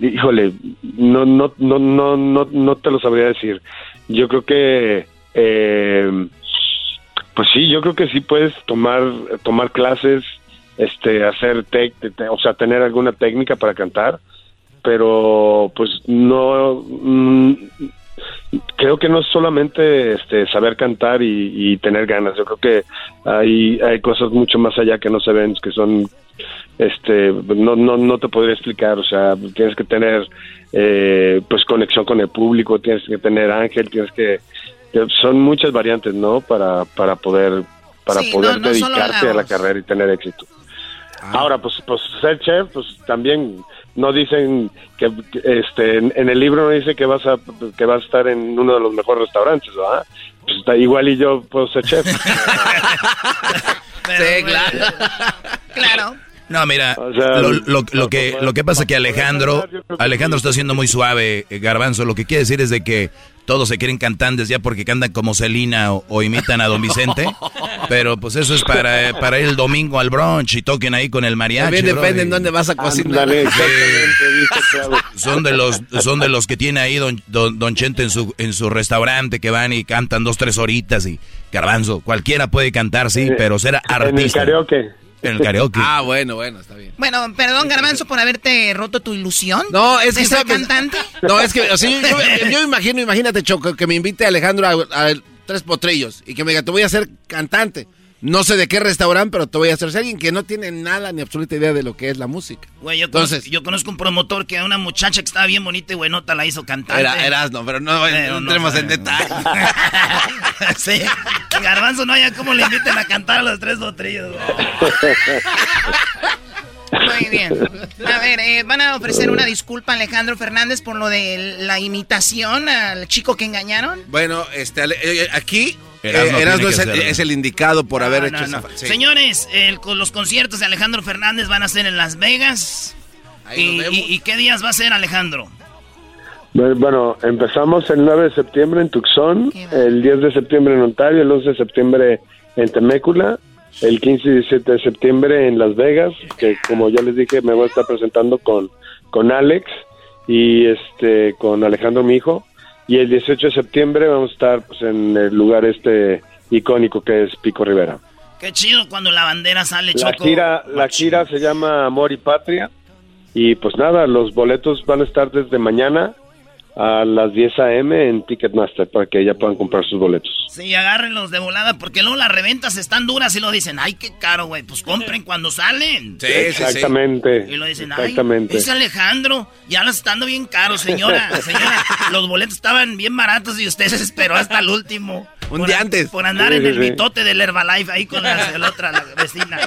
híjole, no, no, no, no, no, no te lo sabría decir. Yo creo que, eh, pues sí, yo creo que sí puedes tomar, tomar clases, este, hacer tec, te- o sea, tener alguna técnica para cantar, pero pues no. mm, creo que no es solamente este saber cantar y, y tener ganas. Yo creo que hay hay cosas mucho más allá que no se ven que son este no no no te podría explicar. O sea tienes que tener eh, pues conexión con el público tienes que tener ángel tienes que son muchas variantes no para para poder para
Sí,
poder
no- no solo
dedicarte
la
a la carrera y tener éxito Ahora, pues, pues ser chef, pues también no dicen que, que, este en, en el libro no dice que vas a que vas a estar en uno de los mejores restaurantes, ¿verdad? Pues está igual y yo puedo ser chef.
Sí, claro.
Claro.
No, mira,
sea,
lo, lo- lo que, lo que pasa es que Alejandro, Alejandro está siendo muy suave, eh, Garbanzo. Lo que quiere decir es de que todos se quieren cantantes ya porque cantan como Celina o, o imitan a Don Vicente. Pero pues eso es para, eh, para ir el domingo al brunch y toquen ahí con el mariachi.
También depende en dónde vas a cocinar.
Son de los, son de los que tiene ahí don, don, don Chente en su, en su restaurante que van y cantan dos, tres horitas y Garbanzo, cualquiera puede cantar, sí, pero ser
En el
artista.
karaoke.
En el karaoke.
Ah, bueno, bueno, está bien.
Bueno, perdón, Garbanzo, por haberte roto tu ilusión.
No, es que
de ser cantante.
No, es que, o sea, yo, yo- yo me imagino, imagínate, Choco, que me invite Alejandro a, a Tres Potrillos y que me diga, te voy a hacer cantante. No sé de qué restaurante, pero te voy a hacer. Si alguien que no tiene nada ni absoluta idea de lo que es la música.
Güey, yo,
Entonces-
conozco, yo conozco un promotor que a una muchacha que estaba bien bonita y buenota la hizo cantar.
Era, Erasno, pero no,
Pero
no
no
entremos en detalle.
sí. Garbanzo no haya cómo le inviten a cantar a los tres botrillos.
Muy bien. A ver, eh, van a ofrecer una disculpa a Alejandro Fernández por lo de la imitación al chico que engañaron.
Bueno, este, eh, aquí Erasmo, es, el, indicado por haber hecho esa...
Señores, los conciertos de Alejandro Fernández van a ser en Las Vegas. Y, qué días va a ser, Alejandro?
Bueno, empezamos el 9 de septiembre en Tucson, el 10 de septiembre en Ontario, el 11 de septiembre en Temécula, el 15 y 17 de septiembre en Las Vegas, que como ya les dije me voy a estar presentando con, con Alex y este con Alejandro mi hijo y el 18 de septiembre vamos a estar pues, en el lugar este icónico que es Pico Rivera.
Qué chido cuando la bandera sale,
la Gira, la gira se llama Amor y Patria. Y pues nada, los boletos van a estar desde mañana a las 10 a.m. en Ticketmaster para que ya puedan comprar sus boletos.
Sí, agárrenlos de volada porque luego las reventas están duras y lo dicen, ay, qué caro, güey, pues compren cuando salen.
Sí, exactamente.
Y lo dicen, exactamente. ay, es Alejandro, ya los están dando bien caros, señora, señora. los boletos estaban bien baratos y usted se esperó hasta el último.
Un día antes.
Por andar en el mitote del Herbalife ahí con la, otra, la vecina.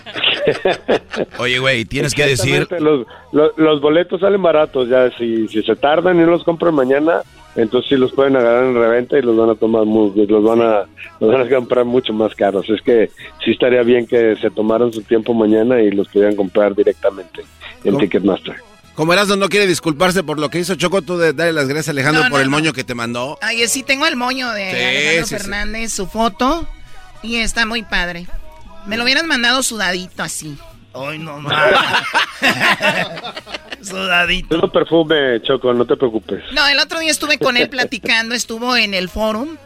Oye, güey, tienes que decir...
Los, los, boletos salen baratos, ya si, si se tardan y no los compran mañana, entonces sí los pueden agarrar en reventa y los van a tomar muy, los van a los van a comprar mucho más caros es que sí estaría bien que se tomaran su tiempo mañana y los pudieran comprar directamente en Ticketmaster
como Erasmo no quiere disculparse por lo que hizo Choco, tú de darle las gracias a Alejandro por el moño que te mandó.
Ay, sí, tengo el moño de Alejandro Fernández, su foto, y está muy padre. Me lo hubieran mandado sudadito así.
Ay, no mames. Sudadito.
Tengo perfume, Choco, no te preocupes.
No, el otro día estuve con él platicando, estuvo en el forum.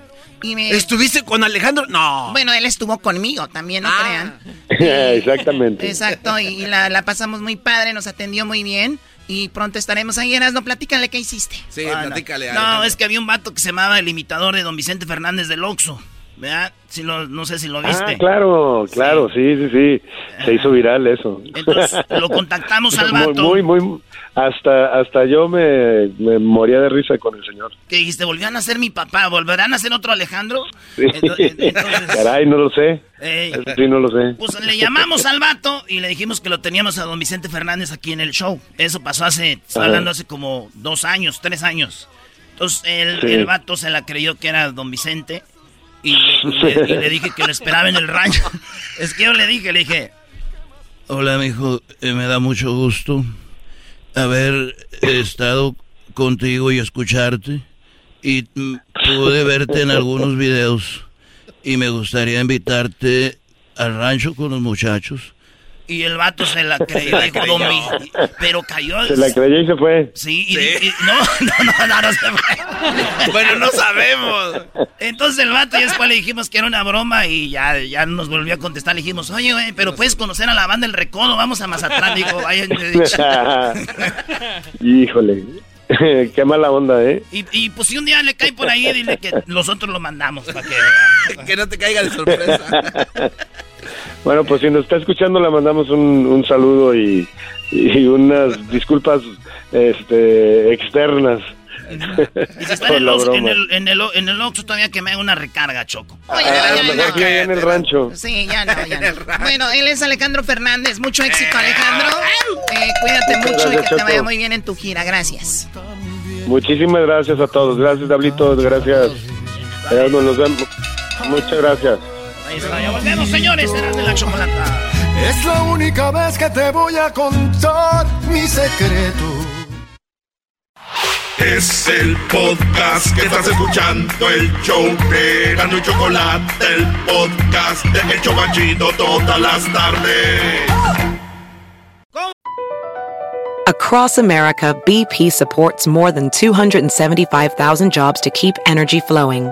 Y me...
¿Estuviste con Alejandro? No.
Bueno, él estuvo conmigo también, no ah.
crean. Exactamente.
Exacto, y la, la pasamos muy padre, nos atendió muy bien. Y pronto estaremos ahí. Eras, no, platícale qué hiciste.
Sí, platícale.
No. es que había un vato que se llamaba el imitador de don Vicente Fernández del Oxo. ¿Verdad? Si lo, no sé si lo viste.
Ah, claro, claro, sí, sí, sí. Se hizo viral eso.
Entonces lo contactamos al vato.
Muy, muy, hasta, hasta yo me, me, moría de risa con el señor.
¿Qué dijiste? ¿Volvían a ser mi papá? ¿Volverán a ser otro Alejandro?
Sí. Caray, no lo sé. sí, no lo sé.
Pues le llamamos al vato y le dijimos que lo teníamos a don Vicente Fernández aquí en el show. Eso pasó hace, está hablando hace como dos años, tres años. Entonces el, el vato se la creyó que era don Vicente y, le, dije que lo esperaba en el rancho. Es que yo le dije, le dije, hola, mijo, eh, me da mucho gusto haber estado contigo y escucharte. Y pude verte en algunos videos. Y me gustaría invitarte al rancho con los muchachos. Y el vato se la creyó, dijo pero cayó.
Se la creyó y se fue.
Sí, y, no, no, no, no, se fue.
bueno, no sabemos.
Entonces el vato y después le dijimos que era una broma y ya, ya nos volvió a contestar. Le dijimos, oye, güey, pero puedes conocer a la banda El Recodo, vamos a Mazatlán. Digo, vayan.
Híjole. Qué mala onda, ¿eh?
Y, y, pues si un día le cae por ahí, dile que nosotros lo mandamos para
que... que no te caiga de sorpresa.
Bueno, pues si nos está escuchando le mandamos un, saludo y, unas disculpas este, externas.
Y si está en el, en el, en, el, en el Oxxo todavía que me haga una recarga, Choco.
Oye, ah, ya, ya, en el rancho.
Sí, ya no, ya no. Bueno, él es Alejandro Fernández. Mucho éxito, Alejandro. Eh, cuídate mucho y que te vaya muy bien en tu gira. Gracias.
Muchísimas gracias a todos. Gracias, Dablito. Gracias. Nos vemos. Muchas gracias.
Ahí está, ya volvemos, señores, de la chocolata.
Es la única vez que te voy a contar mi secreto. Es el podcast que estás escuchando, el show de Gano y Chocolate, el podcast de El Chocachito todas las tardes.
Across America, BP supports more than 275,000 jobs to keep energy flowing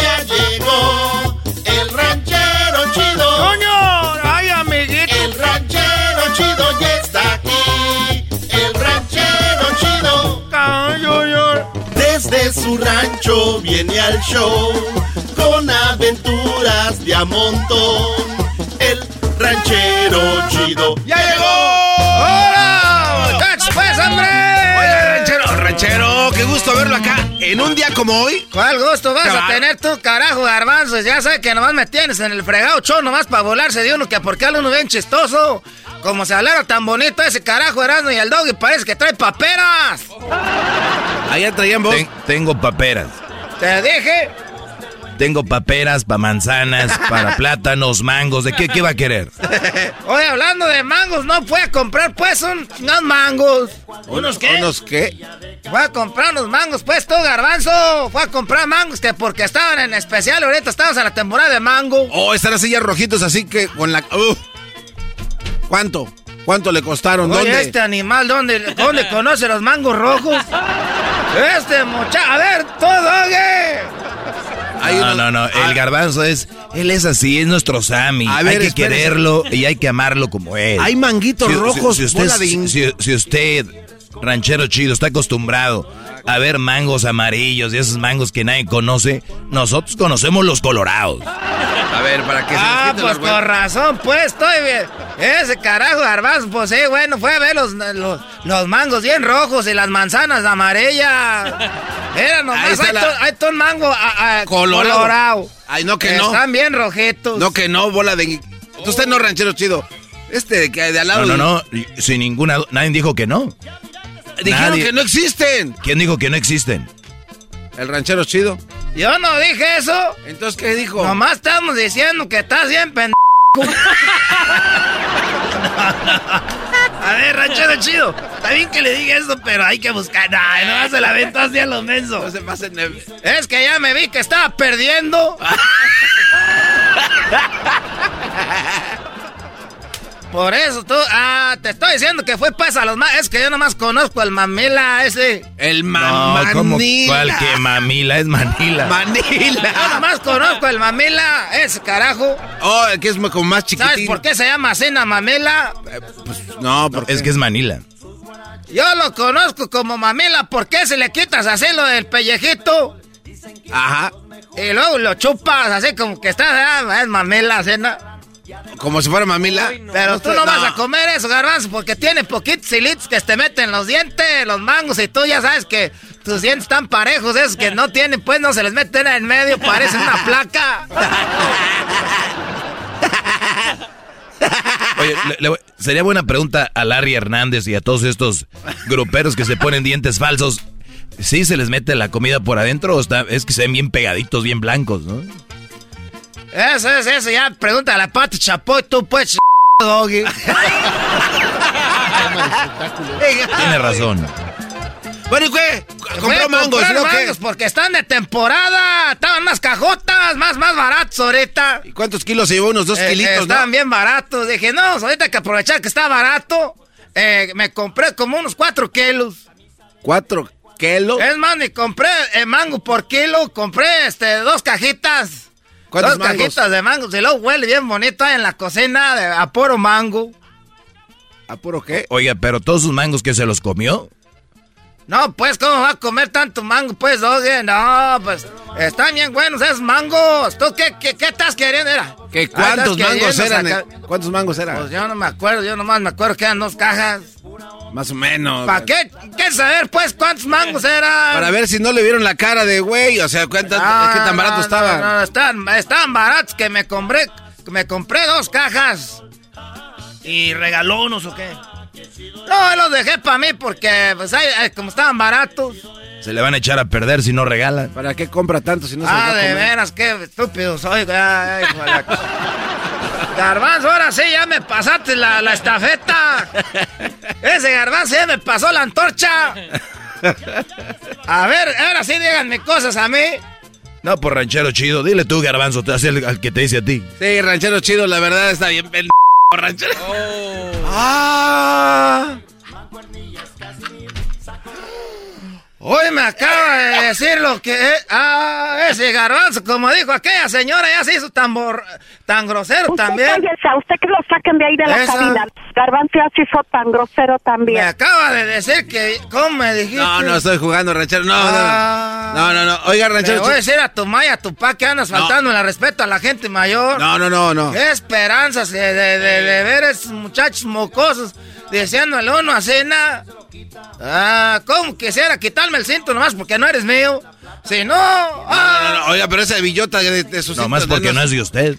su
rancho
viene al show con aventuras de a montón. El ranchero chido
ya llegó.
Acá en un día como hoy.
¿Cuál gusto vas a tener tú, carajo, garbanzos? Ya sabes que nomás me tienes en el fregado show, nomás para volarse de uno, que porque uno bien chistoso. Como se hablara tan bonito ese carajo Erasmo y el dog y parece que trae paperas.
Allá traían vos.
Ten- tengo paperas.
Te dije.
Tengo paperas para manzanas, para plátanos, mangos. ¿De qué, qué va a querer?
Oye, hablando de mangos, no fue a comprar pues un- unos mangos.
¿Unos qué? ¿Unos qué?
Fue a comprar unos mangos, pues tú, garbanzo. Fue a comprar mangos que porque estaban en especial, ahorita estamos en la temporada de mango.
Oh, están así ya rojitos, así que con la. Uf. ¿Cuánto? ¿Cuánto le costaron?
Oye,
¿Dónde?
este animal, ¿dónde, ¿dónde conoce los mangos rojos? Este muchacho, a ver, todo, oye.
No, no, no. El garbanzo es. Él es así, es nuestro Sammy.
A
hay que
espérese.
quererlo y hay que amarlo como él.
Hay manguitos
Si-
rojos,
Si, usted,
de
si usted, ranchero chido, está acostumbrado a ver mangos amarillos y esos mangos que nadie conoce, nosotros conocemos los colorados.
A ver, para que se
Ah, pues con razón, pues, estoy bien. Ese carajo garbanzo, pues sí, bueno, fue a ver los, los, los mangos bien rojos y las manzanas amarillas. Era nomás, hay,
la-
to- hay todo un mango a- a-
Colorado.
colorado.
Ay, no que no.
Están bien rojitos.
No que no, bola de. Usted no, ranchero chido. Este que de al lado.
No, no, no. Sin ninguna. Nadie dijo que no.
Dijeron
Nadie-
que no existen.
¿Quién dijo que no existen?
El ranchero chido.
Yo no dije eso.
Entonces, ¿qué dijo?
Nomás estamos diciendo que estás bien pendejo. A ver, ranchero chido. Está bien que le diga eso, pero hay que buscar. Ay, no se la venta hacia lo menso.
No se pasen de-
Es que ya me vi que estaba perdiendo. Por eso tú. Ah, te estoy diciendo que fue pues a los más. Es que yo nomás conozco al mamila ese.
El
No,
mamila.
¿cómo? ¿Cuál que mamila? Es Manila.
Yo
Manila.
nomás conozco al mamila, ese carajo.
Oh, que es como más chiquitín.
¿Sabes por qué se llama cena mamila?
No, porque
Es que es Manila.
Yo lo conozco como mamila. ¿Por qué si le quitas así lo del pellejito?
Ajá.
Y luego lo chupas así como que está. ah, es mamila, cena.
Como si fuera mamila.
Pero tú no, vas a comer eso, garbanzo, porque tiene poquitos hilitos que te meten los dientes, los mangos, y tú ya sabes que tus dientes están parejos, esos que no tienen, pues no se les meten en medio, parecen una placa.
Oye, le- le voy- sería buena pregunta a Larry Hernández y a todos estos gruperos que se ponen dientes falsos. ¿Sí se les mete la comida por adentro o está, es que se ven bien pegaditos, bien blancos, no?
Eso es eso, ya pregunta a la pata chapoy, tú pues, doggy.
Tiene razón.
Bueno, ¿y qué? Compró mangos, ¿no? ¿Qué?
mangos porque están de temporada, estaban unas cajotas, más, más baratos ahorita.
¿Y cuántos kilos se llevó? Unos dos
Eh,
kilitos, ¿no?
Estaban bien baratos. Dije, no, pues, ahorita hay que aprovechar que está barato. eh, me compré como unos cuatro kilos.
¿Cuatro kilos?
Es más, ni compré el mango por kilo. Compré este, dos cajitas.
¿Cuántos
dos
mangos?
cajitas de mango. Y luego huele bien bonito ahí en la cocina de, a puro mango.
¿A puro qué?
Oiga, pero todos sus mangos que se los comió.
No, pues, ¿cómo va a comer tanto mango? Pues, oye, no, pues, están bien buenos esos mangos. ¿Tú qué, qué, qué estás queriendo? Era?
¿Qué, ¿Cuántos mangos eran?
sacar-
eh? ¿Cuántos mangos eran?
Pues yo no me acuerdo, yo nomás me acuerdo que eran dos cajas.
Más o menos.
¿Para qué? ¿Qué saber, pues, cuántos mangos eran?
Para ver si no le vieron la cara de güey. O sea, ¿cuántas,
Ah,
¿qué tan barato
no,
estaba?
No, no, estaban, estaban baratos que me compré, que me compré dos cajas.
¿Y regaló unos o qué?
No, los dejé para mí porque, pues, como estaban baratos.
Se le van a echar a perder si no regalan.
¿Para qué compra tanto si no se
ah, de veras, qué estúpido soy. Ay, Garbanzo, ahora sí, ya me pasaste la, la estafeta. Ese garbanzo ya me pasó la antorcha. A ver, ahora sí díganme cosas a mí.
No, por ranchero chido. Dile tú, garbanzo, te hace el al que te dice a ti.
Sí, ranchero chido, la verdad está bien. pen- ranchero.
Ah. Hoy me acaba de decir lo que... eh, ah, ese garbanzo, como dijo aquella señora, ya se hizo tan, bor- tan grosero
Usted
también.
cállese, a usted que lo saquen de ahí de la
Esa-
cabina. Garbanzo ya se hizo tan grosero
Me
también.
acaba de decir que... ¿Cómo me dijiste?
No, no estoy jugando, ranchero. No,
Ah.
no. No, no, no. Oiga, ranchero.
voy a decir a tu ma y a tu pa que andas
No.
faltando el respeto a la gente mayor.
No, no, no, no.
Qué esperanzas de, de, de- de ver esos muchachos mocosos diciéndole uno así, nada. Ah, ¿cómo quisiera quitarme el cinto nomás porque no eres mío? Si no,
No,
ah,
no, no. Oiga, pero esa billota de, de sus
Nomás porque no es de usted.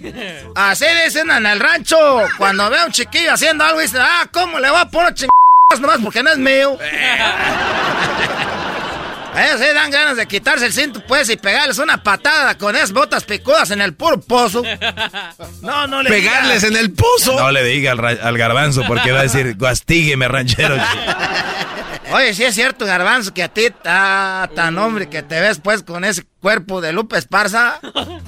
así dicen en el rancho. Cuando ve a un chiquillo haciendo algo, dicen, ah, ¿cómo le voy a poner ching nomás porque no es mío? Ellos sí dan ganas de quitarse el cinto, pues, y pegarles una patada con esas botas picudas en el puro pozo. No, no le
Pegarles en el pozo.
No le diga al, garbanzo porque va a decir, gastígueme, ranchero.
Oye, sí es cierto, Garbanzo, que a ti está tan hombre que te ves pues con ese cuerpo de Lupe Esparza.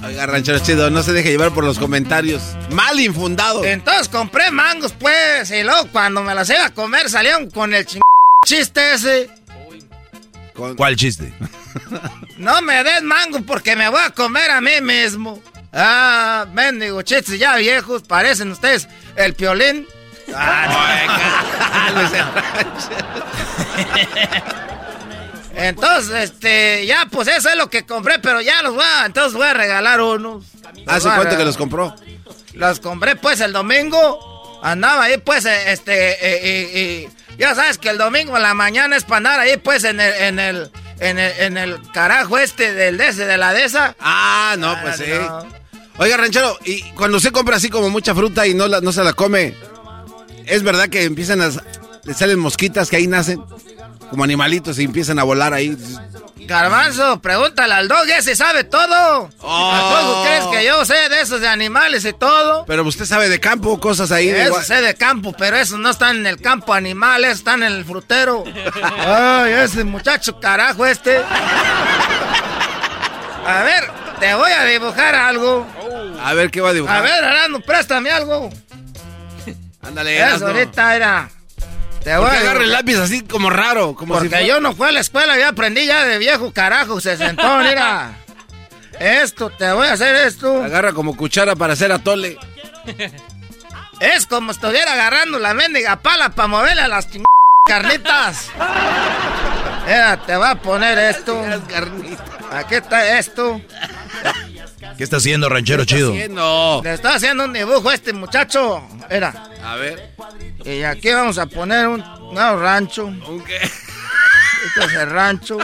Oiga, ranchero chido, no se deje llevar por los comentarios. Mal infundados.
Entonces compré mangos, pues, y luego cuando me las iba a comer salieron con el ching chiste ese.
¿Cuál chiste?
No me des mango porque me voy a comer a mí mismo. Ah, mendigo chistes ya viejos, parecen ustedes el piolín. Entonces, este, ya, pues eso es lo que compré, pero ya los voy a, entonces voy a regalar unos.
¿Hace
voy a
cuánto que
regalar.
los compró?
Los compré pues el domingo. Andaba ahí pues eh, este eh, y, y ya sabes que el domingo en la mañana es para andar ahí pues en el en el en el, en el carajo este del de ese de la de esa.
Ah, no, pues sí.
no.
Oiga, ranchero, y cuando usted compra así como mucha fruta y no, la- no se la come, ¿es verdad que empiezan a... le salen mosquitas que ahí nacen? Como animalitos y empiezan a volar ahí.
Garbanzo, pregúntale al dog, ese sabe todo.
Oh.
¿A poco crees que yo sé de esos de animales y todo?
Pero usted sabe de campo, cosas ahí. de
Eso sé de campo, pero esos no están en el campo animales, están en el frutero. Ay, ese muchacho carajo este. A ver, te voy a dibujar algo.
A ver, ¿qué va a dibujar?
A ver, Arano, préstame algo.
Ándale,
Eso ahorita era. Te
¿Por
voy a
agarra el lápiz así como raro? Como
Porque
si
yo no fui a la escuela, ya aprendí ya de viejo carajo, se sentó, mira. Esto, te voy a hacer esto.
Agarra como cuchara para hacer atole.
Es como si estuviera agarrando la mendiga pala para moverle a las ching... carnitas. Mira, te voy a poner esto. Aquí está esto.
¿Qué está haciendo, ranchero chido?
No.
Le está haciendo un dibujo a este muchacho. Mira.
A ver.
Y aquí vamos a poner un nuevo rancho. Este es el rancho.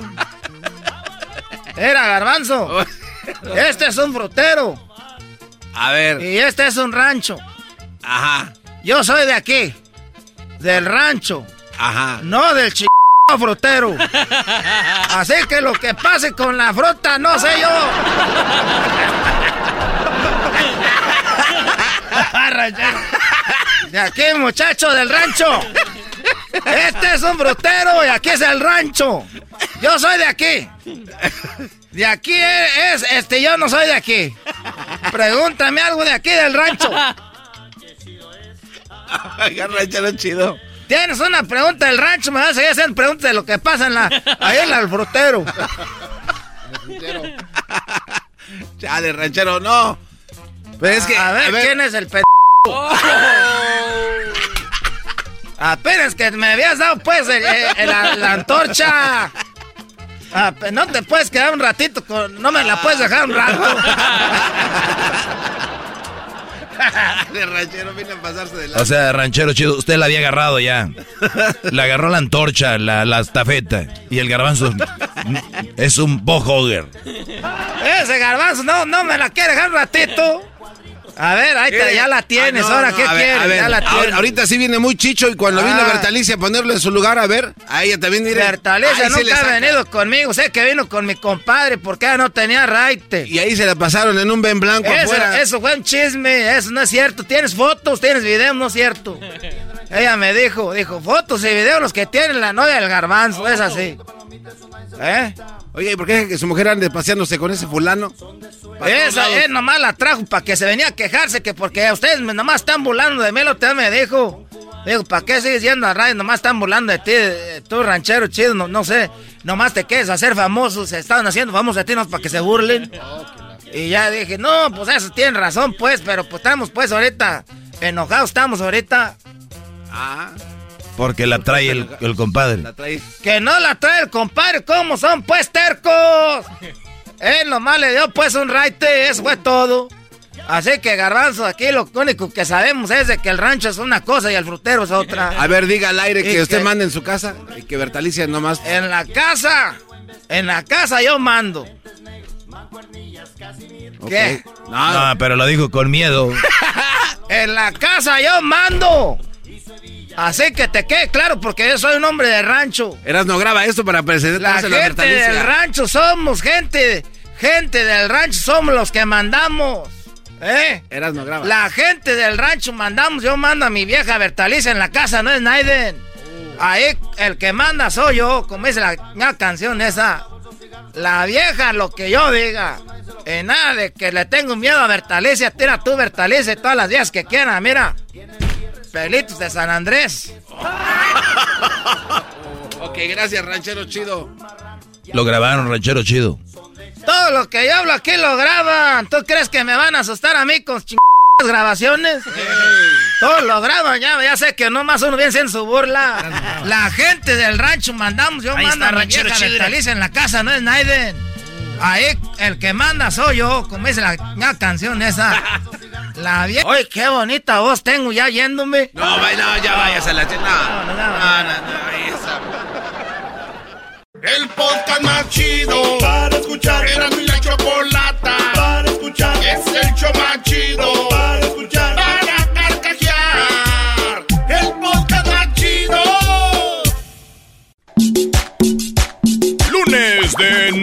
Era garbanzo. Este es un frutero.
A ver.
Y este es un rancho.
Ajá.
Yo soy de aquí. Del rancho.
Ajá.
No del ch... frutero. Así que lo que pase con la fruta, no sé yo. De aquí, muchacho del rancho. Este es un frutero y aquí es el rancho. Yo soy de aquí. De aquí es, este, yo no soy de aquí. Pregúntame algo de aquí del rancho.
Ranchero chido.
Tienes una pregunta del rancho, me vas a seguir haciendo preguntas de lo que pasa en la, ahí en el frutero.
Chale, ranchero, no. Pero es que.
A ver, ¿quién es el p... Apenas que me habías dado, pues, el- el- la, la antorcha. Ah, no te puedes quedar un ratito con... No me la puedes dejar un rato.
De ranchero viene a pasarse de la.
O sea, ranchero chido, usted la había agarrado ya. Le agarró la antorcha, la, la estafeta. Y el garbanzo es un bohogger.
Ese garbanzo no, no me la quiere dejar un ratito. A ver, ahí te- ya la tienes.
Ah, no,
Ahora,
no,
¿qué
ver,
quieres?
ver,
ya la tienes.
ahorita sí viene muy chicho y cuando vino
Ah.
Bertalicia a ponerlo en su lugar, a ver, a ella también diré.
Bertalicia nunca ha venido conmigo. Sé que vino con mi compadre porque ella no tenía raite.
Y ahí se la pasaron en un Ben blanco
Eso,
afuera.
eso fue un chisme, eso no es cierto. Tienes fotos, tienes videos, no es cierto. Ella me dijo, dijo, fotos y videos los que tiene la novia del garbanzo, es así. ¿Eh?
Oye, ¿y por qué que su mujer ande paseándose con ese fulano?
Esa es nomás la trajo para que se venía a quejarse que porque ustedes me- nomás están burlando de mí, lo que me dijo. Digo, ¿para qué sigues yendo a radio? Nomás están burlando de ti, eh, tú ranchero chido, no, no sé. Nomás te quieres hacer famoso, se estaban haciendo famosos de ti, no para que se burlen. Y ya dije, no, pues eso tienen razón, pues, pero pues estamos pues ahorita, enojados estamos ahorita.
Ah.
Porque la trae el, el compadre.
Que no la trae el compadre, ¿cómo son pues tercos? Él nomás le dio pues un raite, eso fue todo. Así que garbanzo, aquí lo único que sabemos es de que el rancho es una cosa y el frutero es otra.
A ver, diga al aire que usted manda en su casa y que Bertalicia nomás.
En la casa, en la casa yo mando. ¿Qué?
No, pero lo dijo con miedo.
En la casa yo mando. Así que te quede claro porque yo soy un hombre de rancho.
Eras no graba esto para
La
presentarse a
gente del rancho somos gente, gente del rancho somos los que mandamos. ¿Eh?
Eras no graba.
La gente del rancho mandamos, yo mando a mi vieja Bertalicia en la casa, no es Naiden. Ahí el que manda soy yo, como dice la, la canción esa. La vieja, lo que yo diga. Y nada de que le tengo miedo a Bertalicia, tira tú Bertalicia todas las días que quieran, mira. Pelitos de San Andrés.
Ok, gracias, ranchero chido.
Lo grabaron, ranchero chido.
Todo lo que yo hablo aquí lo graban. ¿Tú crees que me van a asustar a mí con chingadas grabaciones? Todo lo graban, ya, ya sé que nomás uno viene en su burla. La gente del rancho mandamos, yo
Ahí
mando
está,
a
ranchero chido.
En la casa, no es Naiden. Ahí el que manda soy yo, como dice la, la canción esa. La vieja. Qué bonita voz tengo ya yéndome.
No, vaya, no, ya vayas a la. No, no, no, no,
El podcast más chido para escuchar. Era mi la chocolata para escuchar. Es el show más chido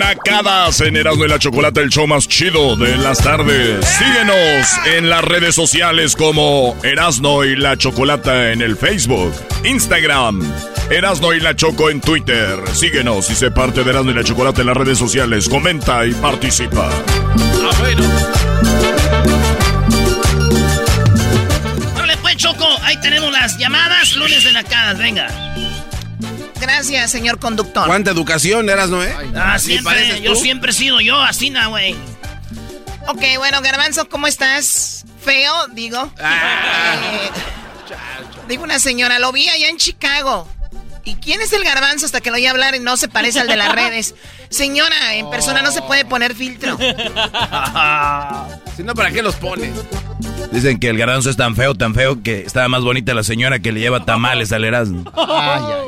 Nacadas en Erasmo y la Chocolata, el show más chido de las tardes. Síguenos en las redes sociales como Erasno y la Chocolata en el Facebook, Instagram, Erasno y la Choco en Twitter. Síguenos y sé parte de Erasno y la Chocolata en las redes sociales. Comenta y participa.
Ah, bueno. Órale, pues, Choco, ahí tenemos las llamadas lunes de nacadas, venga.
Gracias, señor conductor.
¿Cuánta educación eras, no, eh?
Ah,
Así
siempre,
pareces
yo siempre he sido yo, así, na, güey.
Ok, bueno, Garbanzo, ¿cómo estás? Feo, digo. Eh, digo una señora, lo vi allá en Chicago. ¿Y quién es el garbanzo hasta que lo oí hablar y no se parece al de las redes? Señora, en persona no se puede poner filtro.
Si no, ¿para qué los pone?
Dicen que el garbanzo es tan feo, tan feo, que estaba más bonita la señora que le lleva tamales al Erasmo.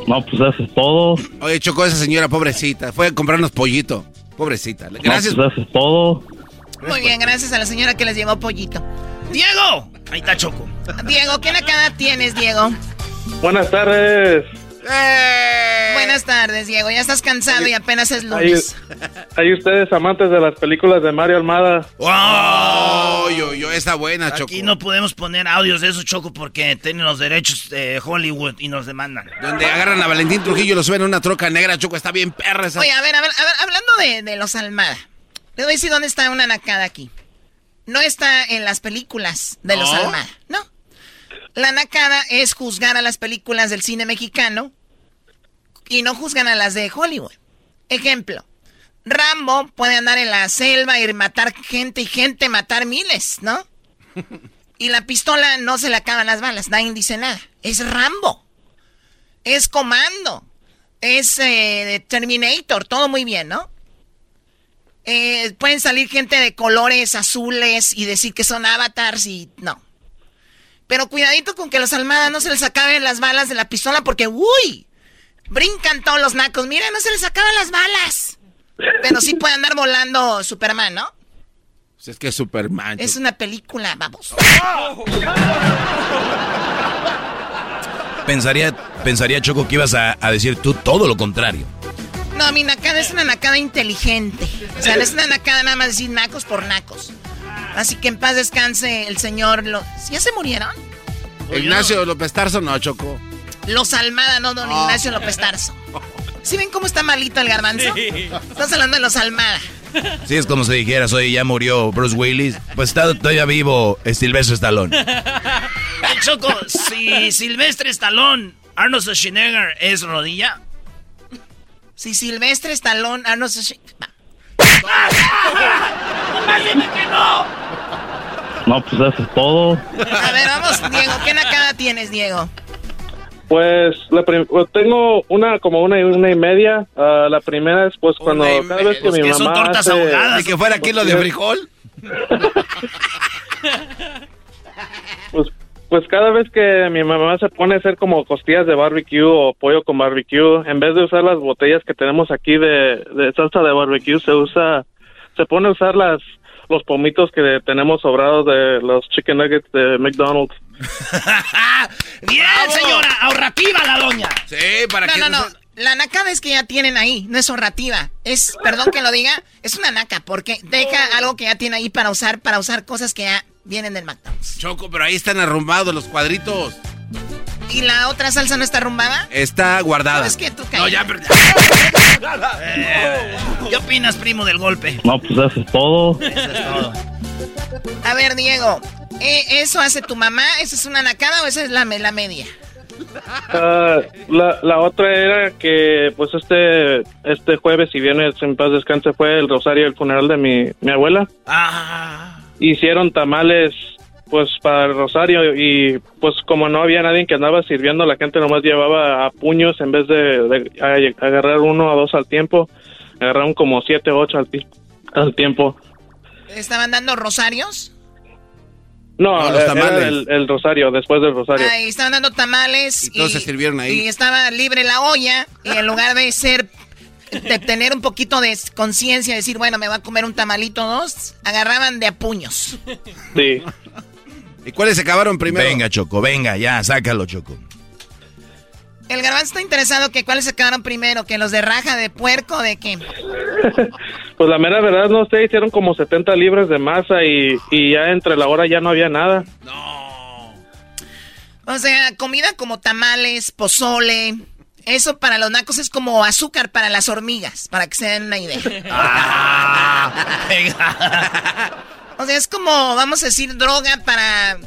No, pues eso es todo. Oye, chocó esa señora, pobrecita. Fue a comprarnos pollito. Pobrecita. Gracias.
pues eso es todo.
Muy bien, gracias a la señora que les llevó pollito.
¡Diego! Ahí está Choco.
Diego, ¿qué nacada tienes, Diego?
Buenas tardes.
Buenas tardes, Diego. Ya estás cansado y apenas es lunes.
ahí ustedes amantes de las películas de Mario Almada.
Oh, yo, yo, está buena, Choco.
Aquí no podemos poner audios de eso, Choco, porque tienen los derechos de Hollywood y nos demandan.
Donde agarran a Valentín Trujillo y lo suben en una troca negra, Choco. Está bien perra esa.
Oye, a ver, a ver, a ver, hablando de, de los Almada. Le voy a decir dónde está una nacada aquí. No está en las películas de los
¿No?
Almada, no. La nacada es juzgar a las películas del cine mexicano y no juzgan a las de Hollywood. Ejemplo, Rambo puede andar en la selva y matar gente y gente matar miles, ¿no? Y la pistola no se le acaban las balas, nadie dice nada. Es Rambo. Es Comando. Es eh, Terminator, todo muy bien, ¿no? Eh, pueden salir gente de colores azules y decir que son avatars y no. Pero cuidadito con que los Almada no se les acaben las balas de la pistola porque, uy, brincan todos los nacos. Mira, no se les acaban las balas. Pero sí puede andar volando Superman, ¿no?
Pues es que es Superman.
Es una película, vamos.
Pensaría, pensaría Choco que ibas a, a decir tú todo lo contrario.
No, mi nacada es una nacada inteligente. O sea, no es una nacada nada más decir nacos por nacos. Así que en paz descanse el señor. Lo... ¿Ya se murieron?
Ignacio López Tarso, no, Choco.
Los Almada, no, don Ignacio López Tarso. ¿Sí ven cómo está malito el garbanzo?
Sí.
Estás hablando de los Almada.
Sí, es como si dijeras, oye, ya murió Bruce Willis. Pues está todavía vivo Sylvester Stallone.
Choco, si Silvestre Stallone, Arnold Schwarzenegger es rodilla.
Si Silvestre Stallone, Arnold Schwarzenegger...
no! No, pues eso es todo.
A ver, vamos, Diego. ¿Qué nakada tienes, Diego?
Pues la pues, tengo una como una y una y media. Ah, la primera es pues cuando cada vez que mi
que son
mamá
tortas
hace-
ahogadas. Que fuera kilo de frijol.
Pues, pues cada vez que mi mamá se pone a hacer como costillas de barbecue o pollo con barbecue, en vez de usar las botellas que tenemos aquí de, de salsa de barbecue, se usa, se pone a usar las los pomitos que tenemos sobrados de los chicken nuggets de McDonald's.
Bien, señora, ahorrativa la doña.
Sí, para
no,
que
no, no. La nakada es que ya tienen ahí, no es ahorrativa. Es, perdón que lo diga, es una naca porque deja algo que ya tiene ahí para usar, para usar cosas que ya vienen del McDonald's.
Choco, pero ahí están arrumbados los cuadritos.
¿Y la otra salsa no está arrumbada?
Está guardada.
Es que tú
No, ya, pero-
Eh, ¿Qué opinas, primo, del golpe?
No, pues eso es todo.
Eso es todo.
A ver, Diego, ¿eh, ¿eso hace tu mamá? ¿Eso es una nakada o esa es la, la media?
Ah, la, la otra era que pues este este jueves y viernes en paz descanse fue el rosario el funeral de mi, mi abuela
Ah,
hicieron tamales pues para el rosario y pues como no había nadie que andaba sirviendo la gente nomás llevaba a puños en vez de, de a- agarrar uno o dos al tiempo agarraron como siete o ocho al, ti- al tiempo
¿Estaban dando rosarios?
no,
No, los
era
tamales.
el, el rosario después del rosario
Ahí estaban dando tamales.
Y todos se sirvieron ahí.
Y estaba libre la olla. Y en lugar de ser. De tener un poquito de conciencia, decir, bueno, me va a comer un tamalito o dos, agarraban de a puños.
sí
¿Y cuáles se acabaron primero?
Venga, Choco, venga, ya, sácalo, Choco.
El garbanzo está interesado que cuáles se quedaron primero, que los de raja de puerco o de qué.
Pues la mera verdad, no sé, hicieron como 70 libras de masa y, y ya entre la hora ya no había nada.
O sea, comida como tamales, pozole. Eso para los nacos es como azúcar para las hormigas, para que se den una idea. O sea, es como, vamos a decir, droga para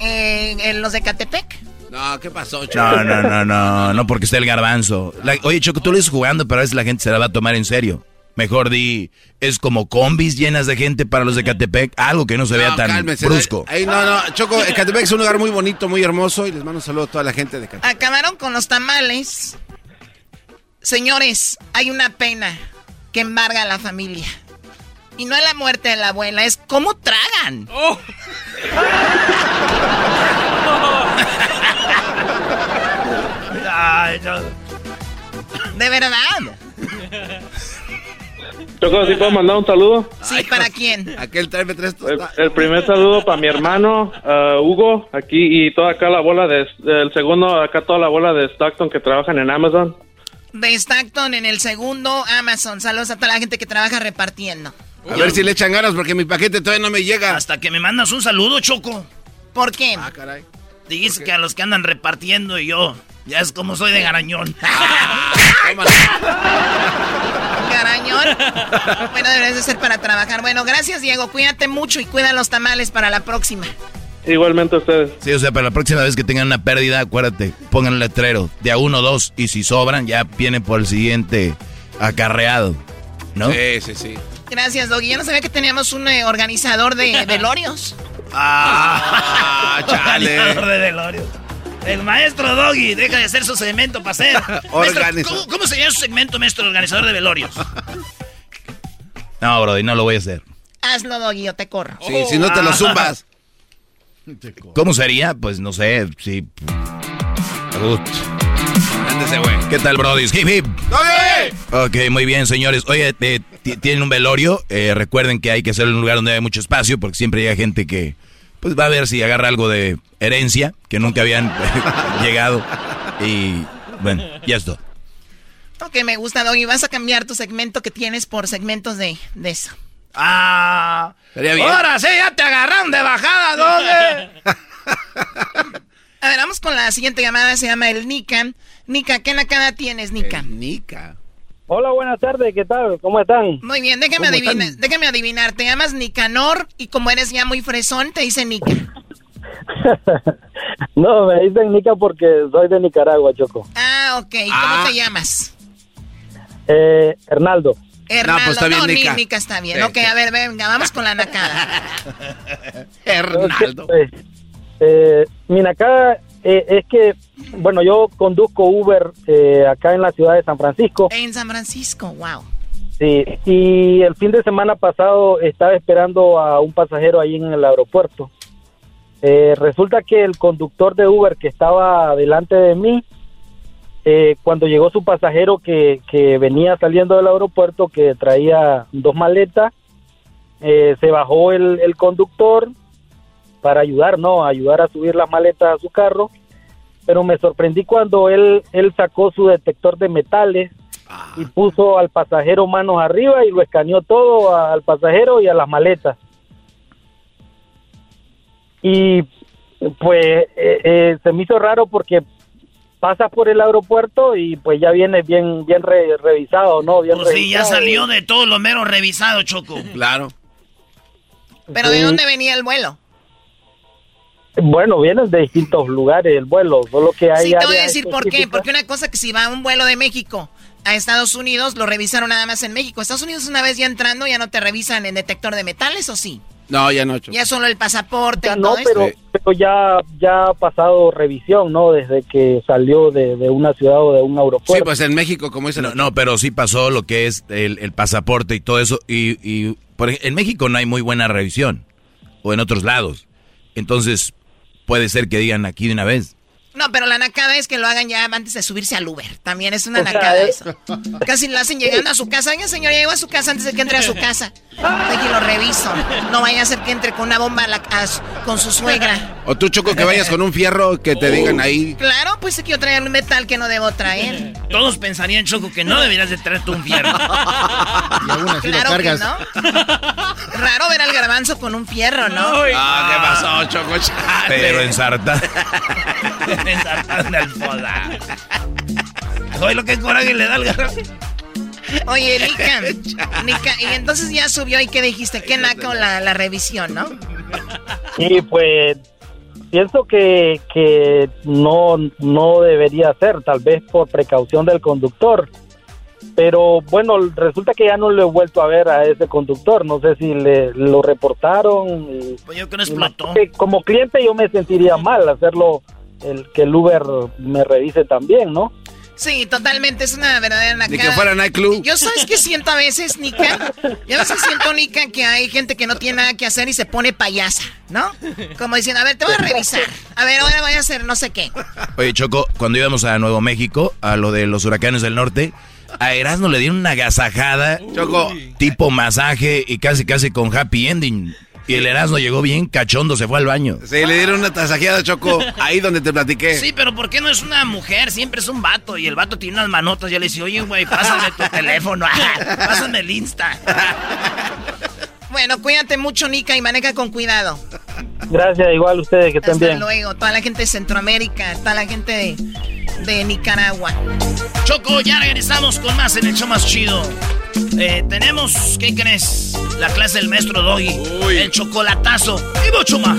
eh, eh, los de Catepec.
No, ¿qué pasó, Choco?
No, no, no, no, no porque está el garbanzo. La- oye, Choco, tú lo dices jugando, pero a veces la gente se la va a tomar en serio. Mejor di, es como combis llenas de gente para los de Catepec, algo que no se vea tan brusco.
Ahí no, no. Choco, Ecatepec es un lugar muy bonito, muy hermoso. Y les mando un saludo a toda la gente de Ecatepec.
Acabaron con los tamales. Señores, hay una pena que embarga a la familia. Y no es la muerte de la abuela, es cómo tragan.
Ay, no.
De verdad.
Choco, ¿sí puedo mandar un saludo?
Sí, ¿para quién?
Aquel tráeme tres
El, el primer saludo para mi hermano ah, Hugo, aquí y toda acá la bola de... El segundo, acá toda la bola de Stockton que trabajan en Amazon.
De Stockton en el segundo Amazon. Saludos a toda la gente que trabaja repartiendo.
A ver si le echan ganas porque mi paquete todavía no me llega.
Hasta que me mandas un saludo, Choco.
¿Por qué?
Ah, caray.
Dijiste que a los que andan repartiendo y yo. Ya es como soy de garañón.
Garañón. Bueno, debes de ser para trabajar. Bueno, gracias, Diego. Cuídate mucho y cuida los tamales para la próxima.
Igualmente ustedes.
Sí, o sea, para la próxima vez que tengan una pérdida, acuérdate, pongan el letrero de a uno o dos, y si sobran, ya vienen por el siguiente acarreado, ¿no?
Sí, sí, sí.
Gracias, Doggy. Yo no sabía que teníamos un eh, organizador de velorios.
Ah, chale.
Organizador de velorio. El maestro Doggy deja de hacer su segmento para hacer. Maestro. ¿cómo, ¿Cómo sería su segmento, maestro organizador de velorios?
No, Brody, no lo voy a hacer.
Hazlo, Doggy, yo te corro.
Sí, si no te lo zumbas.
¿Cómo sería? Pues no sé, sí.
Güey.
¿Qué tal, Brody? Hip, hip.
¡Doggy!
Ok, muy bien, señores. Oye, eh, ti- tienen un velorio. eh, recuerden que hay que hacerlo en un lugar donde hay mucho espacio, porque siempre llega gente que pues va a ver si agarra algo de herencia, que nunca habían llegado. Y bueno, ya es todo.
Ok, me gusta, Doggy. Vas a cambiar tu segmento que tienes por segmentos de, de eso.
Ah.
Bien.
Ahora sí, ya te agarraron de bajada, Doggy.
A ver, vamos con la siguiente llamada. Se llama el Nika. Nika, ¿qué nakada tienes, Nika?
Nica.
Hola, buenas tardes, ¿qué tal? ¿Cómo están?
Muy bien, déjame
¿Cómo
adivinar,
están?
déjame adivinar. Te llamas Nicanor y como eres ya muy fresón, te dice Nika.
No, me dicen Nica porque soy de Nicaragua, Choco.
Ah, ok. ¿Cómo
Ah.
te llamas?
Eh, Hernaldo.
Hernando.
pues está bien,
no, ni-
Nica.
Nica está bien.
Sí,
ok, a ver, venga, vamos con la nacada.
Hernaldo.
Eh, eh, mira, acá eh, es que, bueno, yo conduzco Uber eh, acá en la ciudad de San Francisco.
En San Francisco, wow.
Sí, y el fin de semana pasado estaba esperando a un pasajero ahí en el aeropuerto. Eh, resulta que el conductor de Uber que estaba delante de mí, eh, cuando llegó su pasajero que, que venía saliendo del aeropuerto, que traía dos maletas, eh, se bajó el, el conductor para ayudar, ¿no? Ayudar a subir las maletas a su carro. Pero me sorprendí cuando él, él sacó su detector de metales y puso al pasajero manos arriba y lo escaneó todo al pasajero y a las maletas. Y pues eh, eh, se me hizo raro porque pasas por el aeropuerto y pues ya viene bien bien re- revisado, ¿no? Bien
Pues sí, ya salió de todo lo mero revisado, Choco.
Claro.
¿Pero de dónde venía el vuelo?
Bueno, vienen de distintos lugares el vuelo, solo que hay
Sí, te voy a decir por qué. Porque una cosa que si va un vuelo de México a Estados Unidos, lo revisaron nada más en México. Estados Unidos una vez ya entrando ya no te revisan en detector de metales, ¿o sí?
No, ya no, Choco.
Ya solo el pasaporte
Ya
y
no,
todo
pero,
eso.
pero ya, ya ha pasado revisión, ¿no? Desde que salió de, de una ciudad o de un aeropuerto.
Sí, pues en México, como dicen.
No, no, pero sí pasó lo que es el, el pasaporte y todo eso. Y, y por en México no hay muy buena revisión. O en otros lados. Entonces, puede ser que digan aquí de una vez.
No, pero la nacada es que lo hagan ya antes de subirse al Uber. También es una
O sea,
nacada
eh,
eso. Casi lo hacen llegando a su casa. Venga, señor, ya llegó a su casa antes de que entre a su casa. Aquí lo reviso. No vaya a ser que entre con una bomba a la- a su- con su suegra.
O tú, Choco, que vayas con un fierro que te digan ahí.
Claro, pues es que yo traía un metal que no debo traer.
Todos pensarían, Choco, que no deberías de traerte un fierro.
Y aún así lo
Claro que
cargas.
no. Raro ver al garbanzo con un fierro, ¿no?
Ah, ¿qué pasó, Choco? Chale.
Pero ensarta.
En la alfoda. Oye, lo que coraje le da al.
Oye, Nica, Nica, y entonces ya subió y qué dijiste, qué naco la, la revisión, ¿no?
Y pues pienso que, que no, no debería ser, tal vez por precaución del conductor. Pero bueno, resulta que ya no lo he vuelto a ver a ese conductor. No sé si le lo reportaron. y-
Pues yo que no explotó.
como cliente yo me sentiría mal hacerlo, el que el Uber me revise también, ¿no?
Sí, totalmente, es una verdadera nacada.
Ni que fuera Nightclub.
Yo sabes que siento a veces, Nica, yo a veces siento, Nica, que hay gente que no tiene nada que hacer y se pone payasa, ¿no? Como diciendo, a ver, te voy a revisar. A ver, ahora voy a hacer no sé qué.
Oye, Choco, cuando íbamos a Nuevo México, a lo de los huracanes del norte, a Erasmo le dieron una agasajada,
Choco.
tipo masaje y casi casi con happy ending. Y el Erasmo llegó bien cachondo, se fue al baño.
Sí, le dieron una tasajeada, Choco. Ahí donde te platiqué.
Sí, pero ¿por qué no es una mujer? Siempre es un vato. Y el vato tiene unas manotas. Ya le dice, oye, güey, pásame tu teléfono. Ah, pásame el Insta.
Bueno, cuídate mucho, Nica, y maneja con cuidado.
Gracias, igual ustedes que estén
Hasta
bien.
luego, toda la gente de Centroamérica, toda la gente de, de Nicaragua.
Choco, ya regresamos con más en el show más chido. Eh, tenemos, ¿qué crees? La clase del maestro Doggy, el chocolatazo y mucho más.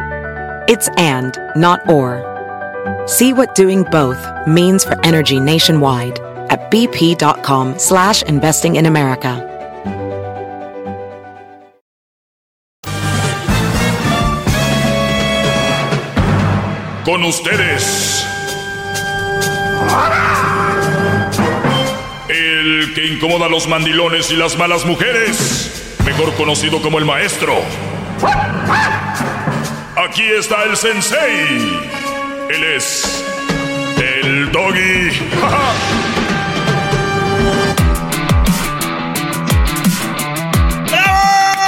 It's and, not or. See what doing both means for energy nationwide at bp.com slash investing in America.
Con ustedes. El que incomoda a los mandilones y las malas mujeres. Mejor conocido como el maestro. Aquí está el sensei. Él es el doggy.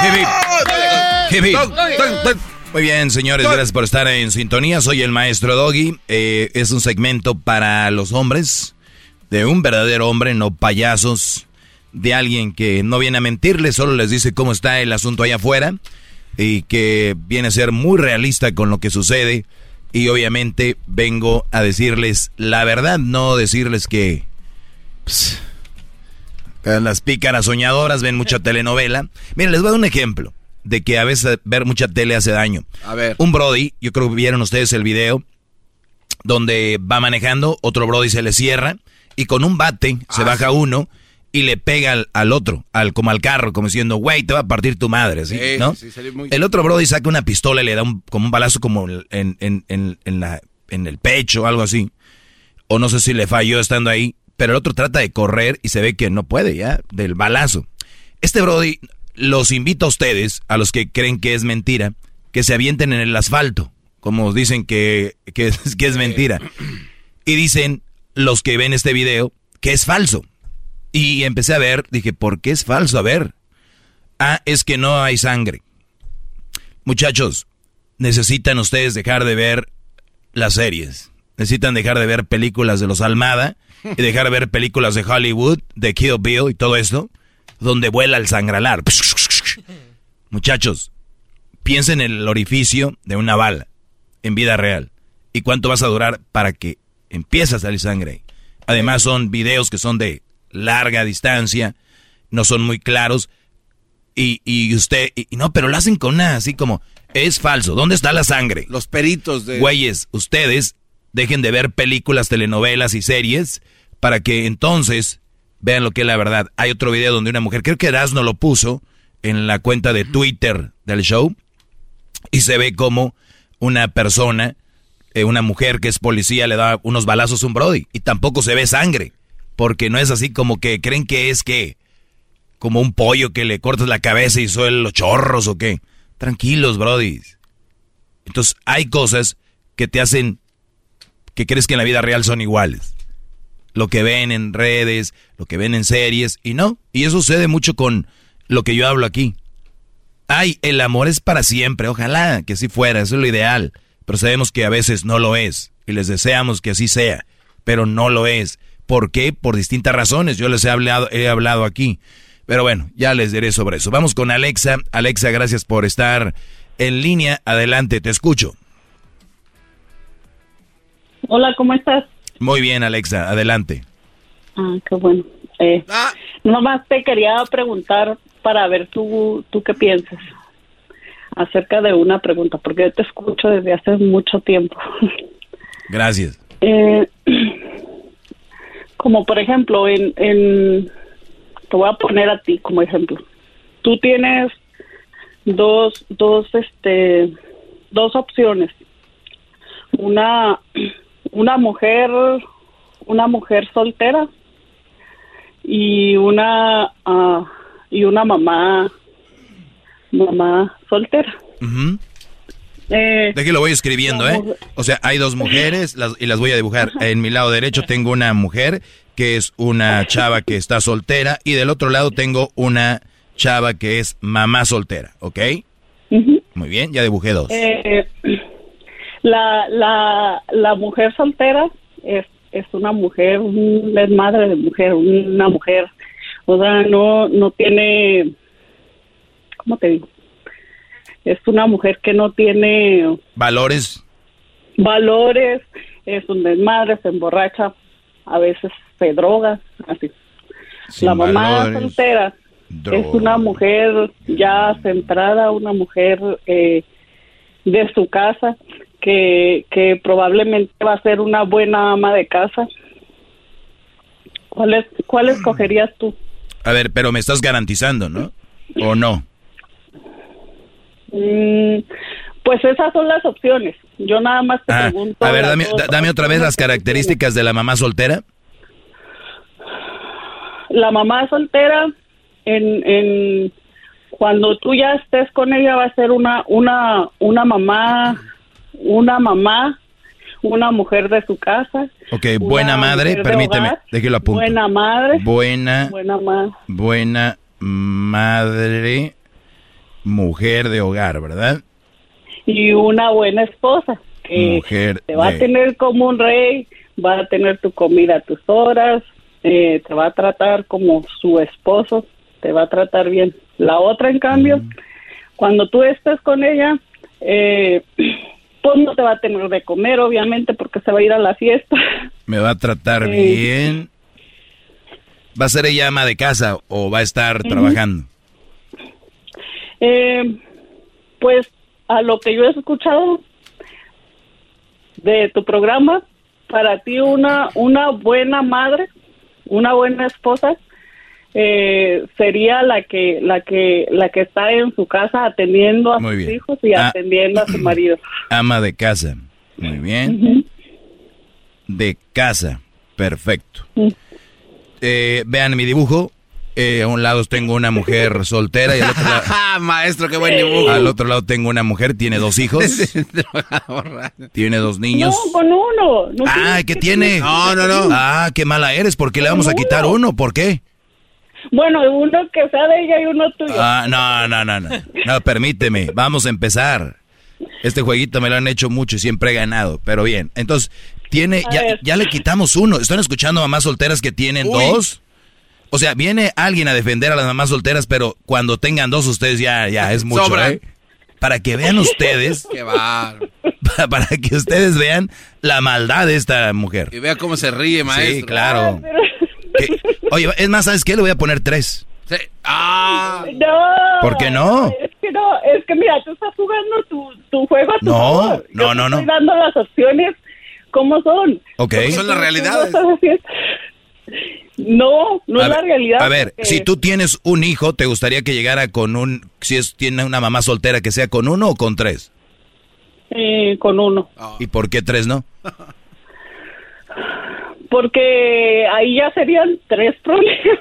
Hip, hip. Hip, hip.
Dog, dog, dog.
Muy bien, señores, gracias por estar en sintonía. Soy el maestro Doggy. Eh, es un segmento para los hombres, de un verdadero hombre, no payasos, de alguien que no viene a mentirles, solo les dice cómo está el asunto allá afuera y que viene a ser muy realista con lo que sucede. Y obviamente vengo a decirles la verdad, no decirles que pues, las pícaras soñadoras ven mucha telenovela. Miren, les voy a dar un ejemplo de que a veces ver mucha tele hace daño.
A ver.
Un Brody, yo creo que vieron ustedes el video, donde va manejando, otro Brody se le cierra y con un bate se
Ah,
baja uno y le pega al, al otro, al, como al carro, como diciendo, güey, te va a partir tu madre, ¿sí?
Sí,
¿no?
sí, salió muy-
El otro Brody saca una pistola y le da un, como un balazo como en, en, en, en, la, en el pecho o algo así. O no sé si le falló estando ahí, pero el otro trata de correr y se ve que no puede ya, del balazo. Este Brody los invito a ustedes, a los que creen que es mentira, que se avienten en el asfalto, como dicen que, que, es, que es mentira. Y dicen los que ven este video que es falso. Y empecé a ver, dije, ¿por qué es falso? A ver. Ah, es que no hay sangre. Muchachos, necesitan ustedes dejar de ver las series. Necesitan dejar de ver películas de los Almada y dejar de ver películas de Hollywood, de Kill Bill y todo esto, donde vuela el sangralar. Muchachos, piensen en el orificio de una bala en vida real. ¿Y cuánto vas a durar para que empiece a salir sangre? Además son videos que son de larga distancia, no son muy claros. Y, y usted, y, no, pero lo hacen con una así como, es falso, ¿dónde está la sangre?
Los peritos de...
Güeyes, ustedes dejen de ver películas, telenovelas y series para que entonces vean lo que es la verdad. Hay otro video donde una mujer, creo que Erasmo lo puso en la cuenta de Twitter del show, y se ve como una persona, eh, una mujer que es policía, le da unos balazos a un Brody, y tampoco se ve sangre, porque no es así como que creen que es que, como un pollo que le cortas la cabeza y suelen los chorros o qué. Tranquilos, Brody. Entonces, hay cosas que te hacen que crees que en la vida real son iguales. Lo que ven en redes, lo que ven en series, y no. Y eso sucede mucho con lo que yo hablo aquí. Ay, el amor es para siempre, ojalá que así fuera, eso es lo ideal. Pero sabemos que a veces no lo es, y les deseamos que así sea, pero no lo es. ¿Por qué? Por distintas razones, yo les he hablado, he hablado aquí. Pero bueno, ya les diré sobre eso. Vamos con Alexa. Alexa, gracias por estar en línea. Adelante, te escucho.
Hola, ¿cómo estás?
Muy bien, Alexa, adelante.
Ah, qué bueno. Eh,
Ah.
Nomás te quería preguntar para ver tú, tú qué piensas acerca de una pregunta, porque yo te escucho desde hace mucho tiempo.
Gracias.
Eh, como por ejemplo, en, en, te voy a poner a ti como ejemplo. Tú tienes dos, dos, este, dos opciones. Una, una mujer, una mujer soltera y una, ah, y una mamá, mamá soltera.
Ujú.
Eh,
De que lo voy escribiendo, ¿eh? O sea, hay dos mujeres las- y las voy a dibujar. En mi lado derecho tengo una mujer que es una chava que está soltera y del otro lado tengo una chava que es mamá soltera, ¿ok? Muy bien, ya dibujé dos.
Eh, la, la, la mujer soltera es, es una mujer, es madre de mujer, una mujer, o sea, no, no tiene, ¿cómo te digo? Es una mujer que no tiene
Valores,
valores, es un desmadre, se emborracha, a veces se droga, así.
Sin
la mamá
valores,
soltera es una mujer ya centrada, una mujer eh, de su casa que, que probablemente va a ser una buena ama de casa. ¿Cuál, es, cuál escogerías tú?
A ver, pero me estás garantizando, ¿no? ¿O no?
Mm, pues esas son las opciones. Yo nada más te
Ah,
pregunto.
a ver, dame, dame otra vez las características de la mamá soltera.
la mamá soltera en, en cuando tú ya estés con ella va a ser una una una mamá una mamá una mujer de su casa
Ok, buena madre, permíteme, déjelo apunto.
buena madre
Buena,
buena madre
buena madre, mujer de hogar, ¿verdad?
y una buena esposa que
Mujer
te va
de-
a tener como un rey, va a tener tu comida a tus horas, eh, te va a tratar como su esposo, te va a tratar bien. La otra, en cambio, cuando tú estés con ella, eh, pues no te va a tener de comer, obviamente, porque se va a ir a la fiesta.
Me va a tratar
Sí.
bien. ¿Va a ser ella ama de casa o va a estar trabajando?
Eh, pues a lo que yo he escuchado de tu programa, para ti una una buena madre, una buena esposa eh, sería la que la que la que está en su casa atendiendo a
Muy
sus
bien.
hijos y
Ah.
atendiendo a su marido.
Ama de casa. Muy bien. De casa. Perfecto.
Mm.
Eh, vean mi dibujo. Eh, a un lado tengo una mujer soltera y al otro lado...
Maestro, qué buen dibujo.
Al otro lado tengo una mujer, tiene dos hijos, tiene dos niños.
No, con uno. No
Ah, ¿qué
que
tiene?
tener-
Ah, qué mala eres. ¿Por qué le vamos a quitar uno? ¿Por qué?
Bueno, uno que sea de ella y uno tuyo.
Ah, no, no, no, no. No, permíteme. Vamos a empezar. Este jueguito me lo han hecho mucho y siempre he ganado. Pero bien, entonces, tiene, ya, ya le quitamos uno. ¿Están escuchando a mamás solteras que tienen
Uy.
dos? O sea, viene alguien a defender a las mamás solteras, pero cuando tengan dos, ustedes ya, ya es mucho. ¿eh? Para que vean ustedes,
Qué
para que ustedes vean la maldad de esta mujer.
Y vea cómo se ríe, maestro.
Sí, claro. Oye, es más, ¿sabes qué? Le voy a poner tres.
Sí. Ah.
No.
¿Por qué no?
Es que no, es que mira, tú estás jugando tu, tu juego a tu
No,
favor.
no, no, no.
Estoy dando las opciones como son.
Ok.
Porque
Son las realidades.
No No,
A
es la realidad.
A ver,
porque-
si tú tienes un hijo, ¿te gustaría que llegara con un, si es tiene una mamá soltera, que sea con uno o con tres?
Eh, con uno.
¿Y por qué tres no?
Porque ahí ya serían tres problemas.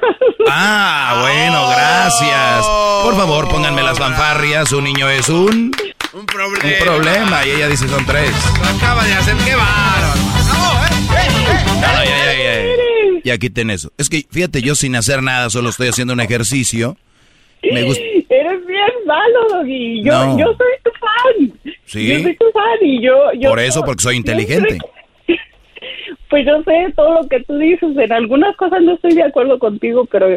Ah, bueno, gracias. Por favor, pónganme las fanfarrias. Un niño es un,
Un problema.
un problema y ella dice son tres.
Lo acaba de hacer, qué bárbaro.
No, no, ya, ya, ya. Y aquí ten eso. Es que fíjate, yo sin hacer nada, solo estoy haciendo un ejercicio. Me gusta.
Eres bien malo, Doggy. Yo,
No.
yo soy tu fan.
Sí.
Yo soy tu fan y yo... yo
Por eso, porque soy inteligente.
Pues yo sé todo lo que tú dices. En algunas cosas no estoy de acuerdo contigo, pero,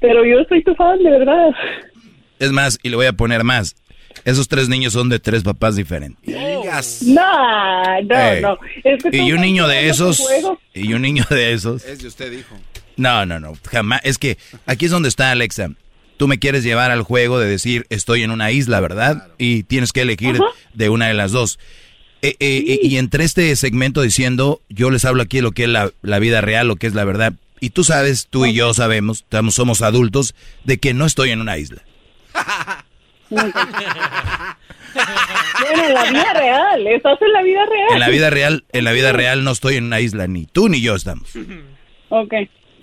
pero yo soy tu fan, de verdad.
Es más, y le voy a poner más. Esos tres niños son de tres papás diferentes.
No, no, no. Es que tú
Y un niño de esos,
juego.
y un niño de esos.
Es de usted, dijo.
No, no, no, jamás. Es que aquí es donde está Alexa. Tú me quieres llevar al juego de decir estoy en una isla, ¿verdad? Y tienes que elegir de una de las dos. Eh, eh, eh, y entre este segmento diciendo, yo les hablo aquí de lo que es la, la vida real, lo que es la verdad. Y tú sabes, tú y yo sabemos, estamos, somos adultos, de que no estoy en una isla.
Bueno, en la vida real. Estás en la vida real.
En la vida real, en la vida real no estoy en una isla, ni tú ni yo estamos.
Ok.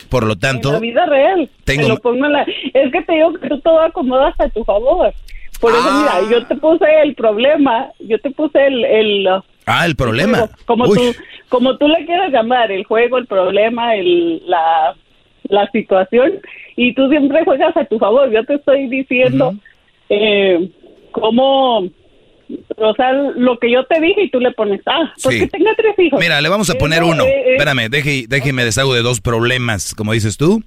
Por lo
En
tanto,
la vida real.
tengo-
Te lo pongo en la- Es que te digo que tú todo acomodas a tu favor. Por eso,
Ah.
mira, yo te puse el problema, yo te puse el... el
ah, el problema.
juego, como
Uy.
tú como tú le quieras llamar, el juego, el problema, el, la, la situación, y tú siempre juegas a tu favor. Yo te estoy diciendo eh, cómo... O sea, lo que yo te dije y tú le pones, ah, porque
Sí.
tenga tres hijos.
Mira, le vamos a
Eh,
poner
no,
uno.
eh, eh,
Espérame, deje, déjeme deshago de dos problemas, como dices tú.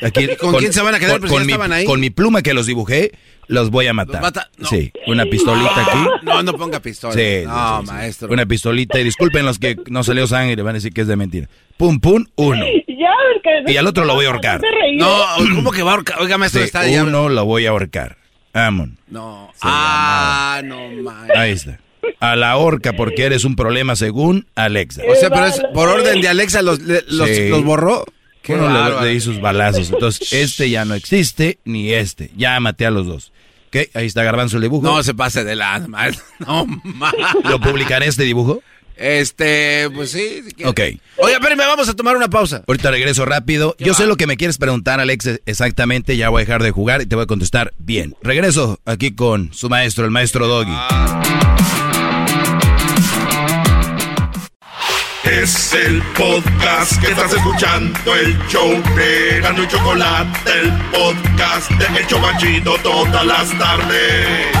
Aquí,
¿Con quién se van a quedar?
Con,
Pues
con mi,
estaban ahí.
con mi pluma que los dibujé, los voy a matar.
mata- no.
Sí, una pistolita aquí.
No, no ponga pistola.
Sí,
no,
sí, sí.
maestro.
Una pistolita. Y disculpen los que no salió sangre, van a decir que es de mentira. Pum, pum, uno.
Ya, porque...
Y al otro lo voy a ahorcar.
No, ¿cómo que va a ahorcar? Oiga, maestro,
Sí,
está ya.
uno lo voy a ahorcar. Amon.
No. Ah, no, maestro.
Ahí está. A la horca porque eres un problema según Alexa.
O sea, pero es por orden de Alexa los, le- los,
Sí.
los borró. Qué
Uno le,
bárbaro.
le di sus balazos. Entonces, este ya no existe, ni este. Ya maté a los dos. ¿Qué? Ahí está Garbanzo el dibujo.
No se pase de la. No, ma.
¿Lo publicaré este dibujo?
Este, pues sí. si.
Ok.
Oye, espérenme, vamos a tomar una pausa.
Ahorita regreso rápido. Yo sé lo que me quieres preguntar, Alex, exactamente. Ya voy a dejar de jugar y te voy a contestar bien. Regreso aquí con su maestro, el maestro Doggy.
Es el podcast que estás escuchando, el show de Gano y Chocolate, el podcast de El Chobachito todas las tardes.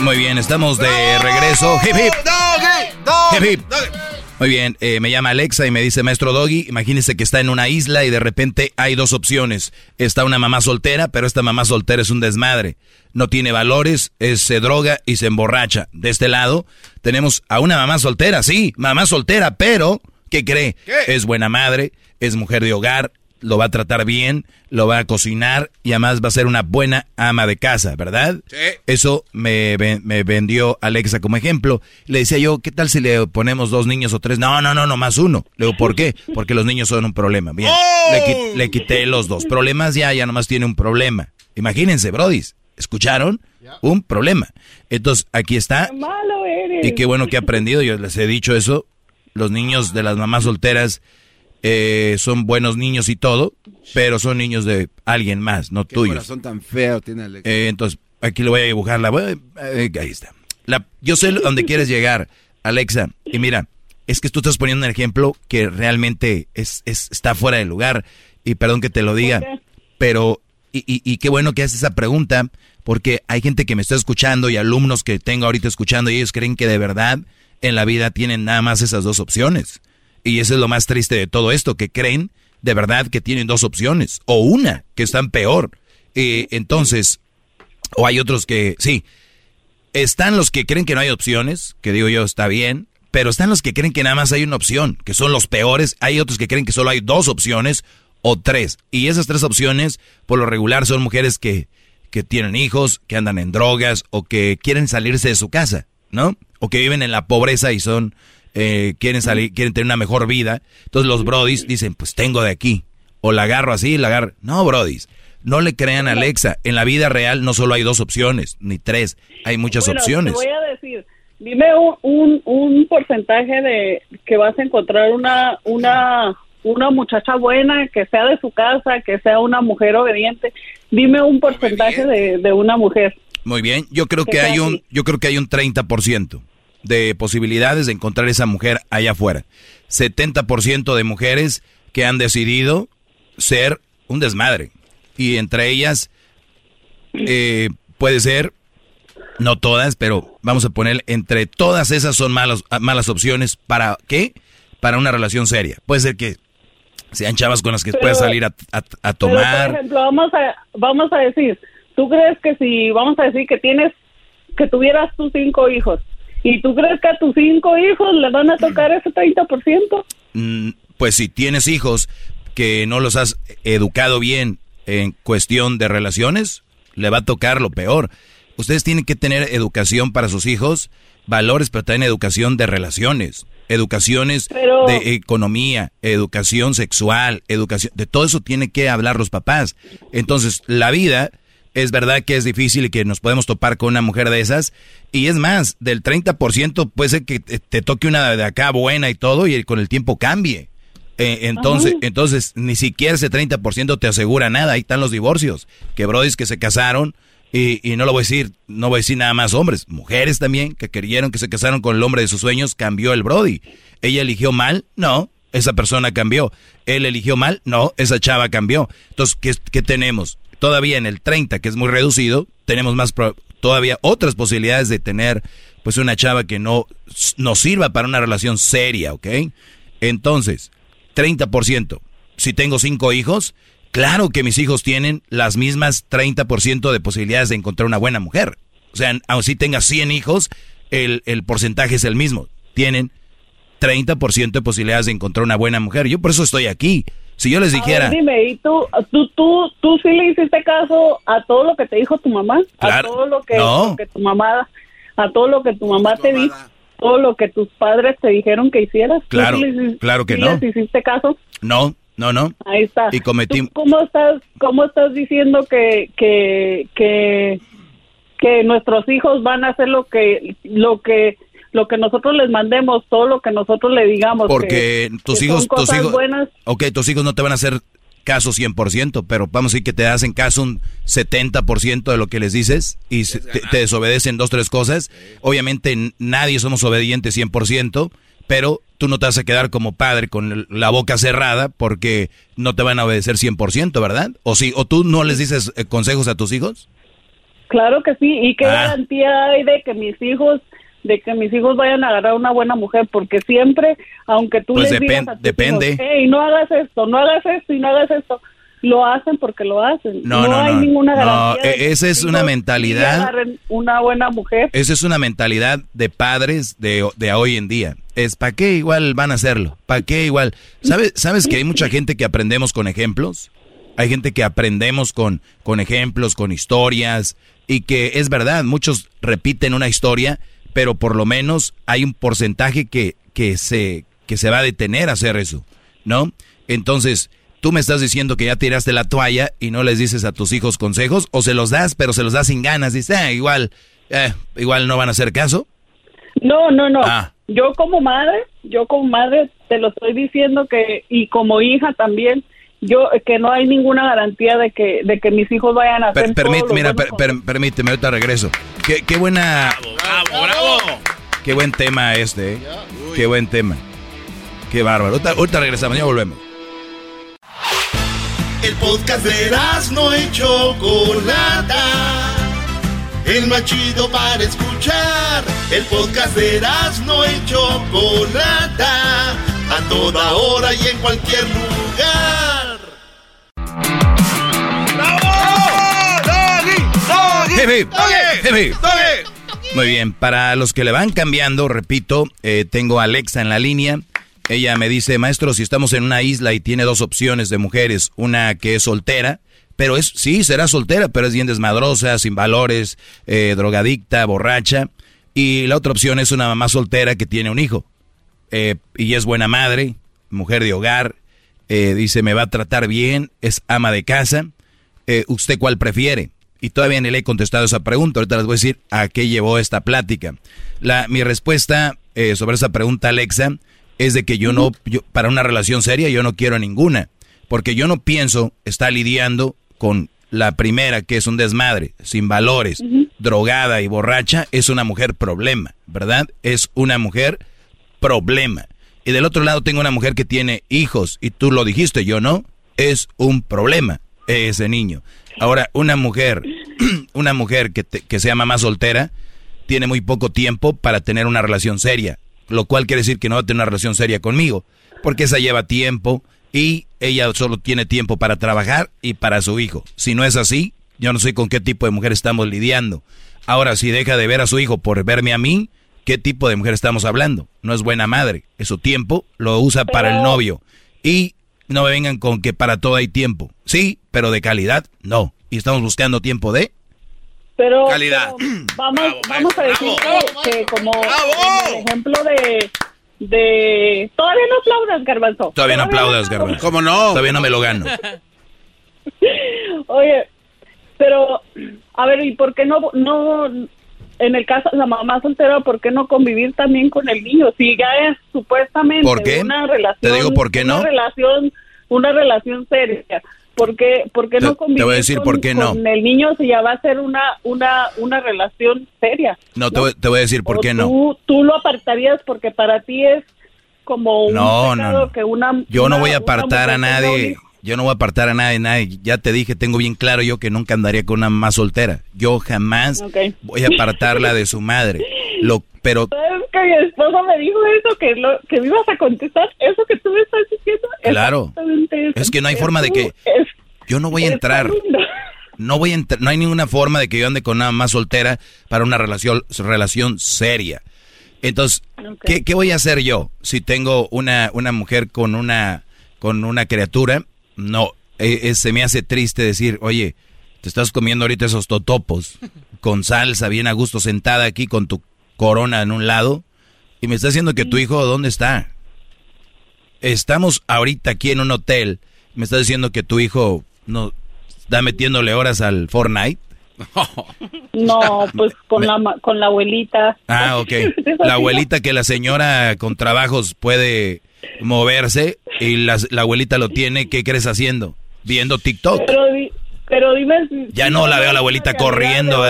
Muy bien, estamos de regreso. Hip hip. Hip hip. Muy bien, eh, me llama Alexa y me dice, maestro Doggy, imagínese que está en una isla y de repente hay dos opciones. Está una mamá soltera, pero esta mamá soltera es un desmadre. No tiene valores, es, se droga y se emborracha. De este lado tenemos a una mamá soltera, sí, mamá soltera, pero ¿qué cree? Es buena madre, es mujer de hogar, lo va a tratar bien, lo va a cocinar y además va a ser una buena ama de casa, ¿verdad? Sí. Eso me, me, vendió Alexa como ejemplo. Le decía yo, ¿qué tal si le ponemos dos niños o tres? No, no, no, no, más uno. Le digo, ¿por qué? Porque los niños son un problema. Bien, le, le, quité los dos problemas, ya, ya nomás tiene un problema. Imagínense, brodis, ¿escucharon? Un problema. Entonces, aquí está.
Qué malo eres.
Y qué bueno que he aprendido, yo les he dicho eso. Los niños de las mamás solteras eh, son buenos niños y todo, pero son niños de alguien más, no
¿Qué
tuyos.
corazón tan feo tiene Alex.
Eh, entonces, aquí le voy a dibujar la... eh, ahí está. La, yo sé dónde quieres llegar, Alexa. Y mira, es que tú estás poniendo un ejemplo que realmente es, es, está fuera de lugar. Y perdón que te lo diga, pero... Y, y, y qué bueno que haces esa pregunta, porque hay gente que me está escuchando y alumnos que tengo ahorita escuchando y ellos creen que de verdad en la vida tienen nada más esas dos opciones. Y eso es lo más triste de todo esto, que creen de verdad que tienen dos opciones, o una, que están peor. Eh, entonces, o hay otros que, sí, están los que creen que no hay opciones, que digo yo está bien, pero están los que creen que nada más hay una opción, que son los peores, hay otros que creen que solo hay dos opciones o tres. Y esas tres opciones, por lo regular, son mujeres que, que tienen hijos, que andan en drogas o que quieren salirse de su casa, ¿no? O que viven en la pobreza y son eh, quieren salir, quieren tener una mejor vida. Entonces los brodis dicen, pues tengo de aquí. O la agarro así, la agarro. No, brodis. No le crean a Alexa. En la vida real no solo hay dos opciones, ni tres. Hay muchas
Bueno,
opciones.
Te voy a decir, dime un, un, un porcentaje de que vas a encontrar una, una, una muchacha buena, que sea de su casa, que sea una mujer obediente. Dime un porcentaje de, de una mujer.
Muy bien. Yo creo
Que
hay un, yo creo que hay un 30% de posibilidades de encontrar esa mujer allá afuera. 70% de mujeres que han decidido ser un desmadre. Y entre ellas, eh, puede ser, no todas, pero vamos a poner, entre todas esas son malas, malas opciones. ¿Para qué? Para una relación seria. Puede ser que sean chavas con las que
Pero-
puedas salir a, a- tomar.
por ejemplo, vamos a, vamos a decir, ¿tú crees que si, vamos a decir que tienes, que tuvieras tus cinco hijos, y tú crees que a tus cinco hijos le van a tocar ese 30%?
Mm, pues si tienes hijos que no los has educado bien en cuestión de relaciones, le va a tocar lo peor. Ustedes tienen que tener educación para sus hijos, valores, pero también educación de relaciones, educaciones
Pero-
de economía, educación sexual, educación, de todo eso tienen que hablar los papás. Entonces, la vida es verdad que es difícil y que nos podemos topar con una mujer de esas. Y es más, del 30% puede ser que te, toque una de acá buena y todo y con el tiempo cambie. Eh, entonces,
Ajá.
entonces, ni siquiera ese 30% te asegura nada. Ahí están los divorcios. Que brodis que se casaron y, y no lo voy a decir, no voy a decir nada más hombres, mujeres también que creyeron que se casaron con el hombre de sus sueños, cambió el brody. ¿Ella eligió mal? No, esa persona cambió. ¿Él eligió mal? No, esa chava cambió. Entonces, ¿qué, qué tenemos? Todavía en el 30, que es muy reducido, tenemos más todavía otras posibilidades de tener pues una chava que no nos sirva para una relación seria, ¿ok? Entonces, 30%. Si tengo cinco hijos, claro que mis hijos tienen las mismas 30% de posibilidades de encontrar una buena mujer. O sea, aun si tengas 100 hijos, el, el porcentaje es el mismo. Tienen 30% de posibilidades de encontrar una buena mujer. Yo por eso estoy aquí. Si yo les dijera...
ver, dime, ¿y tú, tú, tú, tú sí le hiciste caso a todo lo que te dijo tu mamá?
Claro.
A todo lo que,
No.
lo que tu mamá, a todo lo que tu mamá te dijo, todo lo que tus padres te dijeron que hicieras. ¿Tú
Claro,
sí les-
claro que
sí
no.
les hiciste caso?
No, no, no.
Ahí está.
Y cometí...
¿Tú ¿Cómo estás, cómo estás diciendo que, que, que, que nuestros hijos van a hacer lo que, lo que, lo que nosotros les mandemos, todo lo que nosotros le digamos?
Porque
que-
tus
que
hijos,
son
tus hijos,
buenas.
ok, tus hijos no te van a hacer caso 100%, pero vamos a decir que te hacen caso un 70% de lo que les dices y se- te, te desobedecen dos, tres cosas. Obviamente nadie somos obedientes 100%, pero tú no te vas a quedar como padre con el- la boca cerrada porque no te van a obedecer 100%, ¿verdad? O sí, o tú no les dices eh, consejos a tus hijos.
Claro que sí. ¿Y qué
Ah.
garantía hay de que mis hijos de que mis hijos vayan a agarrar una buena mujer? Porque siempre, aunque tú
Pues
les digas
depen-
a tus
depende.
hijos, "Hey, no hagas esto, no hagas esto y no hagas esto, lo hacen porque lo hacen.
No, no,
hay
no.
ninguna
No,
garantía. de
e- esa es una mentalidad-
una buena mujer.
Esa es una mentalidad de padres de, de hoy en día. Es ¿para qué igual van a hacerlo? ¿Para qué igual? ¿Sabes, ¿Sabes que hay mucha gente que aprendemos con ejemplos? Hay gente que aprendemos con, con ejemplos, con historias, y que es verdad, muchos repiten una historia, pero por lo menos hay un porcentaje que, que, se, que se va a detener a hacer eso, ¿no? Entonces, tú me estás diciendo que ya tiraste la toalla y no les dices a tus hijos consejos, o se los das, pero se los das sin ganas, dices, ah, igual, eh, igual no van a hacer caso.
No, no, no.
Ah.
Yo como madre, yo como madre te lo estoy diciendo que y como hija también, yo que no hay ninguna garantía de que de que mis hijos vayan a hacer
Per- permit-
todo lo
mira, per- per- permíteme, ahorita regreso. Qué, qué buena...
¡Bravo, bravo!
Qué buen tema este, ¿eh? Qué buen tema. Qué bárbaro. Ahorita, ahorita regresamos, ya volvemos.
El podcast de no y Chocolata. El más chido para escuchar. El podcast de no y Chocolata. A toda hora y en cualquier lugar.
Hip, hip. Muy bien, para los que le van cambiando, repito, eh, tengo a Alexa en la línea. Ella me dice, maestro, si estamos en una isla y tiene dos opciones de mujeres, una que es soltera, pero es, sí, será soltera, pero es bien desmadrosa, sin valores, eh, drogadicta, borracha, y la otra opción es una mamá soltera que tiene un hijo, eh, y es buena madre, mujer de hogar, eh, dice, me va a tratar bien, es ama de casa, eh, ¿usted cuál prefiere? Y todavía ni le he contestado esa pregunta. Ahorita les voy a decir a qué llevó esta plática. La, mi respuesta eh, sobre esa pregunta, Alexa, es de que yo no, yo- para una relación seria, yo no quiero ninguna. Porque yo no pienso estar lidiando con la primera, que es un desmadre, sin valores, drogada y borracha, es una mujer problema, ¿verdad? Es una mujer problema. Y del otro lado tengo una mujer que tiene hijos, y tú lo dijiste, yo no, es un problema ese niño. Ahora, una mujer, una mujer que, te- que sea mamá soltera, tiene muy poco tiempo para tener una relación seria, lo cual quiere decir que no va a tener una relación seria conmigo, porque esa lleva tiempo y ella solo tiene tiempo para trabajar y para su hijo. Si no es así, yo no sé con qué tipo de mujer estamos lidiando. Ahora, si deja de ver a su hijo por verme a mí, ¿qué tipo de mujer estamos hablando? No es buena madre, es su tiempo, lo usa para el novio. Y no me vengan con que para todo hay tiempo. Sí, pero de calidad, no. Y estamos buscando tiempo de...
Pero,
Calidad.
pero vamos, vamos a decir que, que como el ejemplo de, de... Todavía no aplaudas, Garbanzo.
Todavía no aplaudas, Garbanzo.
¿Cómo no?
Todavía no me lo gano.
Oye, pero, a ver, ¿y por qué no, no, en el caso de la mamá soltera, por qué no convivir también con el niño? Si ya es supuestamente
¿Por qué?
una relación...
Te digo por qué no.
Una relación, una relación seria. ¿Por qué, por qué
Te-
no
te
convivir
voy a decir
con,
por qué no.
con el niño si ya va a ser una, una, una relación seria?
No, te, voy- te voy a decir por
O
qué no.
Tú, tú lo apartarías porque para ti es como un
No, no, no.
que una...
Yo no
una-
voy a apartar a nadie. Yo no voy a apartar a nadie, nadie. Ya te dije, tengo bien claro yo que nunca andaría con una más soltera. Yo jamás voy a apartarla de su madre. Lo, pero
¿Sabes que mi esposo me dijo eso, que, lo, que me ibas a contestar? Eso que tú me estás diciendo.
Claro.
Eso.
Es que no hay
Es
forma de que-
es-
yo no voy a
es
entrar. No voy a entrar, no hay ninguna forma de que yo ande con una más soltera para una relación, relación seria. Entonces, ¿qué, qué voy a hacer yo si tengo una, una mujer con una, con una criatura? No, eh, eh, se me hace triste decir, oye, te estás comiendo ahorita esos totopos con salsa, bien a gusto, sentada aquí con tu corona en un lado, y me está diciendo que tu hijo, ¿dónde está? Estamos ahorita aquí en un hotel, me está diciendo que tu hijo no está metiéndole horas al Fortnite.
No, pues con la con la abuelita.
Ah, ok. La abuelita que la señora con trabajos puede moverse y la, la abuelita lo tiene, ¿qué crees haciendo? Viendo TikTok.
Pero, di- pero dime si...
Ya no la veo a la abuelita corriendo.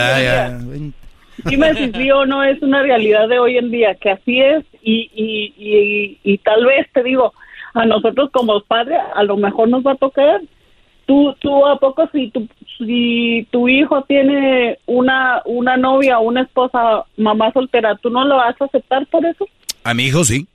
Dime si sí o no es una realidad de hoy en día, que así es y, y, y, y tal vez te digo, a nosotros como padres a lo mejor nos va a tocar. Tú, tú a poco si tu, si tu hijo tiene una, una novia o una esposa, mamá soltera, ¿tú no lo vas a aceptar por eso?
A mi hijo sí.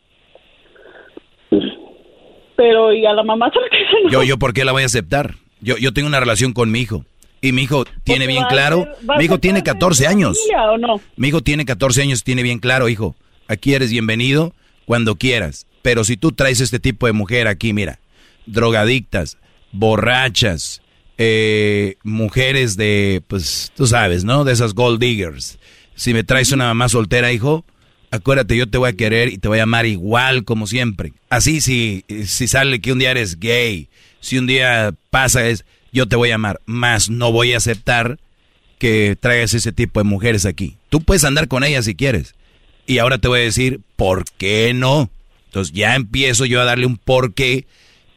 Pero, ¿y a la mamá no?
Yo, yo, ¿por qué la voy a aceptar? Yo, yo tengo una relación con mi hijo. Y mi hijo tiene bien claro. Mi hijo tiene
parte de
14
tu
años.
familia, ¿o no?
Mi hijo tiene 14 años, tiene bien claro, hijo. Aquí eres bienvenido cuando quieras. Pero si tú traes este tipo de mujer aquí, mira, drogadictas, borrachas, eh, mujeres de, pues, tú sabes, ¿no? De esas gold diggers. Si me traes una mamá soltera, hijo, acuérdate, yo te voy a querer y te voy a amar igual como siempre. Así si, si sale que un día eres gay, si un día pasa es, yo te voy a amar, más no voy a aceptar que traigas ese tipo de mujeres aquí. Tú puedes andar con ellas si quieres. Y ahora te voy a decir, ¿por qué no? Entonces ya empiezo yo a darle un por qué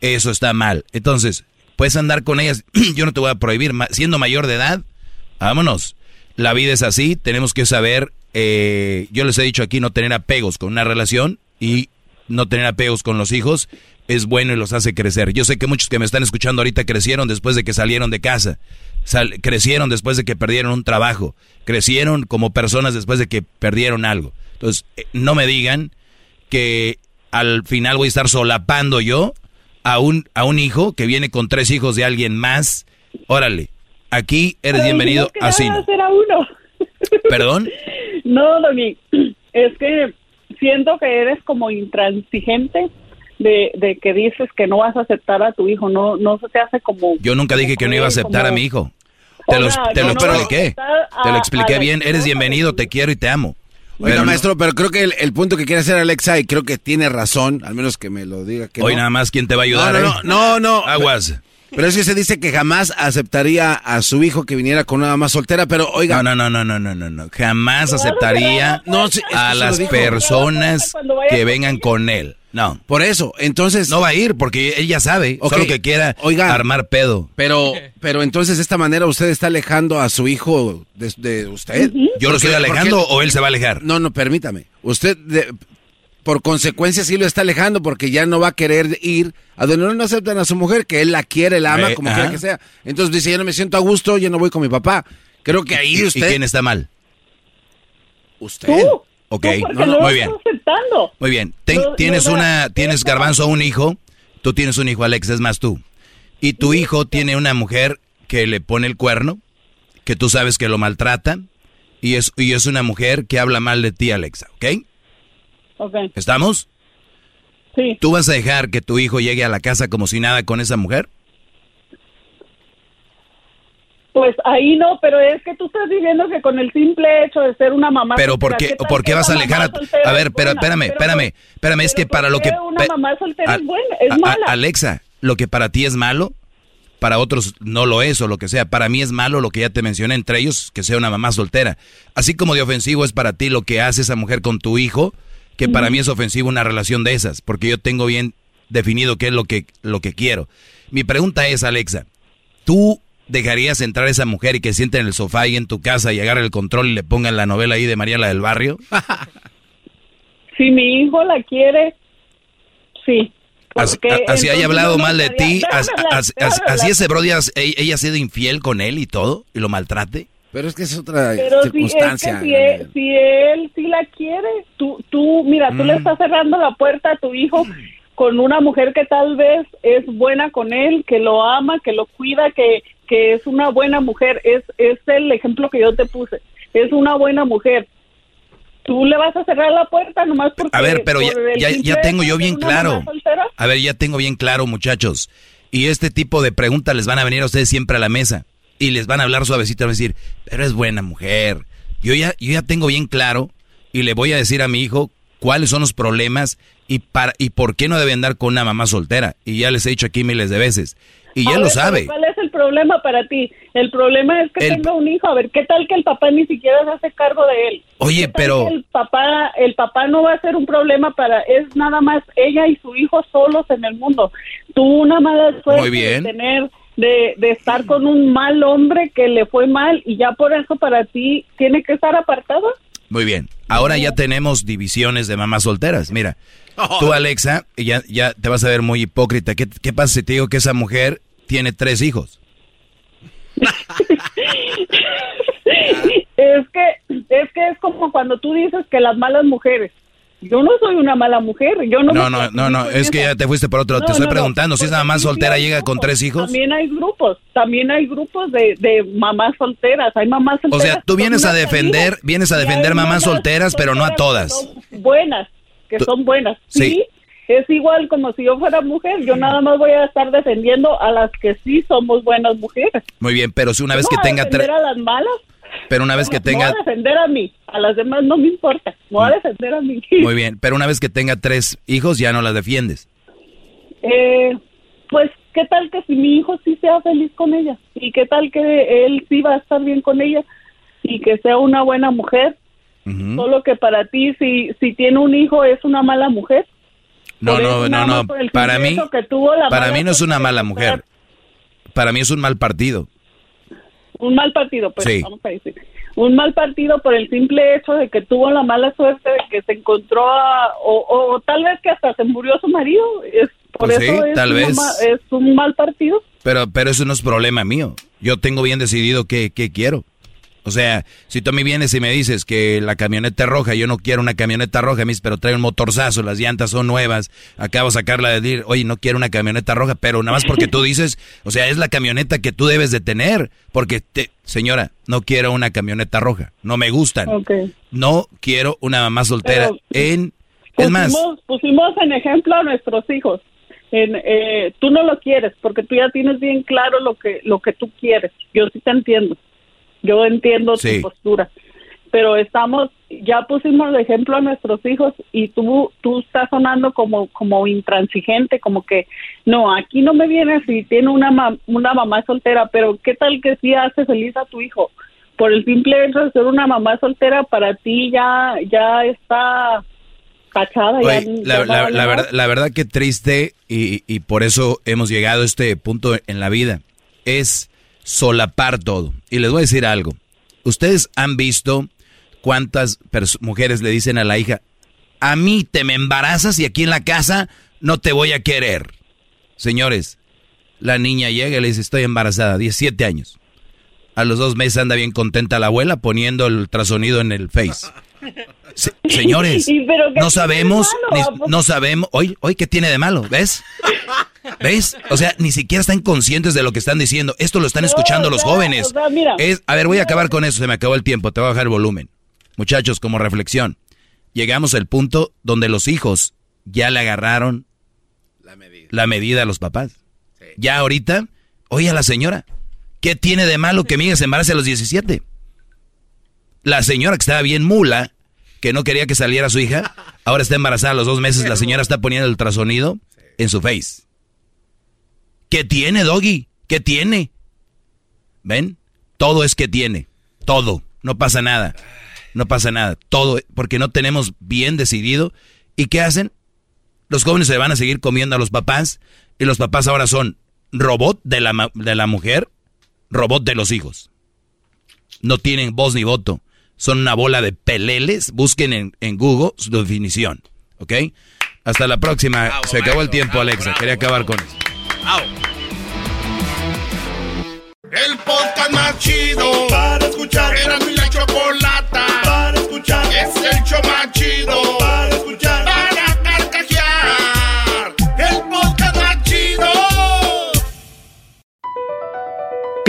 eso está mal. Entonces, puedes andar con ellas, yo no te voy a prohibir, siendo mayor de edad, vámonos. La vida es así, tenemos que saber, eh, yo les he dicho aquí, no tener apegos con una relación y no tener apegos con los hijos es bueno y los hace crecer. Yo sé que muchos que me están escuchando ahorita crecieron después de que salieron de casa, Sal- crecieron después de que perdieron un trabajo, crecieron como personas después de que perdieron algo. Entonces, eh, no me digan que al final voy a estar solapando yo a un, a un hijo que viene con tres hijos de alguien más. Órale, aquí eres
Pero
bienvenido así.
era uno.
¿Perdón?
No, Doni, es que siento que eres como intransigente de, de que dices que no vas a aceptar a tu hijo, no no se te hace como...
Yo nunca dije que no iba a aceptar a mi hijo. Te lo, te
no
expliqué.
a-
Te lo expliqué bien. Eres bienvenido, te quiero y te amo.
Oiga,
Pero no-
maestro, pero creo que el, el punto que quiere hacer Alexa, y creo que tiene razón, al menos que me lo diga que
Hoy
no.
nada más, ¿quién te va a ayudar?
No,
eh?
no, no, no, no.
Aguas.
Pero es que se dice que jamás aceptaría a su hijo que viniera con una mamá soltera, pero oiga.
No, no, no, no, no, no, no. Jamás aceptaría
No, sí,
a las personas que vengan con él. No.
Por eso, entonces.
No va a ir porque ella sabe.
Ok,
Solo que quiera
oiga.
armar pedo.
Pero, pero entonces de esta manera usted está alejando a su hijo de, de usted.
¿Yo lo estoy alejando
porque-
o él se va a alejar?
No, no, permítame. Usted, de- por consecuencia, sí lo está alejando porque ya no va a querer ir a donde no aceptan a su mujer, que él la quiere, la ama,
Eh,
como
ajá.
quiera que sea. Entonces dice, yo no me siento a gusto, yo no voy con mi papá. Creo que ahí
¿Y-
usted...
¿Y quién está mal?
Usted.
Tú.
Ok,
Tú porque no
muy bien.
aceptando.
Muy bien. Ten-
No,
tienes
no,
una,
no,
tienes garbanzo un hijo, tú tienes un hijo, Alex, es más tú. Y tu hijo tiene una mujer que le pone el cuerno, que tú sabes que lo maltrata, y es, y es una mujer que habla mal de ti, Alexa, ¿ok?
Ok,
¿Estamos?
sí.
¿Tú vas a dejar que tu hijo llegue a la casa como si nada con esa mujer?
Pues ahí no, pero es que tú estás diciendo que con el simple hecho de ser una mamá
Pero ¿por qué, ¿por qué vas a alejar a
soltera
A ver, pero espérame, espérame, espérame, es que para lo que...
una mamá soltera
A-
es buena, es
a-
mala.
Alexa, lo que para ti es malo, para otros no lo es o lo que sea. Para mí es malo lo que ya te mencioné, entre ellos que sea una mamá soltera. Así como de ofensivo es para ti lo que hace esa mujer con tu hijo, que para mí es ofensivo una relación de esas, porque yo tengo bien definido qué es lo que, lo que quiero. Mi pregunta es, Alexa, ¿tú dejarías entrar a esa mujer y que siente en el sofá y en tu casa y agarre el control y le pongan la novela ahí de María la del Barrio?
Si mi hijo la quiere, sí.
Así, haya hablado
no
mal de ti, así ese Brody, ella ha sido infiel con él y todo, y lo maltrate.
Pero es que es otra
Pero si, es que
circunstancia.
si, él, si él sí la quiere, tú, tú mira, tú
Mm.
le estás cerrando la puerta a tu hijo con una mujer que tal vez es buena con él, que lo ama, que lo cuida, que, que es una buena mujer. Es, es el ejemplo que yo te puse. Es una buena mujer. Tú le vas a cerrar la puerta nomás porque...
A ver, pero ya, ya, ya tengo yo bien claro. A ver, ya tengo bien claro, muchachos. Y este tipo de preguntas les van a venir a ustedes siempre a la mesa. Y les van a hablar suavecito, van a decir, pero es buena mujer. Yo ya, yo ya tengo bien claro y le voy a decir a mi hijo cuáles son los problemas y, para, y por qué no debe andar con una mamá soltera. Y ya les he dicho aquí miles de veces. Y ya
A
lo
ver,
sabe.
¿Cuál es el problema para ti? El problema es que
El-
tenga un hijo. A ver, ¿qué tal que el papá ni siquiera se hace cargo de él?
Oye,
¿Qué tal
pero...
El papá, el papá no va a ser un problema para, es nada más ella y su hijo solos en el mundo. Tuvo una mala suerte
Muy bien.
de tener, de, de estar con un mal hombre que le fue mal y ya por eso para ti tiene que estar apartado.
Muy bien. Ahora ya tenemos divisiones de mamás solteras. Mira, tú Alexa, ya, ya te vas a ver muy hipócrita. ¿Qué, qué pasa si te digo que esa mujer tiene tres hijos?
es que es que es como cuando tú dices que las malas mujeres yo no soy una mala mujer, yo no.
No, no, no, no, es que ya te fuiste por otro. te estoy preguntando, si es nada más soltera llega con tres hijos.
También hay grupos, también hay grupos de, de mamás solteras, hay mamás solteras.
O sea, tú vienes a defender, vienes a defender mamás solteras, pero no a todas.
buenas, que son buenas. Sí. Es igual como si yo fuera mujer, yo nada más voy a estar defendiendo a las que sí somos buenas mujeres.
Muy bien, pero si una vez que tenga tres...
a las malas?
Pero una vez que tenga...
Me voy a defender a mí, a las demás no me importa, me voy a defender a mí.
Muy bien, pero una vez que tenga tres hijos ya no las defiendes.
Eh, pues, ¿qué tal que si mi hijo sí sea feliz con ella? ¿Y qué tal que él sí va a estar bien con ella? Y que sea una buena mujer. Solo que para ti, si, si tiene un hijo, es una mala mujer.
No, no, no, no. Para mí, para mí no es una mala mujer. Para mí es un mal partido
un mal partido, pues vamos a decir. Un mal partido por el simple hecho de que tuvo la mala suerte de que se encontró o, tal vez que hasta se murió su marido. Es, por pues eso es, tal vez. es un mal partido.
Pero, pero eso no es problema mío. Yo tengo bien decidido qué, qué quiero. O sea, si tú a mí vienes y me dices que la camioneta es roja, yo no quiero una camioneta roja, mis, pero trae un motorzazo, las llantas son nuevas, acabo de sacarla de decir, oye, no quiero una camioneta roja, pero nada más porque tú dices, o sea, es la camioneta que tú debes de tener, porque, te, señora, no quiero una camioneta roja, no me gustan, no quiero una mamá soltera en...
es más... Pusimos en ejemplo a nuestros hijos. En, eh, tú no lo quieres porque tú ya tienes bien claro lo que lo que tú quieres. Yo sí te entiendo. Yo entiendo tu postura, pero estamos, ya pusimos de ejemplo a nuestros hijos y tú, tú estás sonando como, como intransigente, como que no, aquí no me vienes si tiene una, una mamá soltera, pero ¿qué tal que sí hace feliz a tu hijo? Por el simple hecho de ser una mamá soltera, para ti ya, ya está cachada.
la, la, verdad, la verdad que triste y, y por eso hemos llegado a este punto en la vida. Es solapar todo. Y les voy a decir algo. Ustedes han visto cuántas mujeres le dicen a la hija, a mí te me embarazas y aquí en la casa no te voy a querer. Señores, la niña llega y le dice, estoy embarazada, 17 años. A los dos meses anda bien contenta la abuela poniendo el ultrasonido en el face. Señores, no sabemos, no sabemos, hoy, hoy, ¿qué tiene de malo? ¿Ves? ¿Ves? O sea, ni siquiera están conscientes de lo que están diciendo. Esto lo están escuchando los jóvenes. es, a ver, voy a acabar con eso. Se me acabó el tiempo. Te voy a bajar el volumen. Muchachos, como reflexión. Llegamos al punto donde los hijos ya le agarraron la medida, a los papás. Ya ahorita, oye a la señora, ¿qué tiene de malo que mi hija se embarace a los 17? La señora que estaba bien mula, que no quería que saliera su hija, ahora está embarazada a los dos meses, la señora está poniendo el ultrasonido en su face. ¿Qué tiene, Doggy? ¿Qué tiene? ¿Ven? Todo es que tiene. Todo. No pasa nada. No pasa nada. Todo. Porque no tenemos bien decidido. ¿Y qué hacen? Los jóvenes se van a seguir comiendo a los papás. Y los papás ahora son robot de la, de la mujer, robot de los hijos. No tienen voz ni voto. Son una bola de peleles. Busquen en, en Google su definición. ¿Ok? Hasta la próxima. Se acabó el tiempo, Alexa. Quería acabar con eso.
El podcast más chido para escuchar. Era mi la chocolata para escuchar. Es el show más chido